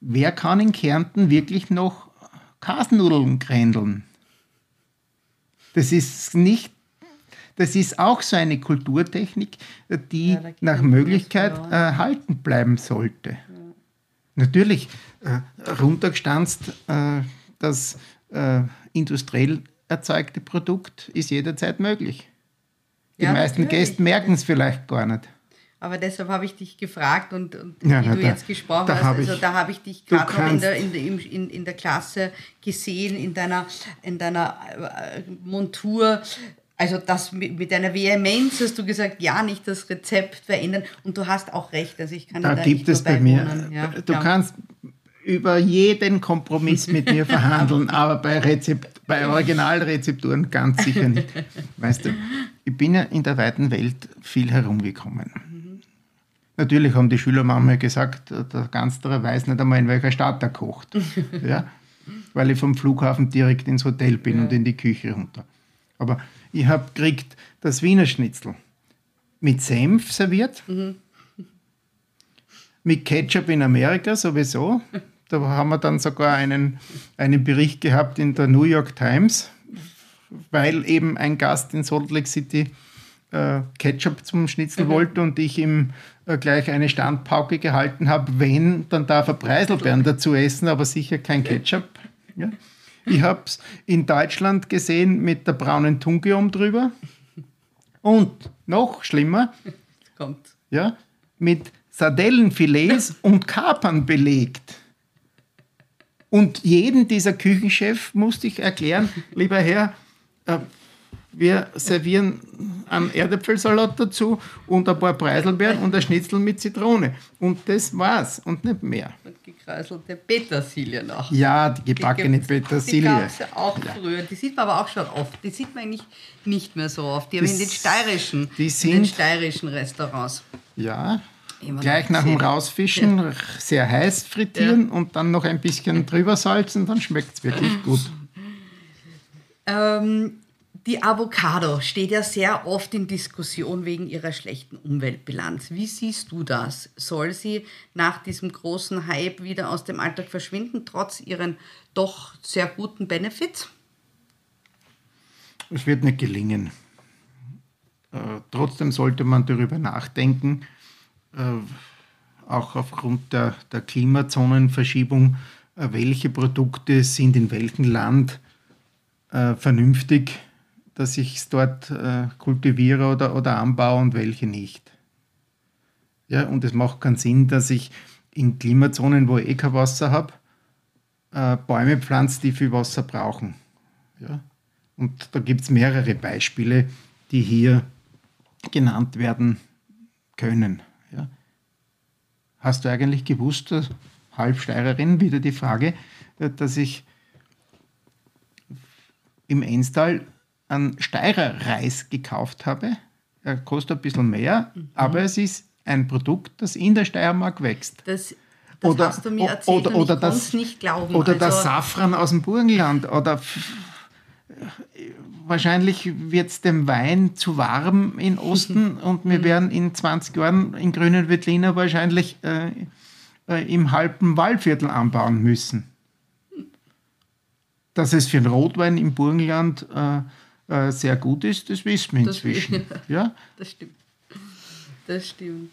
Speaker 3: wer kann in Kärnten wirklich noch Kasnudeln krändeln? Das ist nicht, das ist auch so eine Kulturtechnik, die ja, nach Möglichkeit erhalten bleiben sollte. Ja. Natürlich, äh, runtergestanzt, äh, das äh, industriell erzeugte Produkt ist jederzeit möglich. Die ja, meisten natürlich. Gäste merken es vielleicht gar nicht.
Speaker 2: Aber deshalb habe ich dich gefragt und, und ja, wie na, du da, jetzt gesprochen hast, also ich, da habe ich dich gerade noch in der, in, der, in, in der Klasse gesehen, in deiner, in deiner äh, Montur. Also das mit, mit deiner Vehemenz hast du gesagt, ja, nicht das Rezept verändern. Und du hast auch recht. Also ich kann
Speaker 3: da, da gibt es bei mir. Ja, du ja. kannst über jeden Kompromiss mit mir [laughs] verhandeln, aber bei, Rezept, bei Originalrezepturen ganz sicher nicht. Weißt du, ich bin ja in der weiten Welt viel herumgekommen. Natürlich haben die Schüler manchmal gesagt, der Gansterer weiß nicht einmal, in welcher Stadt er kocht. [laughs] ja? Weil ich vom Flughafen direkt ins Hotel bin ja. und in die Küche runter. Aber ich habe gekriegt das Wiener Schnitzel mit Senf serviert, mhm. mit Ketchup in Amerika sowieso. Da haben wir dann sogar einen, einen Bericht gehabt in der New York Times, weil eben ein Gast in Salt Lake City äh, Ketchup zum Schnitzel mhm. wollte und ich ihm äh, gleich eine Standpauke gehalten habe, wenn, dann darf er Preiselbeeren dazu essen, aber sicher kein Ketchup. Ja. Ich habe es in Deutschland gesehen mit der braunen Tunke um drüber. Und noch schlimmer,
Speaker 2: Kommt.
Speaker 3: Ja, mit Sardellenfilets [laughs] und Kapern belegt. Und jeden dieser Küchenchef musste ich erklären, lieber Herr, äh, wir servieren einen Erdäpfelsalat dazu und ein paar Preiselbeeren und ein Schnitzel mit Zitrone. Und das war's und nicht mehr.
Speaker 2: Und gekräuselte Petersilie noch.
Speaker 3: Ja, die gebackene
Speaker 2: Die
Speaker 3: Petersilie.
Speaker 2: gab es ja auch
Speaker 3: Ja.
Speaker 2: früher. Die sieht man aber auch schon oft. Die sieht man eigentlich nicht mehr so oft. Die haben
Speaker 3: Das-
Speaker 2: in den steirischen,
Speaker 3: die
Speaker 2: in den
Speaker 3: sind-
Speaker 2: steirischen Restaurants.
Speaker 3: Ja,
Speaker 2: Immer
Speaker 3: gleich nach dem. Rausfischen sehr heiß frittieren und dann noch ein bisschen drüber salzen, dann schmeckt es wirklich gut.
Speaker 2: Ähm, die Avocado steht ja sehr oft in Diskussion wegen ihrer schlechten Umweltbilanz. Wie siehst du das? Soll sie nach diesem großen Hype wieder aus dem Alltag verschwinden, trotz ihren doch sehr guten Benefits?
Speaker 3: Es wird nicht gelingen. Äh, trotzdem sollte man darüber nachdenken, äh, auch aufgrund der, der Klimazonenverschiebung, äh, welche Produkte sind in welchem Land vernünftig, dass ich es dort äh, kultiviere oder, oder anbaue und welche nicht. Ja, und es macht keinen Sinn, dass ich in Klimazonen, wo ich eh kein Wasser habe, äh, Bäume pflanze, die viel Wasser brauchen. Ja? Und da gibt es mehrere Beispiele, die hier genannt werden können. Ja. Hast du eigentlich gewusst, äh, Halbsteirerin, wieder die Frage, äh, dass ich im Enstal einen Steirer Reis gekauft habe? Er kostet ein bisschen mehr, aber es ist ein Produkt, das in der Steiermark wächst.
Speaker 2: Das, das
Speaker 3: Oder-
Speaker 2: hast du mir erzählt
Speaker 3: oder-
Speaker 2: und
Speaker 3: oder
Speaker 2: ich
Speaker 3: das-
Speaker 2: nicht glauben.
Speaker 3: Oder der
Speaker 2: Also,
Speaker 3: Safran aus dem Burgenland. Oder wahrscheinlich wird es dem Wein zu warm in [laughs] Osten und wir werden in 20 Jahren in Grünen Wettliner wahrscheinlich äh, äh, im halben Waldviertel anbauen müssen. Dass es für den Rotwein im Burgenland äh, äh, sehr gut ist, das wissen wir
Speaker 2: Das-
Speaker 3: inzwischen. [laughs] ja?
Speaker 2: Das stimmt. Das stimmt.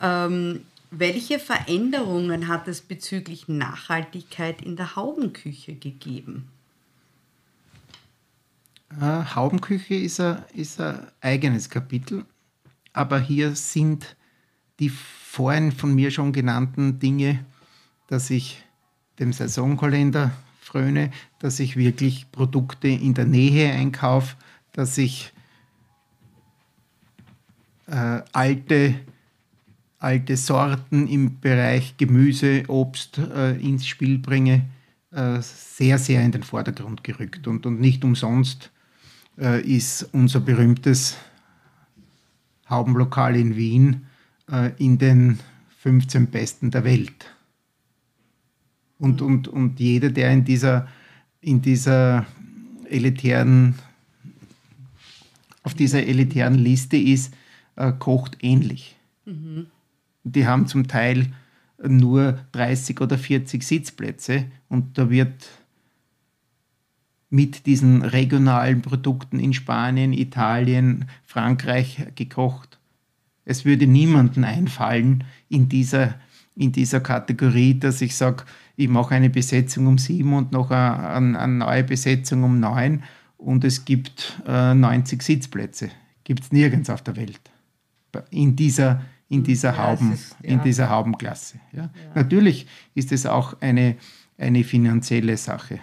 Speaker 2: Ähm, welche Veränderungen hat es bezüglich Nachhaltigkeit in der Haubenküche gegeben?
Speaker 3: Äh, Haubenküche ist ein, ist ein eigenes Kapitel, aber hier sind die vorhin von mir schon genannten Dinge, dass ich dem Saisonkalender fröne, dass ich wirklich Produkte in der Nähe einkaufe, dass ich äh, alte, alte Sorten im Bereich Gemüse, Obst äh, ins Spiel bringe, äh, sehr, sehr in den Vordergrund gerückt. Und, und nicht umsonst äh, ist unser berühmtes Haubenlokal in Wien äh, in den 15 Besten der Welt. Und, und, und jeder, der in dieser, in dieser elitären, auf dieser elitären Liste ist, äh, kocht ähnlich. Die haben zum Teil nur 30 oder 40 Sitzplätze und da wird mit diesen regionalen Produkten in Spanien, Italien, Frankreich gekocht. Es würde niemanden einfallen in dieser, in dieser Kategorie, dass ich sage, ich mache eine Besetzung um sieben und noch eine, eine, neue Besetzung um neun und es gibt äh, 90 Sitzplätze. Gibt es nirgends auf der Welt. In dieser, in dieser,
Speaker 2: Ja,
Speaker 3: Hauben,
Speaker 2: ist-
Speaker 3: in
Speaker 2: ja.
Speaker 3: dieser Haubenklasse. Ja? Natürlich ist es auch eine, eine finanzielle Sache.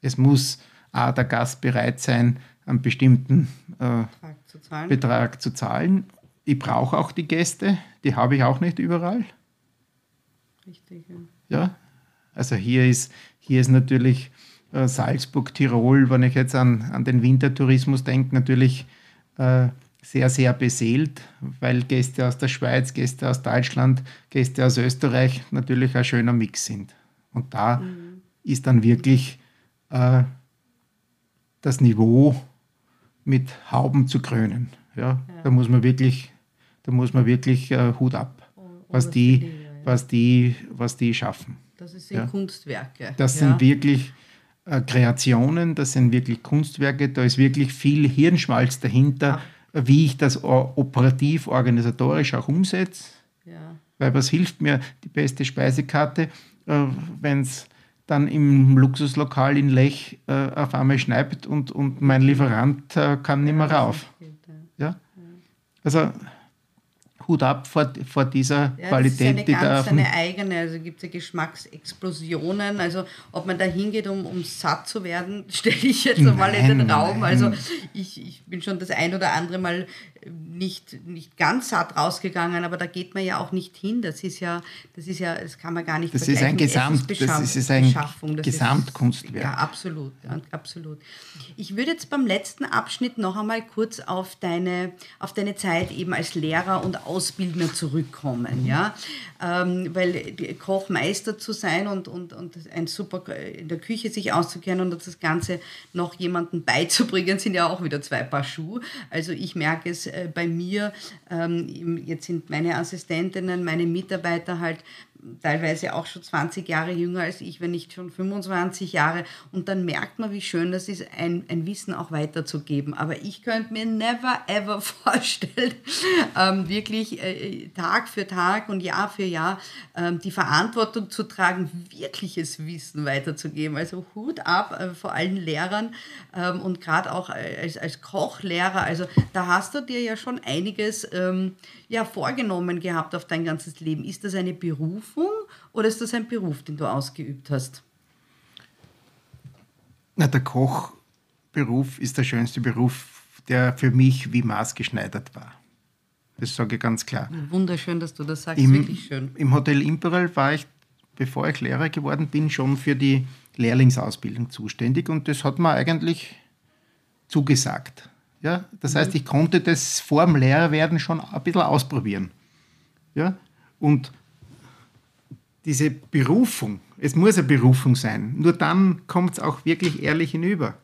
Speaker 3: Es muss A, der Gast bereit sein, einen bestimmten äh,
Speaker 2: zu.
Speaker 3: Betrag zu zahlen. Ich brauche auch die Gäste, die habe ich auch nicht überall.
Speaker 2: Richtig, ja.
Speaker 3: Ja? Also hier ist, hier ist natürlich äh, Salzburg, Tirol, wenn ich jetzt an, an den Wintertourismus denke, natürlich äh, sehr, sehr beseelt, weil Gäste aus der Schweiz, Gäste aus Deutschland, Gäste aus Österreich natürlich ein schöner Mix sind. Und da ist dann wirklich äh, das Niveau mit Hauben zu krönen. Ja? Da muss man wirklich, da muss man wirklich äh, Hut ab, was die,
Speaker 2: ja.
Speaker 3: was die, was die schaffen.
Speaker 2: Das sind
Speaker 3: Ja.
Speaker 2: Kunstwerke.
Speaker 3: Das
Speaker 2: ja.
Speaker 3: sind wirklich äh, Kreationen, das sind wirklich Kunstwerke, da ist wirklich viel Hirnschmalz dahinter, wie ich das operativ, organisatorisch auch umsetze.
Speaker 2: Ja.
Speaker 3: Weil was hilft mir die beste Speisekarte, äh, wenn es dann im Luxuslokal in Lech äh, auf einmal schneit und, und mein Lieferant äh, kann nicht mehr rauf. Ja? Also Hut ab vor, vor dieser
Speaker 2: Ja,
Speaker 3: Qualität,
Speaker 2: das ist
Speaker 3: die
Speaker 2: eine
Speaker 3: da
Speaker 2: ganz
Speaker 3: auf
Speaker 2: eine eigene, also gibt es ja Geschmacksexplosionen. Also ob man da hingeht, um, um satt zu werden, [laughs] stelle ich jetzt einmal in den
Speaker 3: Nein,
Speaker 2: Raum.
Speaker 3: nein.
Speaker 2: Also ich, ich bin schon das ein oder andere Mal nicht, nicht ganz satt rausgegangen, aber da geht man ja auch nicht hin. Das ist ja, das ist ja, das kann man gar nicht
Speaker 3: Das ist ein Gesamt- das ist ein.
Speaker 2: Das
Speaker 3: Gesamtkunstwerk.
Speaker 2: Ist, ja, absolut, ja, absolut. Ich würde jetzt beim letzten Abschnitt noch einmal kurz auf deine, auf deine Zeit eben als Lehrer und Ausbildner zurückkommen. Ja? Ähm, weil Kochmeister zu sein und, und, und ein super in der Küche sich auszukennen und das Ganze noch jemandem beizubringen, sind ja auch wieder zwei Paar Schuhe. Also ich merke es äh, bei mir, ähm, jetzt sind meine Assistentinnen, meine Mitarbeiter halt teilweise auch schon 20 Jahre jünger als ich, wenn nicht schon 25 Jahre. Und dann merkt man, wie schön das ist, ein, ein Wissen auch weiterzugeben. Aber ich könnte mir never ever [laughs] vorstellen, ähm, wirklich äh, Tag für Tag und Jahr für Jahr ähm, die Verantwortung zu tragen, wirkliches Wissen weiterzugeben. Also Hut ab äh, vor allen Lehrern ähm, und gerade auch äh, als, als Kochlehrer. Also da hast du dir ja schon einiges ähm, ja, vorgenommen gehabt auf dein ganzes Leben. Ist das eine Berufung oder ist das ein Beruf, den du ausgeübt hast?
Speaker 3: Na, der Kochberuf ist der schönste Beruf, der für mich wie maßgeschneidert war. Das sage ich ganz klar.
Speaker 2: Wunderschön, dass du das sagst.
Speaker 3: Im,
Speaker 2: Wirklich schön.
Speaker 3: Im Hotel Imperial war ich, bevor ich Lehrer geworden bin, schon für die Lehrlingsausbildung zuständig und das hat mir eigentlich zugesagt. Ja? Das heißt, ich konnte das vor dem Lehrerwerden schon ein bisschen ausprobieren. Ja? Und diese Berufung, es muss eine Berufung sein, nur dann kommt es auch wirklich ehrlich hinüber.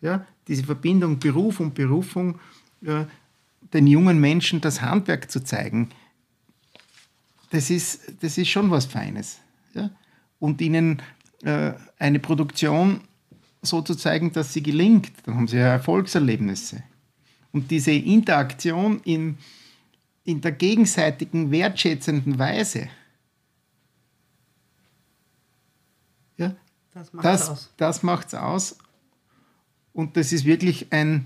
Speaker 3: Ja? Diese Verbindung Beruf und Berufung, ja, den jungen Menschen das Handwerk zu zeigen, das ist, das ist schon was Feines. Ja? Und ihnen äh, eine Produktion so zu zeigen, dass sie gelingt, dann haben sie ja Erfolgserlebnisse. Und diese Interaktion in, in der gegenseitigen wertschätzenden Weise, ja,
Speaker 2: Das macht
Speaker 3: das,
Speaker 2: aus.
Speaker 3: das macht's aus. Und das ist wirklich ein,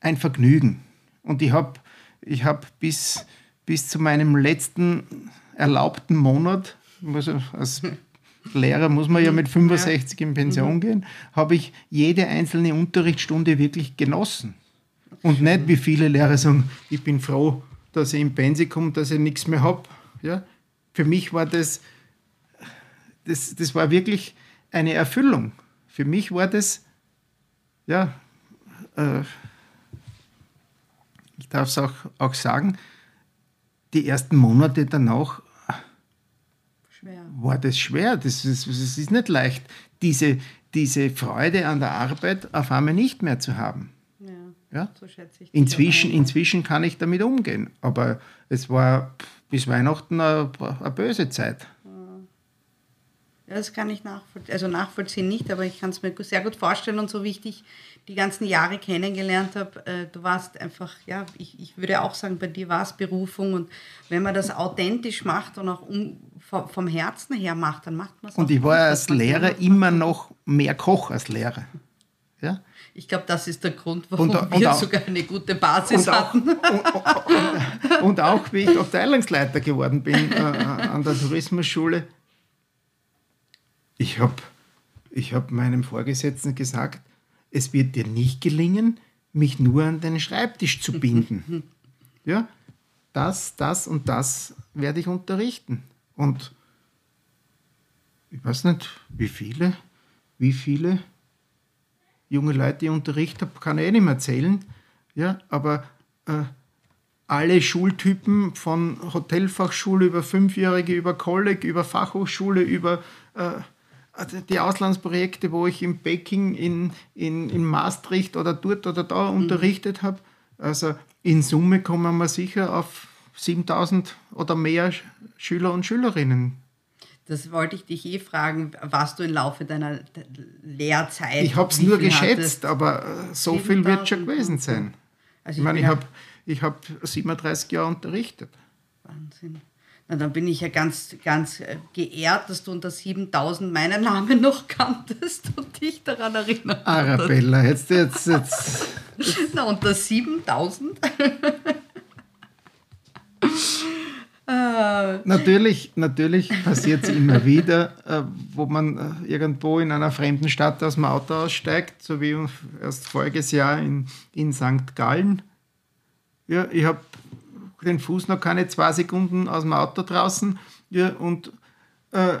Speaker 3: ein Vergnügen. Und ich habe ich hab bis, bis zu meinem letzten erlaubten Monat, also als Lehrer muss man ja mit 65 in Pension gehen, habe ich jede einzelne Unterrichtsstunde wirklich genossen. Und nicht wie viele Lehrer sagen, ich bin froh, dass ich in Pensi komme, dass ich nichts mehr habe. Ja? Für mich war das, das, das war wirklich eine Erfüllung. Für mich war das, ja, äh, ich darf es auch, auch sagen, die ersten Monate danach
Speaker 2: Schwer.
Speaker 3: war das schwer. Das ist, das ist nicht leicht, diese, diese Freude an der Arbeit auf einmal nicht mehr zu haben.
Speaker 2: Ja,
Speaker 3: Ja?
Speaker 2: so schätze ich
Speaker 3: Inzwischen, inzwischen kann ich damit umgehen. Aber es war bis Weihnachten eine, eine böse Zeit.
Speaker 2: Das kann ich nachvollziehen, also nachvollziehen nicht, aber ich kann es mir sehr gut vorstellen und so wie ich dich die ganzen Jahre kennengelernt habe, äh, du warst einfach, ja, ich, ich würde auch sagen, bei dir war es Berufung und wenn man das authentisch macht und auch um, vom, vom Herzen her macht, dann macht man es
Speaker 3: Und ich war als Lehrer immer noch mehr Koch als Lehrer. Ja?
Speaker 2: Ich glaube, das ist der Grund, warum
Speaker 3: Und- und
Speaker 2: wir
Speaker 3: auch-
Speaker 2: sogar eine gute Basis
Speaker 3: Und auch,
Speaker 2: hatten. [laughs]
Speaker 3: und, und auch wie ich Abteilungsleiter geworden bin äh, an der Tourismusschule, ich habe ich hab meinem Vorgesetzten gesagt, es wird dir nicht gelingen, mich nur an den Schreibtisch zu binden. [laughs] ja, das, das und das werde ich unterrichten. Und ich weiß nicht, wie viele, wie viele junge Leute ich unterrichtet habe, kann ich eh nicht mehr zählen. Ja, aber äh, alle Schultypen von Hotelfachschule über Fünfjährige, über Kolleg, über Fachhochschule, über äh, die Auslandsprojekte, wo ich in Peking, in, in, in Maastricht oder dort oder da unterrichtet habe. Also in Summe kommen wir sicher auf 7000 oder mehr Sch- Schüler und Schülerinnen.
Speaker 2: Das wollte ich dich eh fragen, was du im Laufe deiner De- Lehrzeit.
Speaker 3: Ich habe es nur geschätzt,
Speaker 2: hattest.
Speaker 3: aber äh, so viel wird schon
Speaker 2: 7000,
Speaker 3: gewesen sein.
Speaker 2: Also
Speaker 3: Ich meine, ich habe ich hab 37 Jahre unterrichtet.
Speaker 2: Wahnsinn. Na, dann bin ich ja ganz, ganz äh, geehrt, dass du unter 7000 meinen Namen [laughs] noch kanntest und dich daran erinnert.
Speaker 3: Arabella, jetzt, jetzt, jetzt. [laughs]
Speaker 2: Na, unter 7000? [laughs]
Speaker 3: Natürlich, natürlich passiert es immer wieder, äh, wo man äh, irgendwo in einer fremden Stadt aus dem Auto aussteigt, so wie erst voriges Jahr in, in St. Gallen. Ja, ich habe den Fuß noch keine zwei Sekunden aus dem Auto draußen ja, und äh,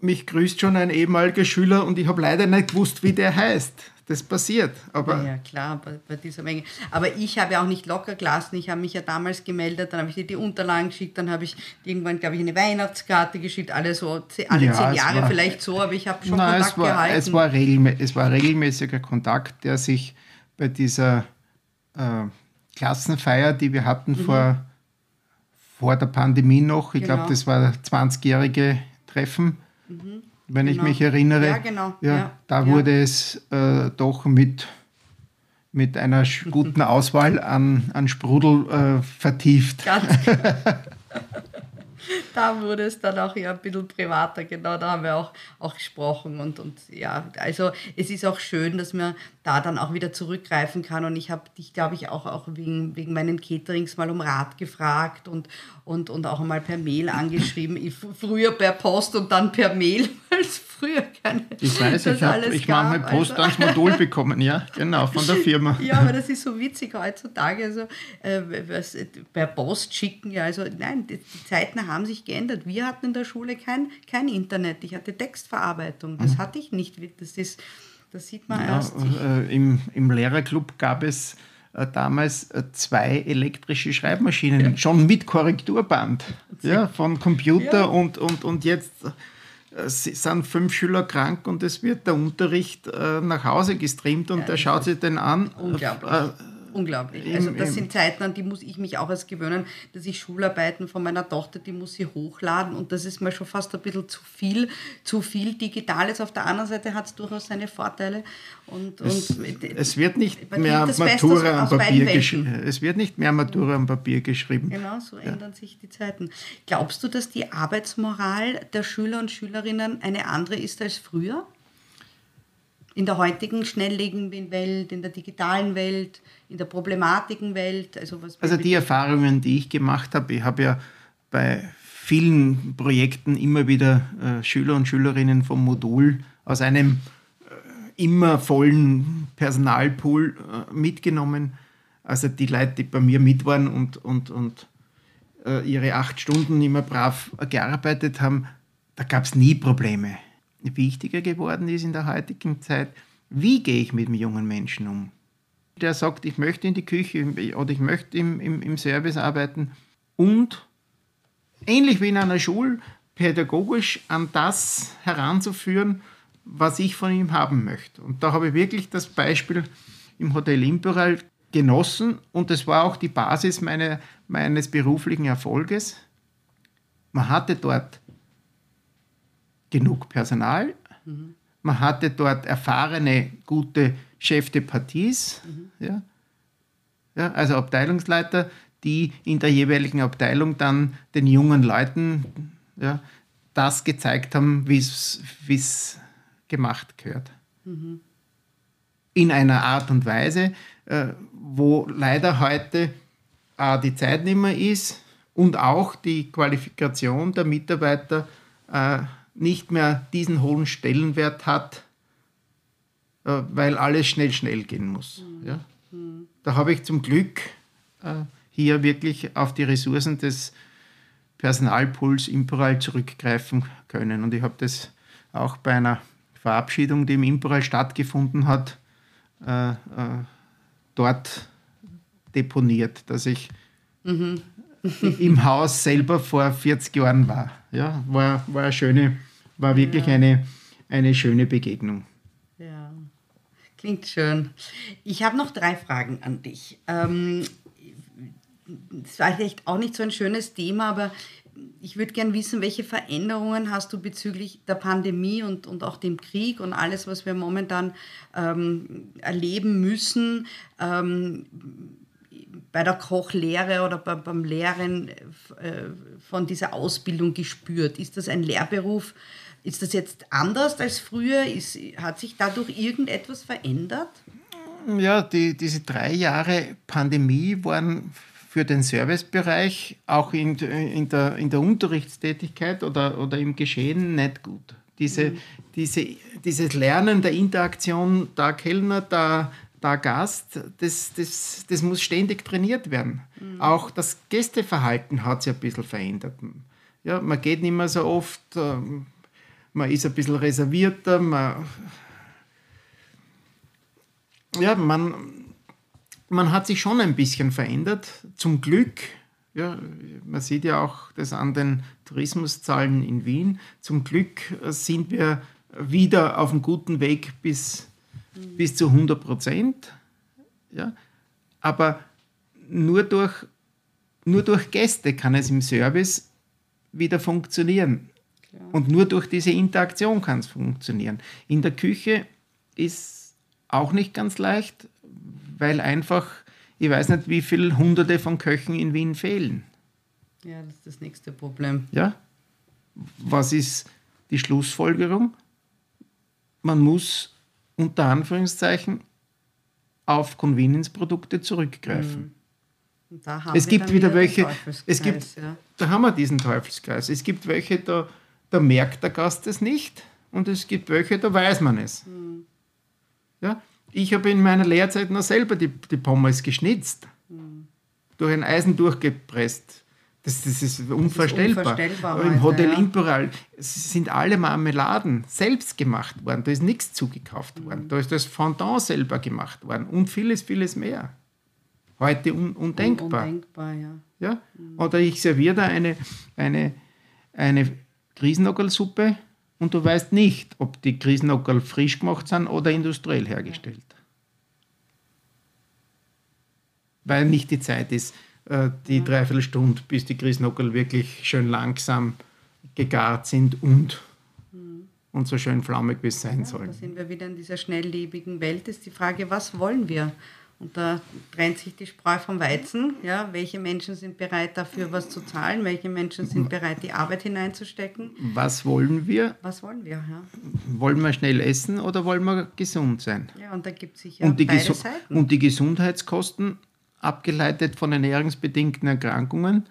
Speaker 3: mich grüßt schon ein ehemaliger Schüler und ich habe leider nicht gewusst, wie der heißt das passiert. Aber
Speaker 2: ja, klar, bei, bei, dieser Menge. Aber ich habe ja auch nicht locker gelassen. Ich habe mich ja damals gemeldet, dann habe ich dir die Unterlagen geschickt, dann habe ich irgendwann, glaube ich, eine Weihnachtskarte geschickt, alle so alle ja, zehn Jahre war, vielleicht so, aber ich habe schon nein, Kontakt
Speaker 3: es war,
Speaker 2: gehalten.
Speaker 3: Es war, es war regelmäßiger Kontakt, der sich bei dieser äh, Klassenfeier, die wir hatten mhm. vor, vor der Pandemie noch, ich genau. glaube, das war 20-jährige Treffen, mhm wenn genau. ich mich erinnere.
Speaker 2: Ja, genau.
Speaker 3: Ja, ja. Da ja. wurde es äh, doch mit, mit einer [laughs] guten Auswahl an, an Sprudel äh, vertieft. Ganz [laughs] genau.
Speaker 2: da wurde es dann auch ja ein bisschen privater, genau, da haben wir auch, auch gesprochen und, und ja, also es ist auch schön, dass man da dann auch wieder zurückgreifen kann und ich habe dich, glaube ich, auch, auch wegen, wegen meinen Caterings mal um Rat gefragt und, und, und auch mal per Mail angeschrieben, ich, früher per Post und dann per Mail, [laughs] weil es früher keine
Speaker 3: Ich weiß, ich habe ich mal Post also. ans Modul bekommen, ja, genau, von der Firma. [laughs]
Speaker 2: Ja, aber das ist so witzig heutzutage, also äh, was, per Post schicken, ja, also nein, die, die Zeiten haben sich geändert. Wir hatten in der Schule kein, kein Internet. Ich hatte Textverarbeitung. Das mhm. hatte ich nicht. Das, ist, das sieht man ja, erst.
Speaker 3: Äh, im, Im Lehrerclub gab es äh, damals äh, zwei elektrische Schreibmaschinen, ja. schon mit Korrekturband. Ja, von Computer ja. und, und, und jetzt äh, sind fünf Schüler krank und es wird der Unterricht äh, nach Hause gestreamt und der schaut sich den an.
Speaker 2: Unglaublich. Unglaublich. Also das sind Zeiten, an die muss ich mich auch erst gewöhnen, dass ich Schularbeiten von meiner Tochter, die muss sie hochladen und das ist mir schon fast ein bisschen zu viel, zu viel Digitales. Auf der anderen Seite hat es durchaus seine Vorteile. Und,
Speaker 3: es, und es wird nicht mehr Matura am Papier geschrieben. Es wird nicht mehr Matura am Papier geschrieben.
Speaker 2: Genau, so ja. ändern sich die Zeiten. Glaubst du, dass die Arbeitsmoral der Schüler und Schülerinnen eine andere ist als früher? In der heutigen schnelllebigen Welt, in der digitalen Welt, in der Problematikenwelt?
Speaker 3: Also, was also die Erfahrungen, die ich gemacht habe, ich habe ja bei vielen Projekten immer wieder äh, Schüler und Schülerinnen vom Modul aus einem äh, immer vollen Personalpool äh, mitgenommen. Also die Leute, die bei mir mit waren und, und, und äh, ihre acht Stunden immer brav gearbeitet haben, da gab es nie Probleme wichtiger geworden ist in der heutigen Zeit, wie gehe ich mit dem jungen Menschen um? Der sagt, ich möchte in die Küche oder ich möchte im, im, im Service arbeiten und ähnlich wie in einer Schule pädagogisch an das heranzuführen, was ich von ihm haben möchte. Und da habe ich wirklich das Beispiel im Hotel Imperial genossen und das war auch die Basis meine, meines beruflichen Erfolges. Man hatte dort genug Personal. Mhm. Man hatte dort erfahrene, gute Chef de Parties, mhm. ja? Ja, also Abteilungsleiter, die in der jeweiligen Abteilung dann den jungen Leuten ja, das gezeigt haben, wie es gemacht gehört. Mhm. In einer Art und Weise, äh, wo leider heute äh, die Zeit nicht mehr ist und auch die Qualifikation der Mitarbeiter äh, nicht mehr diesen hohen Stellenwert hat, äh, weil alles schnell, schnell gehen muss. Mhm. Ja? Da habe ich zum Glück äh, hier wirklich auf die Ressourcen des Personalpools Imperal zurückgreifen können. Und ich habe das auch bei einer Verabschiedung, die im Imperal stattgefunden hat, äh, dort deponiert, dass ich mhm. im Haus selber vor 40 Jahren war. Ja, war, war eine schöne war wirklich ja. eine, eine schöne Begegnung.
Speaker 2: Ja, klingt schön. Ich habe noch drei Fragen an dich. Ähm, das war vielleicht auch nicht so ein schönes Thema, aber ich würde gerne wissen, welche Veränderungen hast du bezüglich der Pandemie und, und auch dem Krieg und alles, was wir momentan ähm, erleben müssen, ähm, bei der Kochlehre oder bei, beim Lehren äh, von dieser Ausbildung gespürt? Ist das ein Lehrberuf, ist das jetzt anders als früher? Ist, hat sich dadurch irgendetwas verändert?
Speaker 3: Ja, die, diese drei Jahre Pandemie waren für den Servicebereich auch in, in, der, in der Unterrichtstätigkeit oder, oder im Geschehen nicht gut. Diese, mhm. diese, dieses Lernen der Interaktion, da Kellner, da, da Gast, das, das, das muss ständig trainiert werden. Mhm. Auch das Gästeverhalten hat sich ein bisschen verändert. Ja, man geht nicht mehr so oft, ähm, man ist ein bisschen reservierter, man, ja, man, man hat sich schon ein bisschen verändert. Zum Glück, ja, man sieht ja auch das an den Tourismuszahlen in Wien. Zum Glück sind wir wieder auf einem guten Weg bis, bis zu 100 Prozent. Ja, aber nur durch, nur durch Gäste kann es im Service wieder funktionieren. Und nur durch diese Interaktion kann es funktionieren. In der Küche ist auch nicht ganz leicht, weil einfach, ich weiß nicht, wie viele Hunderte von Köchen in Wien fehlen.
Speaker 2: Ja, das ist das nächste Problem.
Speaker 3: Ja. Was ist die Schlussfolgerung? Man muss unter Anführungszeichen auf Convenience-Produkte zurückgreifen. Mhm. es gibt wieder, wieder welche, es gibt, ja. da haben wir diesen Teufelskreis. Es gibt welche, da, da merkt der Gast es nicht und es gibt welche, da weiß man es. Mhm. Ja? Ich habe in meiner Lehrzeit noch selber die, die Pommes geschnitzt, mhm. durch ein Eisen durchgepresst. Das, das ist unvorstellbar. Das ist unvorstellbar Im Hotel ja. Imperial sind alle Marmeladen selbst gemacht worden. Da ist nichts zugekauft worden. Mhm. Da ist das Fondant selber gemacht worden und vieles, vieles mehr. Heute un undenkbar.
Speaker 2: Undenkbar, ja.
Speaker 3: ja? Mhm. Oder ich serviere da eine, eine, eine Griesenockelsuppe und du weißt nicht, ob die Griesenockel frisch gemacht sind oder industriell hergestellt. Weil nicht die Zeit ist, äh, die Dreiviertelstunde, bis die Griesenockel wirklich schön langsam gegart sind und, mhm. und so schön flammig, wie es sein ja, soll.
Speaker 2: Da sind wir wieder in dieser schnelllebigen Welt. Ist die Frage, was wollen wir? Und da trennt sich die Spreu vom Weizen. Ja, welche Menschen sind bereit dafür, was zu zahlen? Welche Menschen sind bereit, die Arbeit hineinzustecken?
Speaker 3: Was wollen wir?
Speaker 2: Was wollen wir, ja.
Speaker 3: Wollen wir schnell essen oder wollen wir gesund sein?
Speaker 2: Ja, und da gibt es sicher und die beide Seiten.
Speaker 3: Und die Gesundheitskosten, abgeleitet von ernährungsbedingten Erkrankungen,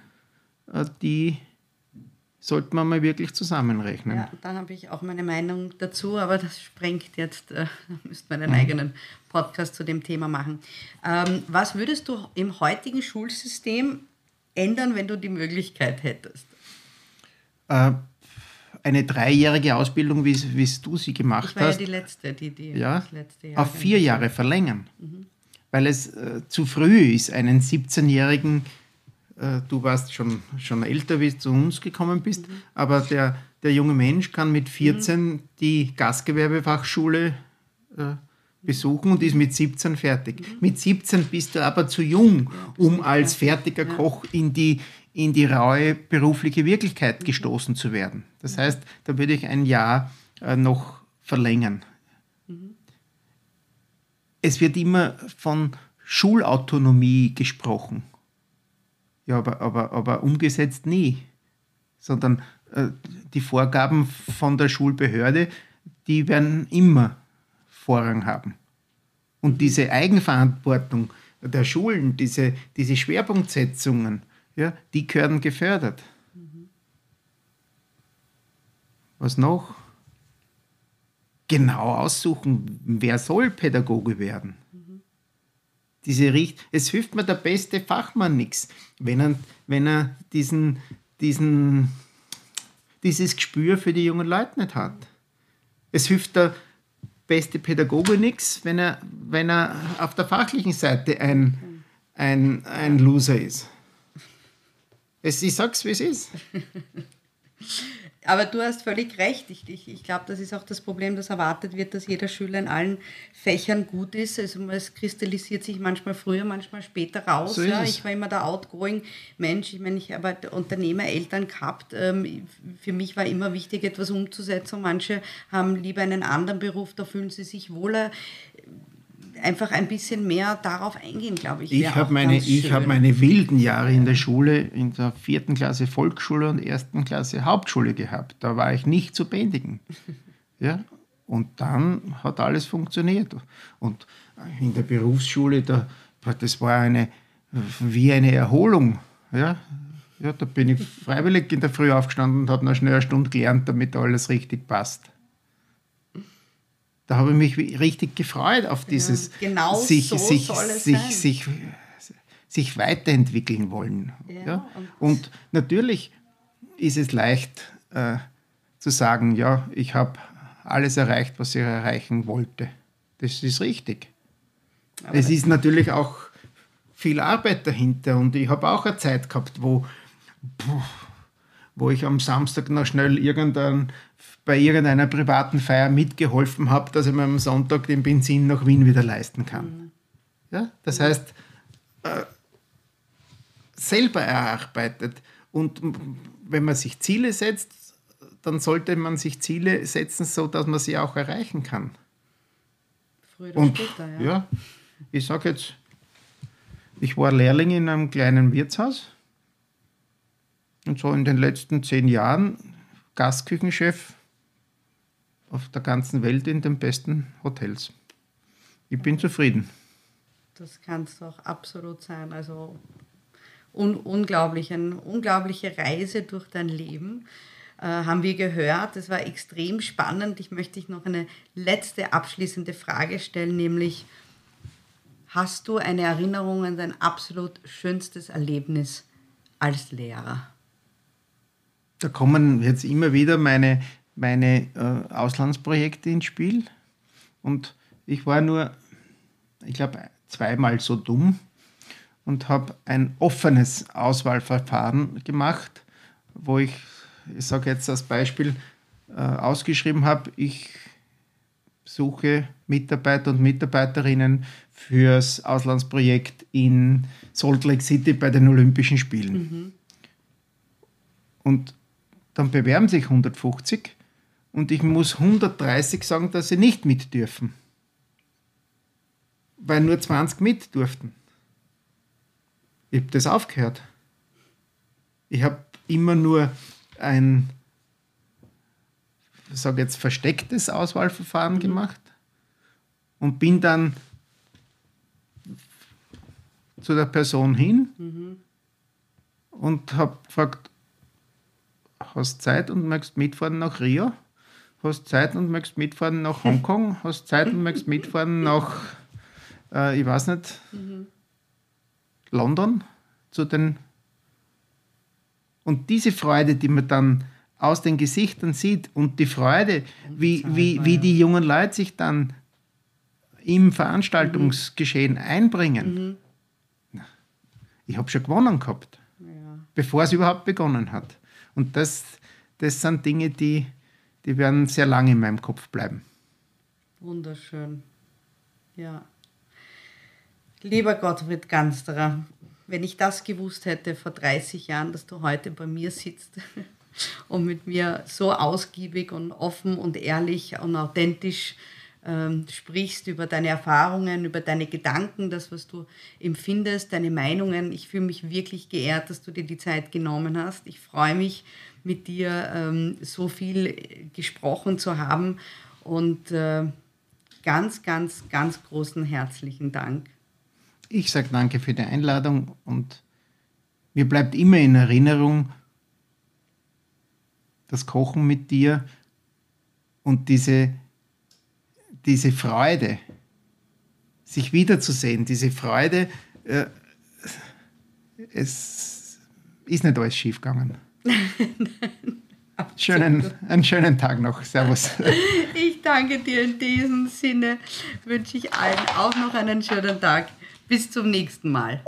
Speaker 3: äh, die sollte man mal wirklich zusammenrechnen.
Speaker 2: Ja, dann habe ich auch meine Meinung dazu, aber das sprengt jetzt, äh, da müsste man einen mhm. eigenen Podcast zu dem Thema machen. Ähm, was würdest du im heutigen Schulsystem ändern, wenn du die Möglichkeit hättest?
Speaker 3: Äh, eine dreijährige Ausbildung, wie, wie du sie gemacht
Speaker 2: ich war
Speaker 3: hast.
Speaker 2: Ja, die letzte, die, die
Speaker 3: ja, letzte Jahr auf vier Jahre verlängern. Mhm. Weil es äh, zu früh ist, einen 17-jährigen äh, du warst schon, schon älter, wie du zu uns gekommen bist, mhm. aber der, der junge Mensch kann mit 14 mhm. die Gastgewerbefachschule äh, besuchen und ist mit 17 fertig. Mhm. Mit 17 bist du aber zu jung, um als fertiger Koch in die, in die raue berufliche Wirklichkeit gestoßen zu werden. Das heißt, da würde ich ein Jahr äh, noch verlängern. Es wird immer von Schulautonomie gesprochen. Ja, aber, aber, aber umgesetzt nie. Sondern äh, die Vorgaben von der Schulbehörde, die werden immer Vorrang haben. Und diese Eigenverantwortung der Schulen, diese, diese Schwerpunktsetzungen, ja, die gehören gefördert. Was noch? Genau aussuchen, wer soll Pädagoge werden diese Richt es hilft mir der beste Fachmann nichts, wenn er, wenn er diesen, diesen, dieses Gespür für die jungen Leute nicht hat. Es hilft der beste Pädagoge nichts, wenn er, wenn er auf der fachlichen Seite ein, ein, ein Loser ist. Es, ich sag's, wie es ist. [laughs]
Speaker 2: Aber du hast völlig recht. Ich, ich, ich glaube, das ist auch das Problem, dass erwartet wird, dass jeder Schüler in allen Fächern gut ist. Also es kristallisiert sich manchmal früher, manchmal später raus. So ja. Ich war immer der outgoing Mensch. Ich meine, ich habe halt Unternehmereltern gehabt. Ähm, für mich war immer wichtig, etwas umzusetzen. Manche haben lieber einen anderen Beruf, da fühlen sie sich wohler einfach ein bisschen mehr darauf eingehen, glaube ich.
Speaker 3: Ich habe meine, hab meine wilden Jahre in der Schule, in der vierten Klasse Volksschule und ersten Klasse Hauptschule gehabt. Da war ich nicht zu bändigen. [laughs] ja? Und dann hat alles funktioniert. Und in der Berufsschule, da, das war eine, wie eine Erholung. Ja, ja, da bin ich freiwillig in der Früh aufgestanden und habe noch schnell eine Stunde gelernt, damit alles richtig passt. Da habe ich mich richtig gefreut auf dieses
Speaker 2: ja, genau
Speaker 3: sich,
Speaker 2: so
Speaker 3: sich, sich, sich, sich weiterentwickeln wollen.
Speaker 2: Ja,
Speaker 3: Ja,
Speaker 2: und-
Speaker 3: Und natürlich ist es leicht äh, zu sagen, ja, ich habe alles erreicht, was ich erreichen wollte. Das ist richtig. es ist natürlich auch viel Arbeit dahinter und ich habe auch eine Zeit gehabt, wo, puh, wo ich am Samstag noch schnell irgendein, bei irgendeiner privaten Feier mitgeholfen habe, dass ich mir am Sonntag den Benzin nach Wien wieder leisten kann. Ja, das heißt, äh, selber erarbeitet. Und wenn man sich Ziele setzt, dann sollte man sich Ziele setzen, so dass man sie auch erreichen kann.
Speaker 2: Früher oder
Speaker 3: Und
Speaker 2: später, ja.
Speaker 3: ja, ich sage jetzt, ich war Lehrling in einem kleinen Wirtshaus und so in den letzten zehn Jahren Gastküchenchef auf der ganzen Welt in den besten Hotels. Ich bin zufrieden.
Speaker 2: Das kann es doch absolut sein. Also un unglaublich, eine unglaubliche Reise durch dein Leben. Äh, haben wir gehört. Das war extrem spannend. Ich möchte dich noch eine letzte abschließende Frage stellen, nämlich hast du eine Erinnerung an dein absolut schönstes Erlebnis als Lehrer?
Speaker 3: Da kommen jetzt immer wieder meine, meine äh, Auslandsprojekte ins Spiel. Und ich war nur, ich glaube, zweimal so dumm und habe ein offenes Auswahlverfahren gemacht, wo ich, ich sage jetzt als Beispiel, äh, ausgeschrieben habe, ich suche Mitarbeiter und Mitarbeiterinnen fürs Auslandsprojekt in Salt Lake City bei den Olympischen Spielen. Und dann bewerben sich 150 und ich muss 130 sagen, dass sie nicht mit dürfen. Weil nur 20 mit durften. Ich habe das aufgehört. Ich habe immer nur ein, ich sage jetzt, verstecktes Auswahlverfahren gemacht und bin dann zu der Person hin und habe gefragt, hast Zeit und möchtest mitfahren nach Rio? Hast Zeit und möchtest mitfahren nach Hongkong? Hast Zeit und möchtest mitfahren nach, äh, ich weiß nicht, London zu den. Und diese Freude, die man dann aus den Gesichtern sieht und die Freude, wie, wie, wie die jungen Leute sich dann im Veranstaltungsgeschehen einbringen. Ich habe schon gewonnen gehabt
Speaker 2: Ja.
Speaker 3: bevor es überhaupt begonnen hat. Und das, das sind Dinge, die, die werden sehr lange in meinem Kopf bleiben.
Speaker 2: Wunderschön. Ja. Lieber Gottfried Gansterer, wenn ich das gewusst hätte vor 30 Jahren, dass du heute bei mir sitzt [laughs] und mit mir so ausgiebig und offen und ehrlich und authentisch ähm, sprichst über deine Erfahrungen, über deine Gedanken, das, was du empfindest, deine Meinungen. Ich fühle mich wirklich geehrt, dass du dir die Zeit genommen hast. Ich freue mich, mit dir ähm, so viel gesprochen zu haben und äh, ganz, ganz, ganz großen herzlichen Dank.
Speaker 3: Ich sage danke für die Einladung und mir bleibt immer in Erinnerung das Kochen mit dir und diese, diese Freude, sich wiederzusehen, diese Freude, äh, es ist nicht alles schiefgegangen. [laughs] Schönen, einen schönen Tag noch. Servus. [laughs]
Speaker 2: Ich danke dir in diesem Sinne, wünsche ich allen auch noch einen schönen Tag. Bis zum nächsten Mal.